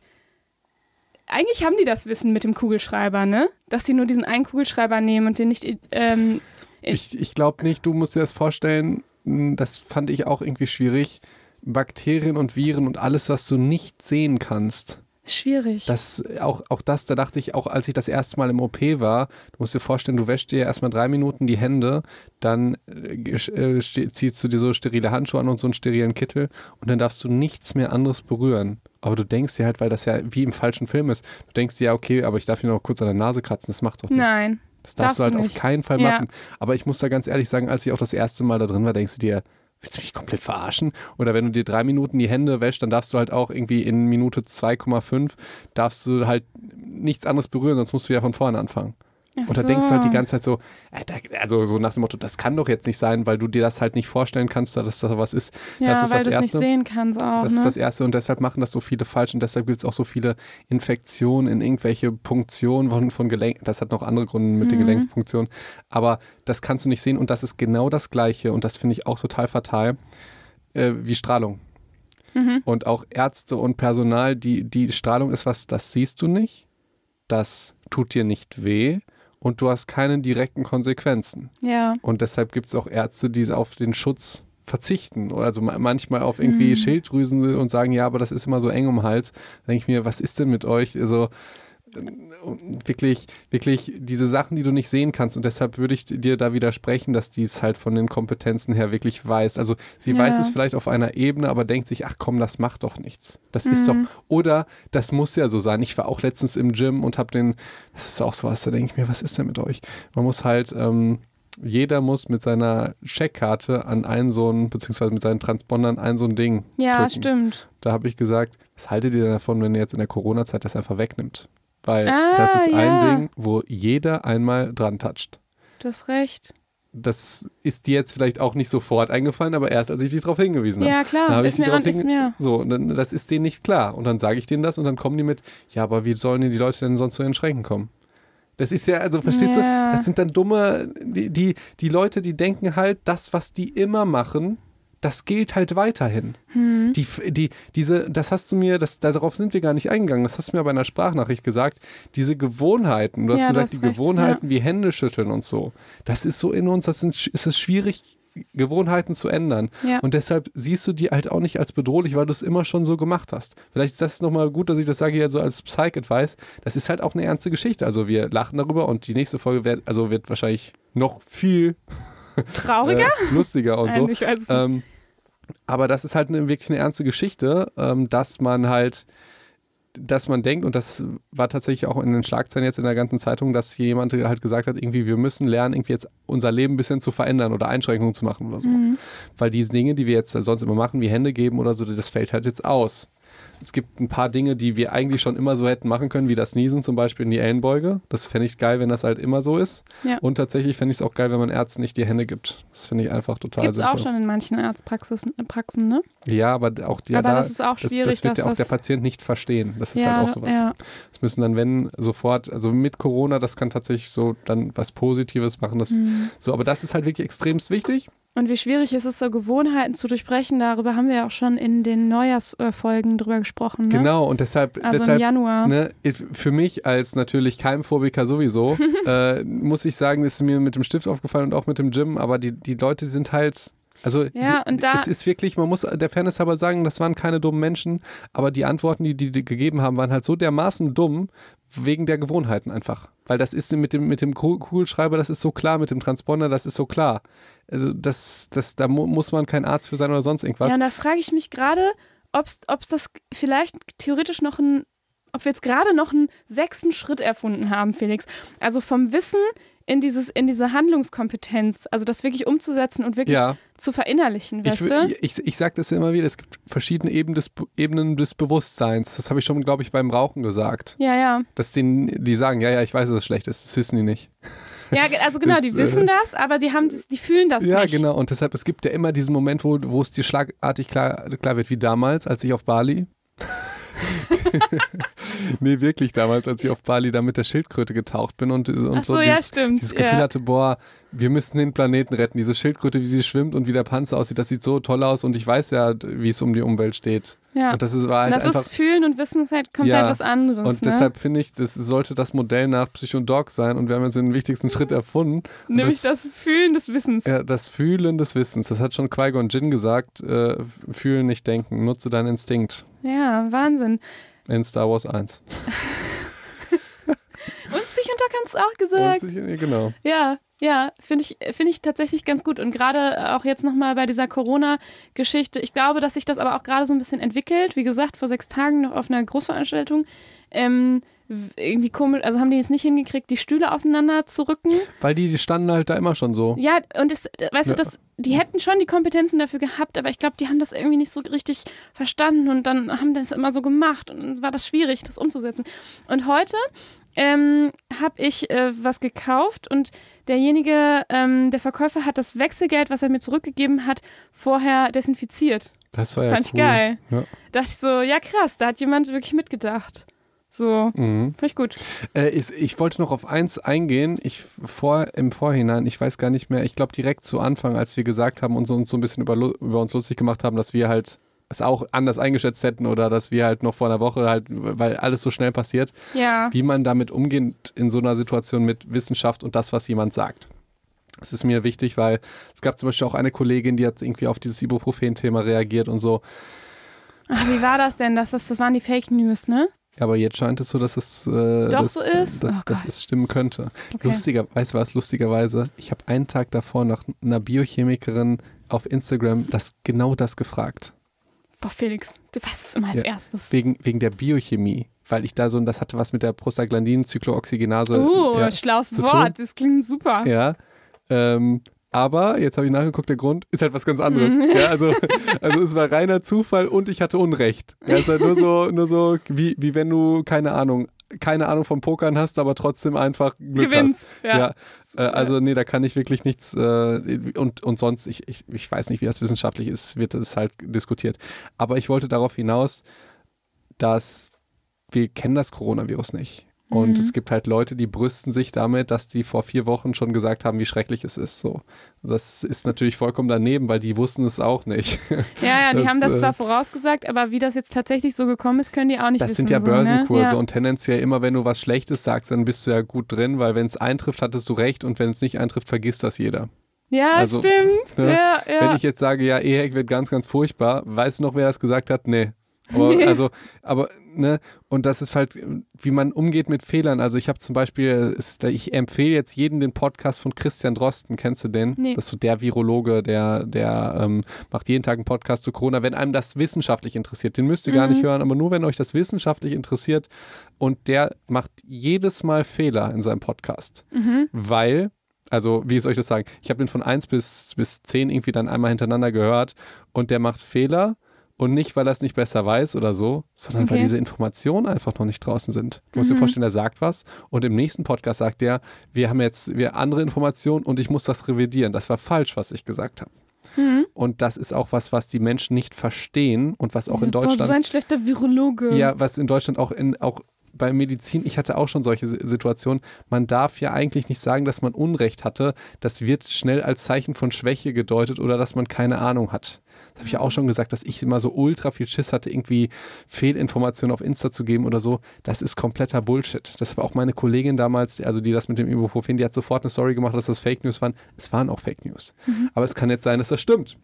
eigentlich haben die das Wissen mit dem Kugelschreiber, ne? Dass sie nur diesen einen Kugelschreiber nehmen und den nicht ähm, Ich, ich glaube nicht, du musst dir das vorstellen, mh, das fand ich auch irgendwie schwierig. Bakterien und Viren und alles, was du nicht sehen kannst. Schwierig. Das, auch, auch das, da dachte ich, auch als ich das erste Mal im OP war, du musst dir vorstellen, du wäschst dir erstmal drei Minuten die Hände, dann äh, äh, ziehst du dir so sterile Handschuhe an und so einen sterilen Kittel und dann darfst du nichts mehr anderes berühren. Aber du denkst dir halt, weil das ja wie im falschen Film ist, du denkst dir ja, okay, aber ich darf hier noch kurz an der Nase kratzen, das macht doch nichts. Nein. Das darfst, Darfst du halt du auf nicht. keinen Fall Ja. machen. Aber ich muss da ganz ehrlich sagen, als ich auch das erste Mal da drin war, denkst du dir, willst du mich komplett verarschen? Oder wenn du dir drei Minuten die Hände wäschst, dann darfst du halt auch irgendwie in Minute 2,5 darfst du halt nichts anderes berühren, sonst musst du wieder von vorne anfangen. Ach Und da so. denkst du halt die ganze Zeit so, äh, also so nach dem Motto, das kann doch jetzt nicht sein, weil du dir das halt nicht vorstellen kannst, dass da was ist. Ja, das ist weil das du es nicht Erste. sehen kannst auch. Das ne? ist das Erste und deshalb machen das so viele falsch und deshalb gibt es auch so viele Infektionen in irgendwelche Punktionen von, von Gelenken. Das hat noch andere Gründe mit den Mhm. Gelenkfunktionen. Aber das kannst du nicht sehen und das ist genau das Gleiche und das finde ich auch total fatal äh, wie Strahlung. Mhm. Und auch Ärzte und Personal, die, die Strahlung ist was, das siehst du nicht, das tut dir nicht weh und du hast keine direkten Konsequenzen. Ja. Und deshalb gibt es auch Ärzte, die auf den Schutz verzichten. Also ma- manchmal auf irgendwie Mhm. Schilddrüsen und sagen, ja, aber das ist immer so eng um den Hals. Da denke ich mir, was ist denn mit euch? Also wirklich, wirklich diese Sachen, die du nicht sehen kannst. Und deshalb würde ich dir da widersprechen, dass die es halt von den Kompetenzen her wirklich weiß. Also sie Ja. weiß es vielleicht auf einer Ebene, aber denkt sich, ach komm, das macht doch nichts. Das ist doch, Mhm. oder das muss ja so sein. Ich war auch letztens im Gym und habe den, das ist auch sowas, da denke ich mir, was ist denn mit euch? Man muss halt, ähm, jeder muss mit seiner Checkkarte an einen so ein, beziehungsweise mit seinen Transpondern ein so ein Ding. Ja, drücken. stimmt. Da habe ich gesagt, was haltet ihr denn davon, wenn ihr jetzt in der Corona-Zeit das einfach wegnimmt? Weil Ah, das ist ja. ein Ding, wo jeder einmal dran toucht. Du hast recht. das ist dir jetzt vielleicht auch nicht sofort eingefallen, aber erst als ich dich darauf hingewiesen habe. Ja, klar, habe ist mir, an, ist mir. So, und dann, das ist denen nicht klar. Und dann sage ich denen das und dann kommen die mit, ja, aber wie sollen denn die Leute denn sonst zu ihren Schränken kommen? Das ist ja, also verstehst Ja. du, das sind dann dumme, die, die, die Leute, die denken halt, das, was die immer machen, das gilt halt weiterhin. Hm. Die, die, diese, das hast du mir, das, darauf sind wir gar nicht eingegangen, das hast du mir bei einer Sprachnachricht gesagt, diese Gewohnheiten, du hast Ja, gesagt, die recht, Gewohnheiten wie Hände schütteln und so, das ist so in uns, das sind, es ist schwierig, Gewohnheiten zu ändern. Ja. Und deshalb siehst du die halt auch nicht als bedrohlich, weil du es immer schon so gemacht hast. Vielleicht ist das nochmal gut, dass ich das sage hier so als Psych-Advice. Das ist halt auch eine ernste Geschichte. Also wir lachen darüber und die nächste Folge wird, also wird wahrscheinlich noch viel Trauriger? äh, lustiger und so. Nein, ich weiß es. Ähm, aber das ist halt eine, wirklich eine ernste Geschichte, ähm, dass man halt, dass man denkt, und das war tatsächlich auch in den Schlagzeilen jetzt in der ganzen Zeitung, dass jemand halt gesagt hat, irgendwie, wir müssen lernen, irgendwie jetzt unser Leben ein bisschen zu verändern oder Einschränkungen zu machen oder so. Mhm. Weil diese Dinge, die wir jetzt sonst immer machen, wie Hände geben oder so, das fällt halt jetzt aus. Es gibt ein paar Dinge, die wir eigentlich schon immer so hätten machen können, wie das Niesen zum Beispiel in die Ellenbeuge. Das fände ich geil, wenn das halt immer so ist. Ja. Und tatsächlich fände ich es auch geil, wenn man Ärzten nicht die Hände gibt. Das finde ich einfach total Gibt es auch schon in manchen Arztpraxen, Praxen, ne? Ja, aber auch die, Aber da, das ist auch das, schwierig, das wird dass ja auch der das- Patient nicht verstehen. Das ist ja, halt auch sowas. ja. Das müssen dann, wenn, sofort, also mit Corona, das kann tatsächlich so dann was Positives machen. Das, Mhm. So, aber das ist halt wirklich extremst wichtig. Und wie schwierig ist es, so Gewohnheiten zu durchbrechen, darüber haben wir ja auch schon in den Neujahrsfolgen drüber gesprochen. Ne? Genau, und deshalb, Also deshalb im Januar. Ne, für mich als natürlich Keimphobiker sowieso, [laughs] äh, muss ich sagen, ist mir mit dem Stift aufgefallen und auch mit dem Gym, aber die, die Leute sind halt. Also Ja, die, da- es ist wirklich, man muss der Fairness halber sagen, das waren keine dummen Menschen, aber die Antworten, die die, die gegeben haben, waren halt so dermaßen dumm, wegen der Gewohnheiten einfach. Weil das ist mit dem, mit dem Ku- Kugelschreiber, das ist so klar, mit dem Transponder, das ist so klar. Also das, das, da mu muss man kein Arzt für sein oder sonst irgendwas. Ja, und da frage ich mich gerade, ob es das vielleicht theoretisch noch ein, ob wir jetzt gerade noch einen sechsten Schritt erfunden haben, Felix. Also vom Wissen in dieses, in diese Handlungskompetenz, also das wirklich umzusetzen und wirklich Ja. zu verinnerlichen, Ich, weißt du? ich, ich sage das ja immer wieder, es gibt verschiedene Ebenen des, Ebenen des Bewusstseins. Das habe ich schon, glaube ich, beim Rauchen gesagt. Ja, ja. Dass denen, die sagen, ja, ja, ich weiß, dass es schlecht ist. Das wissen die nicht. Ja, also genau, die Das, äh, wissen das, aber die haben das, die fühlen das ja, nicht. genau. Und deshalb, es gibt ja immer diesen Moment, wo, wo es dir schlagartig klar, klar wird, wie damals, als ich auf Bali. [laughs] nee, wirklich damals, als ich auf Bali da mit der Schildkröte getaucht bin und, und Ach so, so ja, dieses, stimmt, dieses Gefühl ja. hatte, boah, wir müssen den Planeten retten. Diese Schildkröte, wie sie schwimmt und wie der Panzer aussieht, das sieht so toll aus und ich weiß ja, wie es um die Umwelt steht. Ja. Und das ist, war Und halt das einfach ist Fühlen und Wissen ist halt komplett Ja, was anderes. Und ne? deshalb finde ich, das sollte das Modell nach Psycho und Dog sein und wir haben jetzt den wichtigsten Schritt erfunden. Und Nämlich das, Fühlen des Wissens. ja, das Fühlen des Wissens. Das hat schon Qui-Gon Jinn gesagt. Äh, fühlen, nicht denken. Nutze deinen Instinkt. Ja, Wahnsinn. In Star Wars 1. [laughs] Und Psychontalk hat es auch gesagt. Und, genau. Ja, ja, finde ich, finde ich tatsächlich ganz gut. Und gerade auch jetzt nochmal bei dieser Corona-Geschichte, ich glaube, dass sich das aber auch gerade so ein bisschen entwickelt. Wie gesagt, vor sechs Tagen noch auf einer Großveranstaltung. Ähm, irgendwie komisch, also haben die jetzt nicht hingekriegt, die Stühle auseinander zu rücken. Weil die, die standen halt da immer schon so. Ja, und es, weißt Ja. du, das, die hätten schon die Kompetenzen dafür gehabt, aber ich glaube, die haben das irgendwie nicht so richtig verstanden und dann haben das immer so gemacht und dann war das schwierig, das umzusetzen. Und heute ähm, habe ich äh, was gekauft und derjenige, ähm, der Verkäufer hat das Wechselgeld, was er mir zurückgegeben hat, vorher desinfiziert. Das war ja Fand ich cool. geil. Ja. Dachte ich so, ja krass, da hat jemand wirklich mitgedacht. So, Mhm. fand ich gut. Äh, ich, ich wollte noch auf eins eingehen. Ich vor im Vorhinein, ich weiß gar nicht mehr, ich glaube direkt zu Anfang, als wir gesagt haben und so, uns so ein bisschen über, über uns lustig gemacht haben, dass wir halt es auch anders eingeschätzt hätten oder dass wir halt noch vor einer Woche halt, weil alles so schnell passiert, Ja. wie man damit umgeht in so einer Situation mit Wissenschaft und das, was jemand sagt. Das ist mir wichtig, weil es gab zum Beispiel auch eine Kollegin, die hat irgendwie auf dieses Ibuprofen-Thema reagiert und so. Ach, wie war das denn? Das, das, das waren die Fake News, ne? Aber jetzt scheint es so, dass es, äh, Doch dass, so ist? Dass, Oh dass es stimmen könnte. Okay. Lustiger, weißt du was, lustigerweise, ich habe einen Tag davor nach einer Biochemikerin auf Instagram das genau das gefragt. Boah, Felix, du weißt es immer als Ja. erstes. Wegen, wegen der Biochemie. Weil ich da so, das hatte was mit der Prostaglandin-Cyclooxygenase. Uh, ja, schlaues Wort, das klingt super. ja. Ähm, aber jetzt habe ich nachgeguckt, der Grund ist halt was ganz anderes. Mhm. ja, also, [laughs] also es war reiner Zufall und ich hatte Unrecht. Ja, es war nur so, nur so wie, wie wenn du, keine Ahnung, keine Ahnung vom Pokern hast, aber trotzdem einfach Glück Gewinnst, hast. ja. ja. Äh, also nee, da kann ich wirklich nichts äh, und, und sonst, ich, ich, ich weiß nicht, wie das wissenschaftlich ist, wird das halt diskutiert. Aber ich wollte darauf hinaus, dass wir kennen das Coronavirus nicht. Und Mhm. es gibt halt Leute, die brüsten sich damit, dass die vor vier Wochen schon gesagt haben, wie schrecklich es ist. So, das ist natürlich vollkommen daneben, weil die wussten es auch nicht. [laughs] Ja, ja, die Das, haben das äh, zwar vorausgesagt, aber wie das jetzt tatsächlich so gekommen ist, können die auch nicht Das wissen. sind ja so, ne? Börsenkurse ja. und tendenziell immer, wenn du was Schlechtes sagst, dann bist du ja gut drin, weil wenn es eintrifft, hattest du recht und wenn es nicht eintrifft, vergisst das jeder. Ja, also, stimmt. ne, Ja, ja. Wenn ich jetzt sage, ja, Ehek wird ganz, ganz furchtbar, weißt du noch, wer das gesagt hat? Nee. Aber, [laughs] Nee. also, aber, ne, und das ist halt, wie man umgeht mit Fehlern. Also ich habe zum Beispiel, ist, ich empfehle jetzt jeden den Podcast von Christian Drosten. Kennst du den? Nee. Das ist so der Virologe, der, der ähm, macht jeden Tag einen Podcast zu Corona. Wenn einem das wissenschaftlich interessiert, den müsst ihr gar Mhm. nicht hören, aber nur wenn euch das wissenschaftlich interessiert. Und der macht jedes Mal Fehler in seinem Podcast. Mhm. Weil also, wie soll ich das sagen? Ich habe den von 1 bis, bis 10 irgendwie dann einmal hintereinander gehört und der macht Fehler und nicht, weil er es nicht besser weiß oder so, sondern weil Okay. diese Informationen einfach noch nicht draußen sind. Du musst dir Mhm. vorstellen, er sagt was und im nächsten Podcast sagt er, wir haben jetzt wir andere Informationen und ich muss das revidieren. Das war falsch, was ich gesagt habe. Mhm. Und das ist auch was, was die Menschen nicht verstehen und was auch in Boah, Deutschland so ein schlechter Virologe. ja, was in Deutschland auch in auch bei Medizin, ich hatte auch schon solche Si- Situationen, man darf ja eigentlich nicht sagen, dass man Unrecht hatte. Das wird schnell als Zeichen von Schwäche gedeutet oder dass man keine Ahnung hat. Das habe ich ja auch schon gesagt, dass ich immer so ultra viel Schiss hatte, irgendwie Fehlinformationen auf Insta zu geben oder so. Das ist kompletter Bullshit. Das war auch meine Kollegin damals, also die das mit dem Ibuprofen, die hat sofort eine Story gemacht, dass das Fake News waren. Es waren auch Fake News. Aber es kann jetzt sein, dass das stimmt.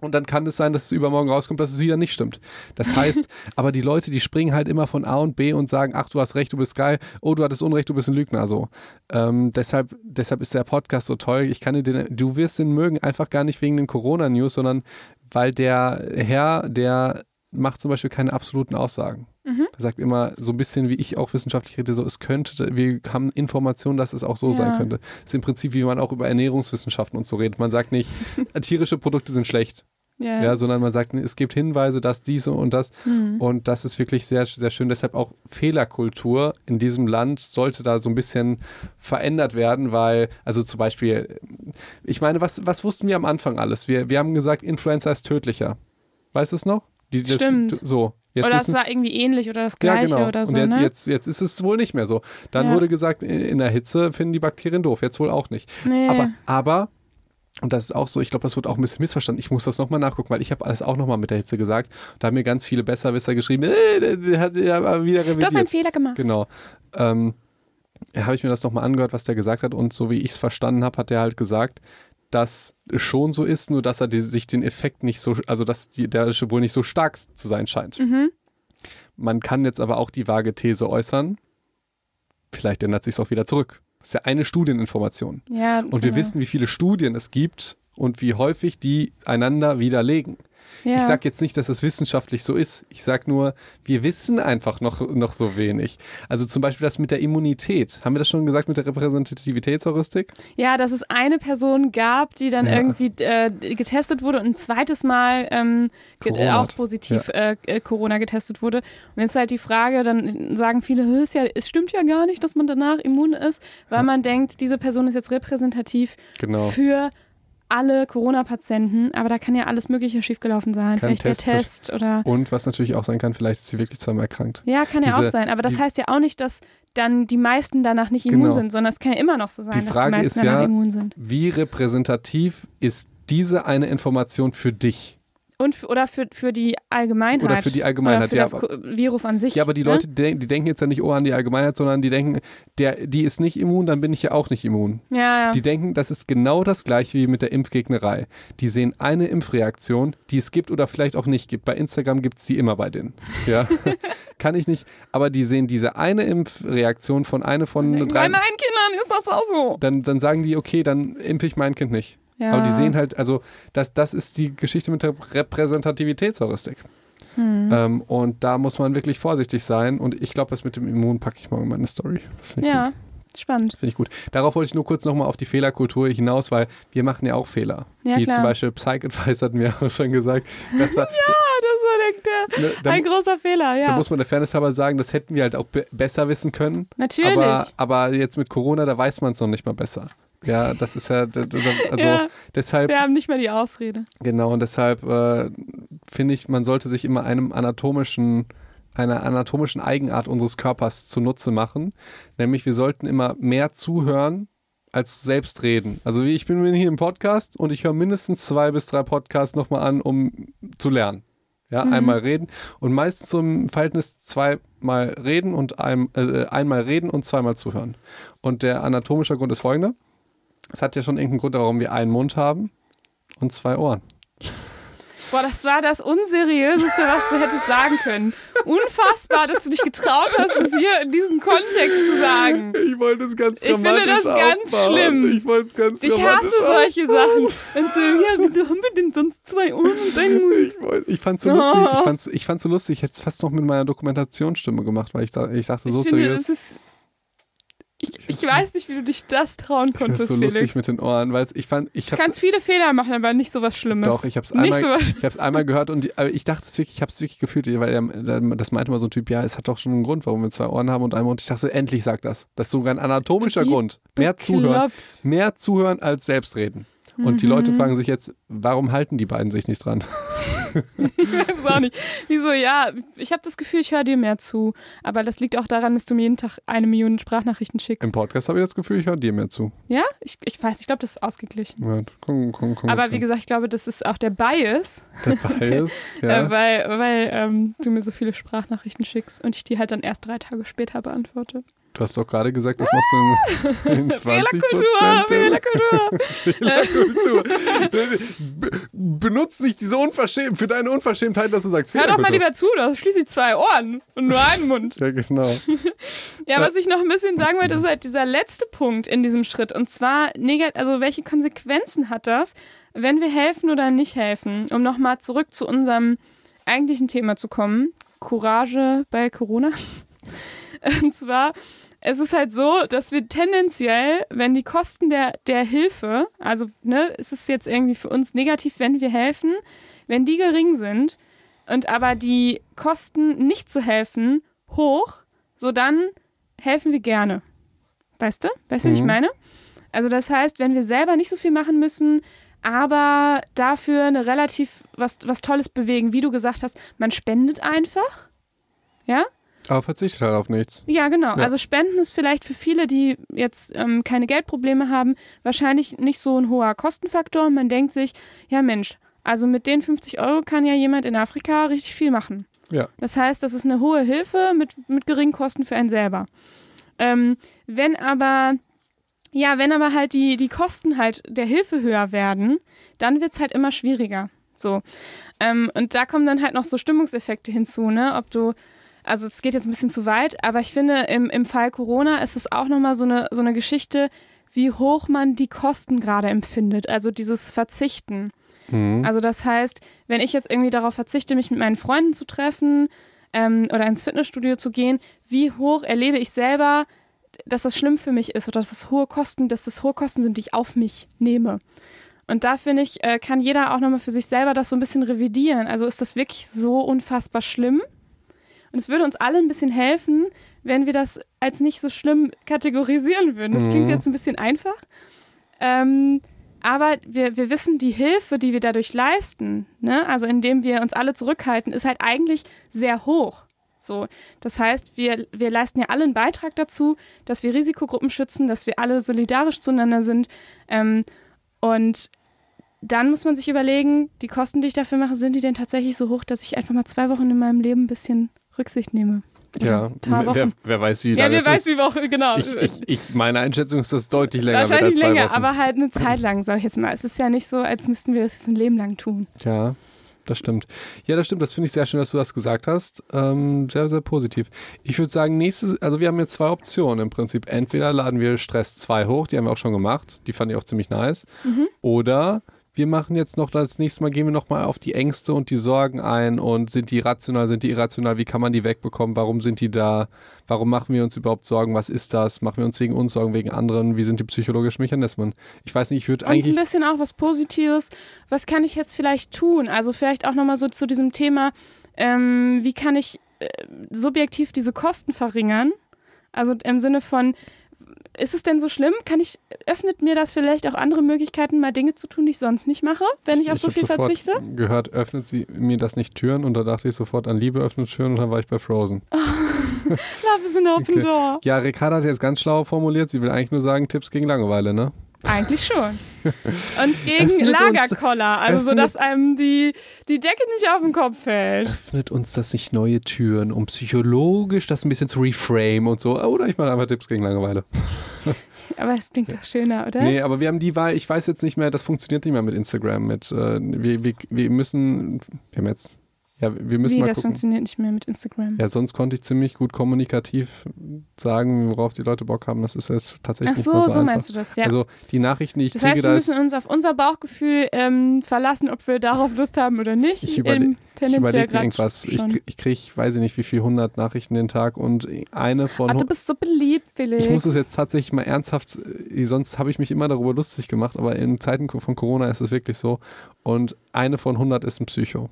Und dann kann es sein, dass es übermorgen rauskommt, dass es wieder nicht stimmt. Das heißt, [laughs] aber die Leute, die springen halt immer von A und B und sagen, ach, du hast recht, du bist geil, oh, du hattest Unrecht, du bist ein Lügner. So. Ähm, deshalb, deshalb ist der Podcast so toll. Ich kann dir den, du wirst den mögen, einfach gar nicht wegen den Corona-News, sondern weil der Herr, der macht zum Beispiel keine absoluten Aussagen. Mhm. Der sagt immer so ein bisschen, wie ich auch wissenschaftlich rede, so es könnte, wir haben Informationen, dass es auch so sein Ja. könnte. Das ist im Prinzip, wie man auch über Ernährungswissenschaften und so redet. Man sagt nicht, [laughs] tierische Produkte sind schlecht. Ja. Ja, sondern man sagt, es gibt Hinweise, dass diese und das. Mhm. Und das ist wirklich sehr, sehr schön. Deshalb auch Fehlerkultur in diesem Land sollte da so ein bisschen verändert werden, weil, also zum Beispiel, ich meine, was, was wussten wir am Anfang alles? Wir, wir haben gesagt, Influenza ist tödlicher. Weißt du es noch? Die, das, Stimmt. So. Jetzt oder es war irgendwie ähnlich oder das ja, gleiche genau. oder so, und jetzt, ne? jetzt, jetzt ist es wohl nicht mehr so. Dann Ja. wurde gesagt, in, in der Hitze finden die Bakterien doof. Jetzt wohl auch nicht. nee. Aber, aber, und das ist auch so, ich glaube, das wird auch ein bisschen missverstanden. Ich muss das nochmal nachgucken, weil ich habe alles auch nochmal mit der Hitze gesagt. Da haben mir ganz viele Besserwisser geschrieben, äh, der, der hat ja wieder du hast einen revidiert. Fehler gemacht. Genau. Ähm, habe ich mir das nochmal angehört, was der gesagt hat. Und so wie ich es verstanden habe, hat er halt gesagt, dass es schon so ist, nur dass er die, sich den Effekt nicht so, also dass die, der wohl nicht so stark zu sein scheint. Mhm. Man kann jetzt aber auch die vage These äußern, vielleicht ändert sich es auch wieder zurück. Das ist ja eine Studieninformation. Ja, Und wir ja. wissen, wie viele Studien es gibt und wie häufig die einander widerlegen. ja. Ich sage jetzt nicht, dass es wissenschaftlich so ist. Ich sage nur, wir wissen einfach noch, noch so wenig. Also zum Beispiel das mit der Immunität. Haben wir das schon gesagt mit der Repräsentativitätsheuristik? Ja, dass es eine Person gab, die dann Ja. irgendwie äh, getestet wurde und ein zweites Mal ähm, auch positiv äh, äh, Corona getestet wurde. Und jetzt ist halt die Frage, dann sagen viele, "Hä, ist ja, es stimmt ja gar nicht, dass man danach immun ist, weil man denkt, diese Person ist jetzt repräsentativ Genau. für alle Corona-Patienten, aber da kann ja alles Mögliche schiefgelaufen sein. Kann Vielleicht Test der Test oder. Und was natürlich auch sein kann, vielleicht ist sie wirklich zweimal erkrankt. Ja, kann ja Diese- auch sein. Aber das heißt ja auch nicht, dass dann die meisten danach nicht immun Genau. sind, sondern es kann ja immer noch so sein, Die dass die Frage meisten ist danach ja, immun sind. Wie repräsentativ ist diese eine Information für dich? Und für, oder für, für die Allgemeinheit. Oder für die Allgemeinheit, Oder für ja, das Virus an sich. Ja, aber die ne? Leute, die, die denken jetzt ja nicht oh, an die Allgemeinheit, sondern die denken, der, die ist nicht immun, dann bin ich ja auch nicht immun. Ja, ja. Die denken, das ist genau das gleiche wie mit der Impfgegnerei. Die sehen eine Impfreaktion, die es gibt oder vielleicht auch nicht gibt. Bei Instagram gibt es die immer bei denen. Ja, [laughs] kann ich nicht. Aber die sehen diese eine Impfreaktion von einer von Bei drei. meinen Kindern ist das auch so. Dann, dann sagen die, okay, dann impfe ich mein Kind nicht. Ja. Aber die sehen halt, also das, das ist die Geschichte mit der Repräsentativitätsheuristik. Hm. Ähm, und da muss man wirklich vorsichtig sein. Und ich glaube, das mit dem Immun packe ich mal in meine Story. Ja, gut. spannend. Finde ich gut. Darauf wollte ich nur kurz nochmal auf die Fehlerkultur hinaus, weil wir machen ja auch Fehler. Ja, Wie klar. zum Beispiel Psych Advice hatten wir [laughs] auch schon gesagt. Das war, [laughs] Ah, das denkt er. Ne, da, Ein großer Fehler, ja. da muss man der Fairness halber sagen, das hätten wir halt auch be besser wissen können. Natürlich. Aber, aber jetzt mit Corona, da weiß man es noch nicht mal besser. Ja, das ist ja, also Ja. deshalb, Wir haben nicht mehr die Ausrede. genau, und deshalb äh, finde ich, man sollte sich immer einem anatomischen, einer anatomischen Eigenart unseres Körpers zunutze machen. Nämlich, wir sollten immer mehr zuhören als selbst reden. Also wie ich bin hier im Podcast und ich höre mindestens zwei bis drei Podcasts nochmal an, um zu lernen. Ja, einmal reden und meistens so im Verhältnis zweimal reden und ein, äh, einmal reden und zweimal zuhören. Und der anatomische Grund ist folgender. Es hat ja schon irgendeinen Grund, warum wir einen Mund haben und zwei Ohren. Boah, das war das Unseriöseste, was du hättest sagen können. Unfassbar, dass du dich getraut hast, es hier in diesem Kontext zu sagen. Ich wollte es ganz Ich finde das ganz schlimm. Ich wollte es ganz Ich hasse solche Sachen. [laughs] Und so, ja, wieso haben wir denn sonst zwei Ohren und einen Mund? Ich, wollte- ich fand's so Oh. lustig. Ich fand's, ich fand's so lustig. Ich hätte es fast noch mit meiner Dokumentationsstimme gemacht, weil ich, da, ich dachte, so ich finde, seriös. Ich, ich weiß nicht, wie du dich das trauen Ich konntest, so lustig Felix. mit den Ohren, weil ich fand, ich Du hab's, kannst viele Fehler machen, aber nicht so was Schlimmes. Doch, ich habe es einmal, so ich hab's einmal gehört und die, ich dachte es wirklich, ich habe es wirklich gefühlt, weil das meinte mal so ein Typ, ja, es hat doch schon einen Grund, warum wir zwei Ohren haben und einen Mund. Ich dachte, endlich sagt das. Das ist sogar ein anatomischer Wie Grund. Mehr zuhören, Bekloppt. mehr zuhören als selbst Und die Mhm. Leute fragen sich jetzt, warum halten die beiden sich nicht dran? [laughs] Ich weiß auch nicht. Wieso, ja, ich habe das Gefühl, ich höre dir mehr zu. Aber das liegt auch daran, dass du mir jeden Tag eine Million Sprachnachrichten schickst. Im Podcast habe ich das Gefühl, ich höre dir mehr zu. Ja? Ich, ich weiß, ich glaube, das ist ausgeglichen. Ja, komm, komm, komm, Aber wie gesagt, ich glaube, das ist auch der Bias, der [laughs] Bias, ja. äh, weil, weil ähm, du mir so viele Sprachnachrichten schickst und ich die halt dann erst drei Tage später beantworte. Du hast doch gerade gesagt, das machst du in, in [laughs] 20 Fehlerkultur, Fehlerkultur. [laughs] Fehlerkultur. Be benutzt nicht diese Unverschämtheit für deine Unverschämtheit, dass du sagst Hör doch mal lieber zu, du hast schließlich zwei Ohren und nur einen Mund. Ja, genau. [laughs] Ja, was ich noch ein bisschen sagen wollte, ist halt dieser letzte Punkt in diesem Schritt. Und zwar, also welche Konsequenzen hat das, wenn wir helfen oder nicht helfen? Um nochmal zurück zu unserem eigentlichen Thema zu kommen. Courage bei Corona. Und zwar, es ist halt so, dass wir tendenziell, wenn die Kosten der, der Hilfe, also ne, ist es jetzt irgendwie für uns negativ, wenn wir helfen, wenn die gering sind und aber die Kosten nicht zu helfen hoch, so dann helfen wir gerne. Weißt du? Weißt du, wie ich Mhm. meine? Also das heißt, wenn wir selber nicht so viel machen müssen, aber dafür eine relativ was, was Tolles bewegen, wie du gesagt hast, man spendet einfach. Ja? Aber verzichtet halt auf nichts. Ja, genau. Ja. Also Spenden ist vielleicht für viele, die jetzt ähm, keine Geldprobleme haben, wahrscheinlich nicht so ein hoher Kostenfaktor. Man denkt sich, ja Mensch, also mit den 50 Euro kann ja jemand in Afrika richtig viel machen. Ja. Das heißt, das ist eine hohe Hilfe mit, mit geringen Kosten für einen selber. Ähm, wenn aber, ja, wenn aber halt die, die Kosten halt der Hilfe höher werden, dann wird es halt immer schwieriger. So. Ähm, und da kommen dann halt noch so Stimmungseffekte hinzu, ne? Ob du, also es geht jetzt ein bisschen zu weit, aber ich finde, im, im Fall Corona ist es auch nochmal so eine, so eine Geschichte, wie hoch man die Kosten gerade empfindet. Also dieses Verzichten. Mhm. Also das heißt, wenn ich jetzt irgendwie darauf verzichte, mich mit meinen Freunden zu treffen ähm, oder ins Fitnessstudio zu gehen, wie hoch erlebe ich selber, dass das schlimm für mich ist oder dass das hohe Kosten, dass das hohe Kosten sind, die ich auf mich nehme. Und da finde ich, äh, kann jeder auch nochmal für sich selber das so ein bisschen revidieren. Also ist das wirklich so unfassbar schlimm? Und es würde uns alle ein bisschen helfen, wenn wir das als nicht so schlimm kategorisieren würden. Das klingt Mhm. jetzt ein bisschen einfach. Ähm, aber wir, wir wissen, die Hilfe, die wir dadurch leisten, ne, also indem wir uns alle zurückhalten, ist halt eigentlich sehr hoch. So, das heißt, wir, wir leisten ja alle einen Beitrag dazu, dass wir Risikogruppen schützen, dass wir alle solidarisch zueinander sind. Ähm, und dann muss man sich überlegen, die Kosten, die ich dafür mache, sind die denn tatsächlich so hoch, dass ich einfach mal zwei Wochen in meinem Leben ein bisschen Rücksicht nehme? Ja, wer, wer weiß, wie Ja, lange wir es weiß ist. die Woche, genau. Ich, ich, ich, meine Einschätzung ist, dass es deutlich länger wird Wahrscheinlich als zwei länger, Wochen. aber halt eine Zeit lang, sag ich jetzt mal. Es ist ja nicht so, als müssten wir das jetzt ein Leben lang tun. Ja, das stimmt. Ja, das stimmt. Das finde ich sehr schön, dass du das gesagt hast. Ähm, sehr, sehr positiv. Ich würde sagen, nächstes, also wir haben jetzt zwei Optionen im Prinzip. Entweder laden wir Stress 2 hoch, die haben wir auch schon gemacht. Die fand ich auch ziemlich nice. Mhm. Oder wir machen jetzt noch das nächste Mal, gehen wir nochmal auf die Ängste und die Sorgen ein und sind die rational, sind die irrational, wie kann man die wegbekommen, warum sind die da, warum machen wir uns überhaupt Sorgen, was ist das, machen wir uns wegen uns Sorgen, wegen anderen, wie sind die psychologischen Mechanismen? Ich weiß nicht, ich würde Und ein eigentlich, bisschen auch was Positives. Was kann ich jetzt vielleicht tun? Also vielleicht auch nochmal so zu diesem Thema, ähm, wie kann ich äh, subjektiv diese Kosten verringern? Also im Sinne von, ist es denn so schlimm? Kann ich, öffnet mir das vielleicht auch andere Möglichkeiten, mal Dinge zu tun, die ich sonst nicht mache, wenn ich, ich auf so viel verzichte? gehört, öffnet sie mir das nicht Türen und da dachte ich sofort an Liebe öffnet Türen und dann war ich bei Frozen. [laughs] Love is an open okay. door. Ja, Ricarda hat jetzt ganz schlau formuliert, sie will eigentlich nur sagen, Tipps gegen Langeweile, ne? Eigentlich schon. [laughs] Und gegen Lagerkoller, also so, dass einem die, die Decke nicht auf den Kopf fällt. Öffnet uns das nicht neue Türen, um psychologisch das ein bisschen zu reframe und so? Oder ich mache einfach Tipps gegen Langeweile. [laughs] Aber es klingt doch schöner, oder? Nee, aber wir haben die Wahl, ich weiß jetzt nicht mehr, das funktioniert nicht mehr mit Instagram. Mit, äh, wir, wir, wir müssen, wir haben jetzt ja, wir müssen Wie, mal das gucken. funktioniert nicht mehr mit Instagram. Ja, sonst konnte ich ziemlich gut kommunikativ sagen, worauf die Leute Bock haben. Das ist jetzt tatsächlich Ach so, nicht so, so einfach. meinst du das, ja. Also die Nachrichten, die ich das kriege, heißt, wir müssen uns auf unser Bauchgefühl ähm, verlassen, ob wir darauf Lust haben oder nicht. Ich, überle ich überlege irgendwas. Ich, ich kriege, weiß ich nicht, wie viel, 100 Nachrichten den Tag und eine von... Ach, du bist so beliebt, Felix. Ich muss es jetzt tatsächlich mal ernsthaft, äh, sonst habe ich mich immer darüber lustig gemacht, aber in Zeiten von Corona ist es wirklich so. Und eine von 100 ist ein Psycho.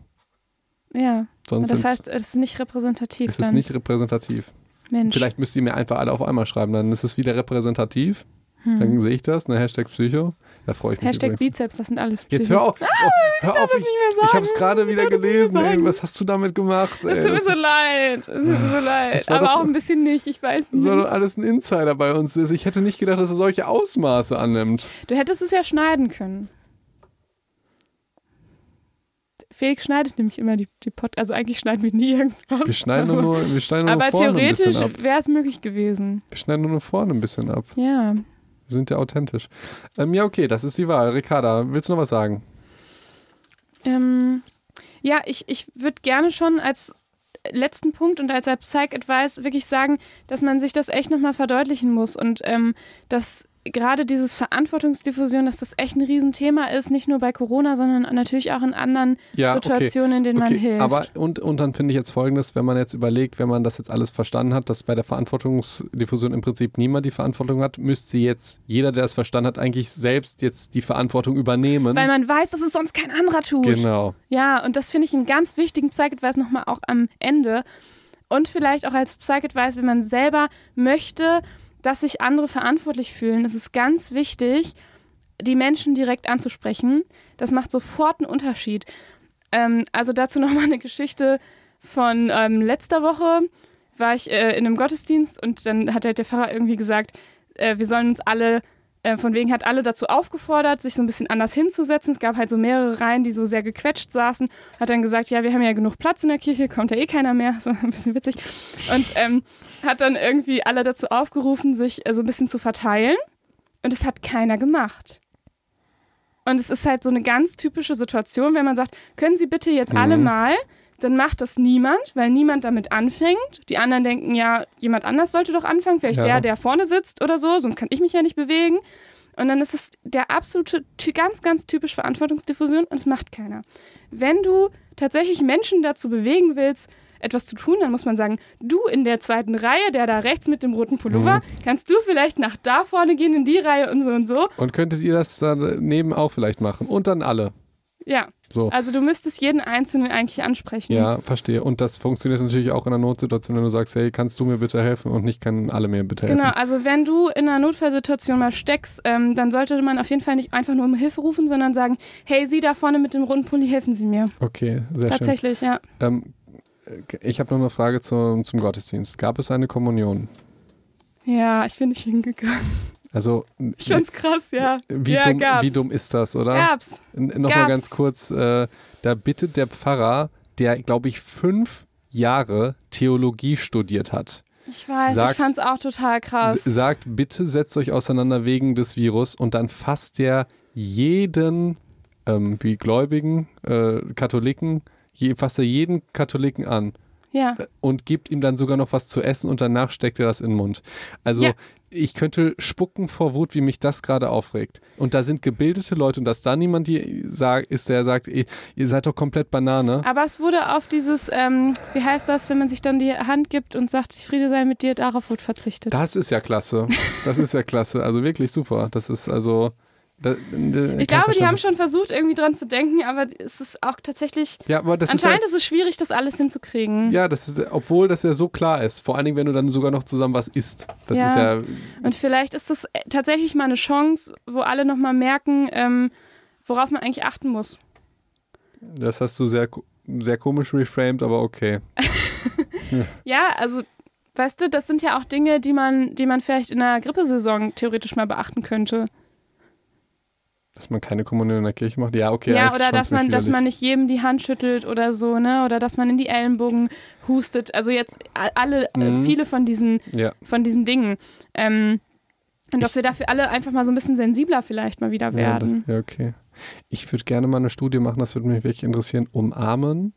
Ja. Sonst das heißt, es ist nicht repräsentativ. Es ist nicht repräsentativ. Mensch. Vielleicht müsst ihr mir einfach alle auf einmal schreiben, dann ist es wieder repräsentativ. Hm. Dann sehe ich das, ne, Hashtag Psycho. Da freue ich mich Hashtag übrigens. Bizeps, das sind alles Psychos. Jetzt hör auf. [laughs] Ah, oh, hör auf, ich, ich, habe es gerade wieder gelesen. Ey, was hast du damit gemacht? Es tut mir so leid. Es tut mir so leid. Aber doch, auch ein bisschen nicht, ich weiß nicht. Das war doch alles ein Insider bei uns. Ich hätte nicht gedacht, dass er solche Ausmaße annimmt. Du hättest es ja schneiden können. Felix schneidet nämlich immer die, die Pod, also eigentlich schneiden wir nie irgendwas. Wir schneiden nur, nur, wir schneiden nur Aber vorne theoretisch ein wäre es möglich gewesen. Wir schneiden nur vorne ein bisschen ab. Ja. Wir sind ja authentisch. Ähm, ja, okay, das ist die Wahl. Ricarda, willst du noch was sagen? Ähm, ja, ich, ich würde gerne schon als letzten Punkt und als Psych-Advice wirklich sagen, dass man sich das echt nochmal verdeutlichen muss und ähm, dass gerade dieses Verantwortungsdiffusion, dass das echt ein Riesenthema ist, nicht nur bei Corona, sondern natürlich auch in anderen ja, Situationen, okay. in denen okay. man hilft. Aber und, und dann finde ich jetzt folgendes, wenn man jetzt überlegt, wenn man das jetzt alles verstanden hat, dass bei der Verantwortungsdiffusion im Prinzip niemand die Verantwortung hat, müsste jetzt jeder, der es verstanden hat, eigentlich selbst jetzt die Verantwortung übernehmen. Weil man weiß, dass es sonst kein anderer tut. Genau. Ja, und das finde ich einen ganz wichtigen Psych-Advice nochmal auch am Ende. Und vielleicht auch als Psych-Advice, wenn man selber möchte, dass sich andere verantwortlich fühlen. Es ist ganz wichtig, die Menschen direkt anzusprechen. Das macht sofort einen Unterschied. Ähm, also dazu nochmal eine Geschichte von ähm, letzter Woche. War ich äh, in einem Gottesdienst und dann hat halt der Pfarrer irgendwie gesagt, äh, wir sollen uns alle, äh, von wegen hat alle dazu aufgefordert, sich so ein bisschen anders hinzusetzen. Es gab halt so mehrere Reihen, die so sehr gequetscht saßen. Hat dann gesagt, ja, wir haben ja genug Platz in der Kirche, kommt ja eh keiner mehr. [laughs] So ein bisschen witzig. Und ähm, hat dann irgendwie alle dazu aufgerufen, sich äh, so ein bisschen zu verteilen. Und es hat keiner gemacht. Und es ist halt so eine ganz typische Situation, wenn man sagt, können Sie bitte jetzt Mhm. alle mal, dann macht das niemand, weil niemand damit anfängt. Die anderen denken, ja, jemand anders sollte doch anfangen, vielleicht Ja. der, der vorne sitzt oder so, sonst kann ich mich ja nicht bewegen. Und dann ist es der absolute, ganz, ganz typisch Verantwortungsdiffusion und es macht keiner. Wenn du tatsächlich Menschen dazu bewegen willst, etwas zu tun, dann muss man sagen, du in der zweiten Reihe, der da rechts mit dem roten Pullover, kannst du vielleicht nach da vorne gehen in die Reihe und so und so. Und könntet ihr das daneben auch vielleicht machen? Und dann alle. Ja, So. also du müsstest jeden Einzelnen eigentlich ansprechen. Ja, verstehe. Und das funktioniert natürlich auch in einer Notsituation, wenn du sagst, hey, kannst du mir bitte helfen? Und nicht können alle mir bitte helfen. Genau, also wenn du in einer Notfallsituation mal steckst, ähm, dann sollte man auf jeden Fall nicht einfach nur um Hilfe rufen, sondern sagen, hey, Sie da vorne mit dem roten Pulli, helfen Sie mir. Okay, sehr Tatsächlich, ja. schön. Ähm, ich habe noch eine Frage zum, zum Gottesdienst. Gab es eine Kommunion? Ja, ich bin nicht hingegangen. Also, Ich fand's krass, ja. wie, ja, dumm, gab's. wie dumm ist das, oder? Gab's. Nochmal ganz kurz, äh, da bittet der Pfarrer, der, glaube ich, fünf Jahre Theologie studiert hat, Ich weiß, Sagt- ich fand's auch total krass. sagt, bitte setzt euch auseinander wegen des Virus und dann fasst der jeden, ähm, wie Gläubigen, äh, Katholiken, je, fasst er jeden Katholiken an ja. und gibt ihm dann sogar noch was zu essen und danach steckt er das in den Mund. Also Ja. Ich könnte spucken vor Wut, wie mich das gerade aufregt. Und da sind gebildete Leute und dass da niemand die sagt, ist, der sagt, ihr, seid doch komplett Banane. Aber es wurde auf dieses, ähm, wie heißt das, wenn man sich dann die Hand gibt und sagt, Friede sei mit dir, darauf wurde verzichtet. Das ist ja klasse. Das ist ja klasse. Also wirklich super. Das ist also Da, da, ich glaube, die haben schon versucht, irgendwie dran zu denken, aber es ist auch tatsächlich. Ja, aber das anscheinend ist, halt, ist es schwierig, das alles hinzukriegen. Ja, das ist, obwohl das ja so klar ist. Vor allen Dingen, wenn du dann sogar noch zusammen was isst. Das ja. ist ja. Und vielleicht ist das tatsächlich mal eine Chance, wo alle nochmal merken, ähm, worauf man eigentlich achten muss. Das hast du sehr, sehr komisch reframed, aber okay. [laughs] ja, also weißt du, das sind ja auch Dinge, die man, die man vielleicht in der Grippesaison theoretisch mal beachten könnte. Dass man keine Kommunion in der Kirche macht? Ja, okay. Ja, oder dass man, dass man nicht jedem die Hand schüttelt oder so, ne? Oder dass man in die Ellenbogen hustet. Also jetzt alle, äh, mhm. viele von diesen, ja. von diesen Dingen. Ähm, und dass wir dafür alle einfach mal so ein bisschen sensibler vielleicht mal wieder werden. Ja, ja okay. Ich würde gerne mal eine Studie machen, das würde mich wirklich interessieren. Umarmen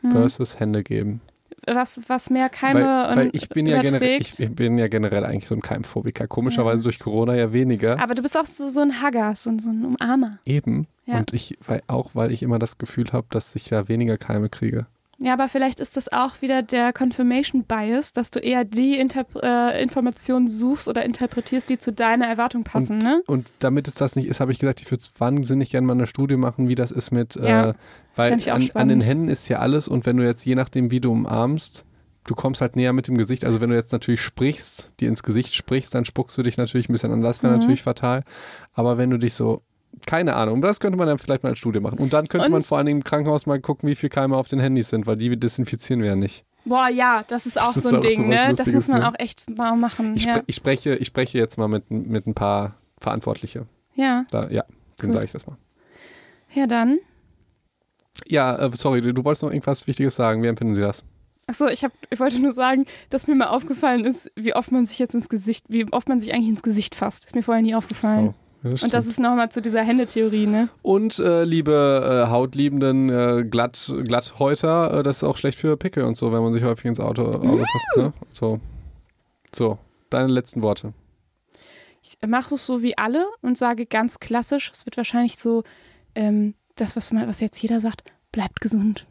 hm. versus Hände geben was, was mehr Keime weil, weil ich bin ja generell, ich, ich, bin ja generell eigentlich so ein Keimphobiker. Komischerweise ja. durch Corona ja weniger. Aber du bist auch so, so ein Hugger, so, so ein Umarmer. Eben. Ja. Und ich, weil, auch weil ich immer das Gefühl habe, dass ich da weniger Keime kriege. Ja, aber vielleicht ist das auch wieder der Confirmation Bias, dass du eher die Interp äh, Informationen suchst oder interpretierst, die zu deiner Erwartung passen, und, ne? Und damit es das nicht ist, habe ich gesagt, ich würde wahnsinnig gerne mal eine Studie machen, wie das ist mit, ja, äh, weil an, an, den Händen ist ja alles und wenn du jetzt je nachdem, wie du umarmst, du kommst halt näher mit dem Gesicht. Also wenn du jetzt natürlich sprichst, dir ins Gesicht sprichst, dann spuckst du dich natürlich ein bisschen an. Das wäre mhm. natürlich fatal. Aber wenn du dich so keine Ahnung. Das könnte man dann vielleicht mal als Studie machen. Und dann könnte und? man vor allen Dingen im Krankenhaus mal gucken, wie viele Keime auf den Handys sind, weil die desinfizieren wir ja nicht. Boah, ja, das ist auch das so ein Ding, ne? Das muss man ne? auch echt mal machen. Ich, ja. ich, spreche, ich spreche jetzt mal mit, mit ein paar Verantwortliche. Ja. Da, ja, dann sage ich das mal. Ja, dann. Ja, äh, sorry, du, du wolltest noch irgendwas Wichtiges sagen. Wie empfinden Sie das? Achso, ich, ich wollte nur sagen, dass mir mal aufgefallen ist, wie oft man sich jetzt ins Gesicht, wie oft man sich eigentlich ins Gesicht fasst. Ist mir vorher nie aufgefallen. So. Ja, und das ist nochmal zu dieser Händetheorie, ne? Und äh, liebe äh, hautliebenden äh, Glatt, Glatthäuter, äh, das ist auch schlecht für Pickel und so, wenn man sich häufig ins Auto, Auto fasst. Ne? So. so, deine letzten Worte. Ich mache es so wie alle und sage ganz klassisch, es wird wahrscheinlich so ähm, das, was, man, was jetzt jeder sagt, bleibt gesund.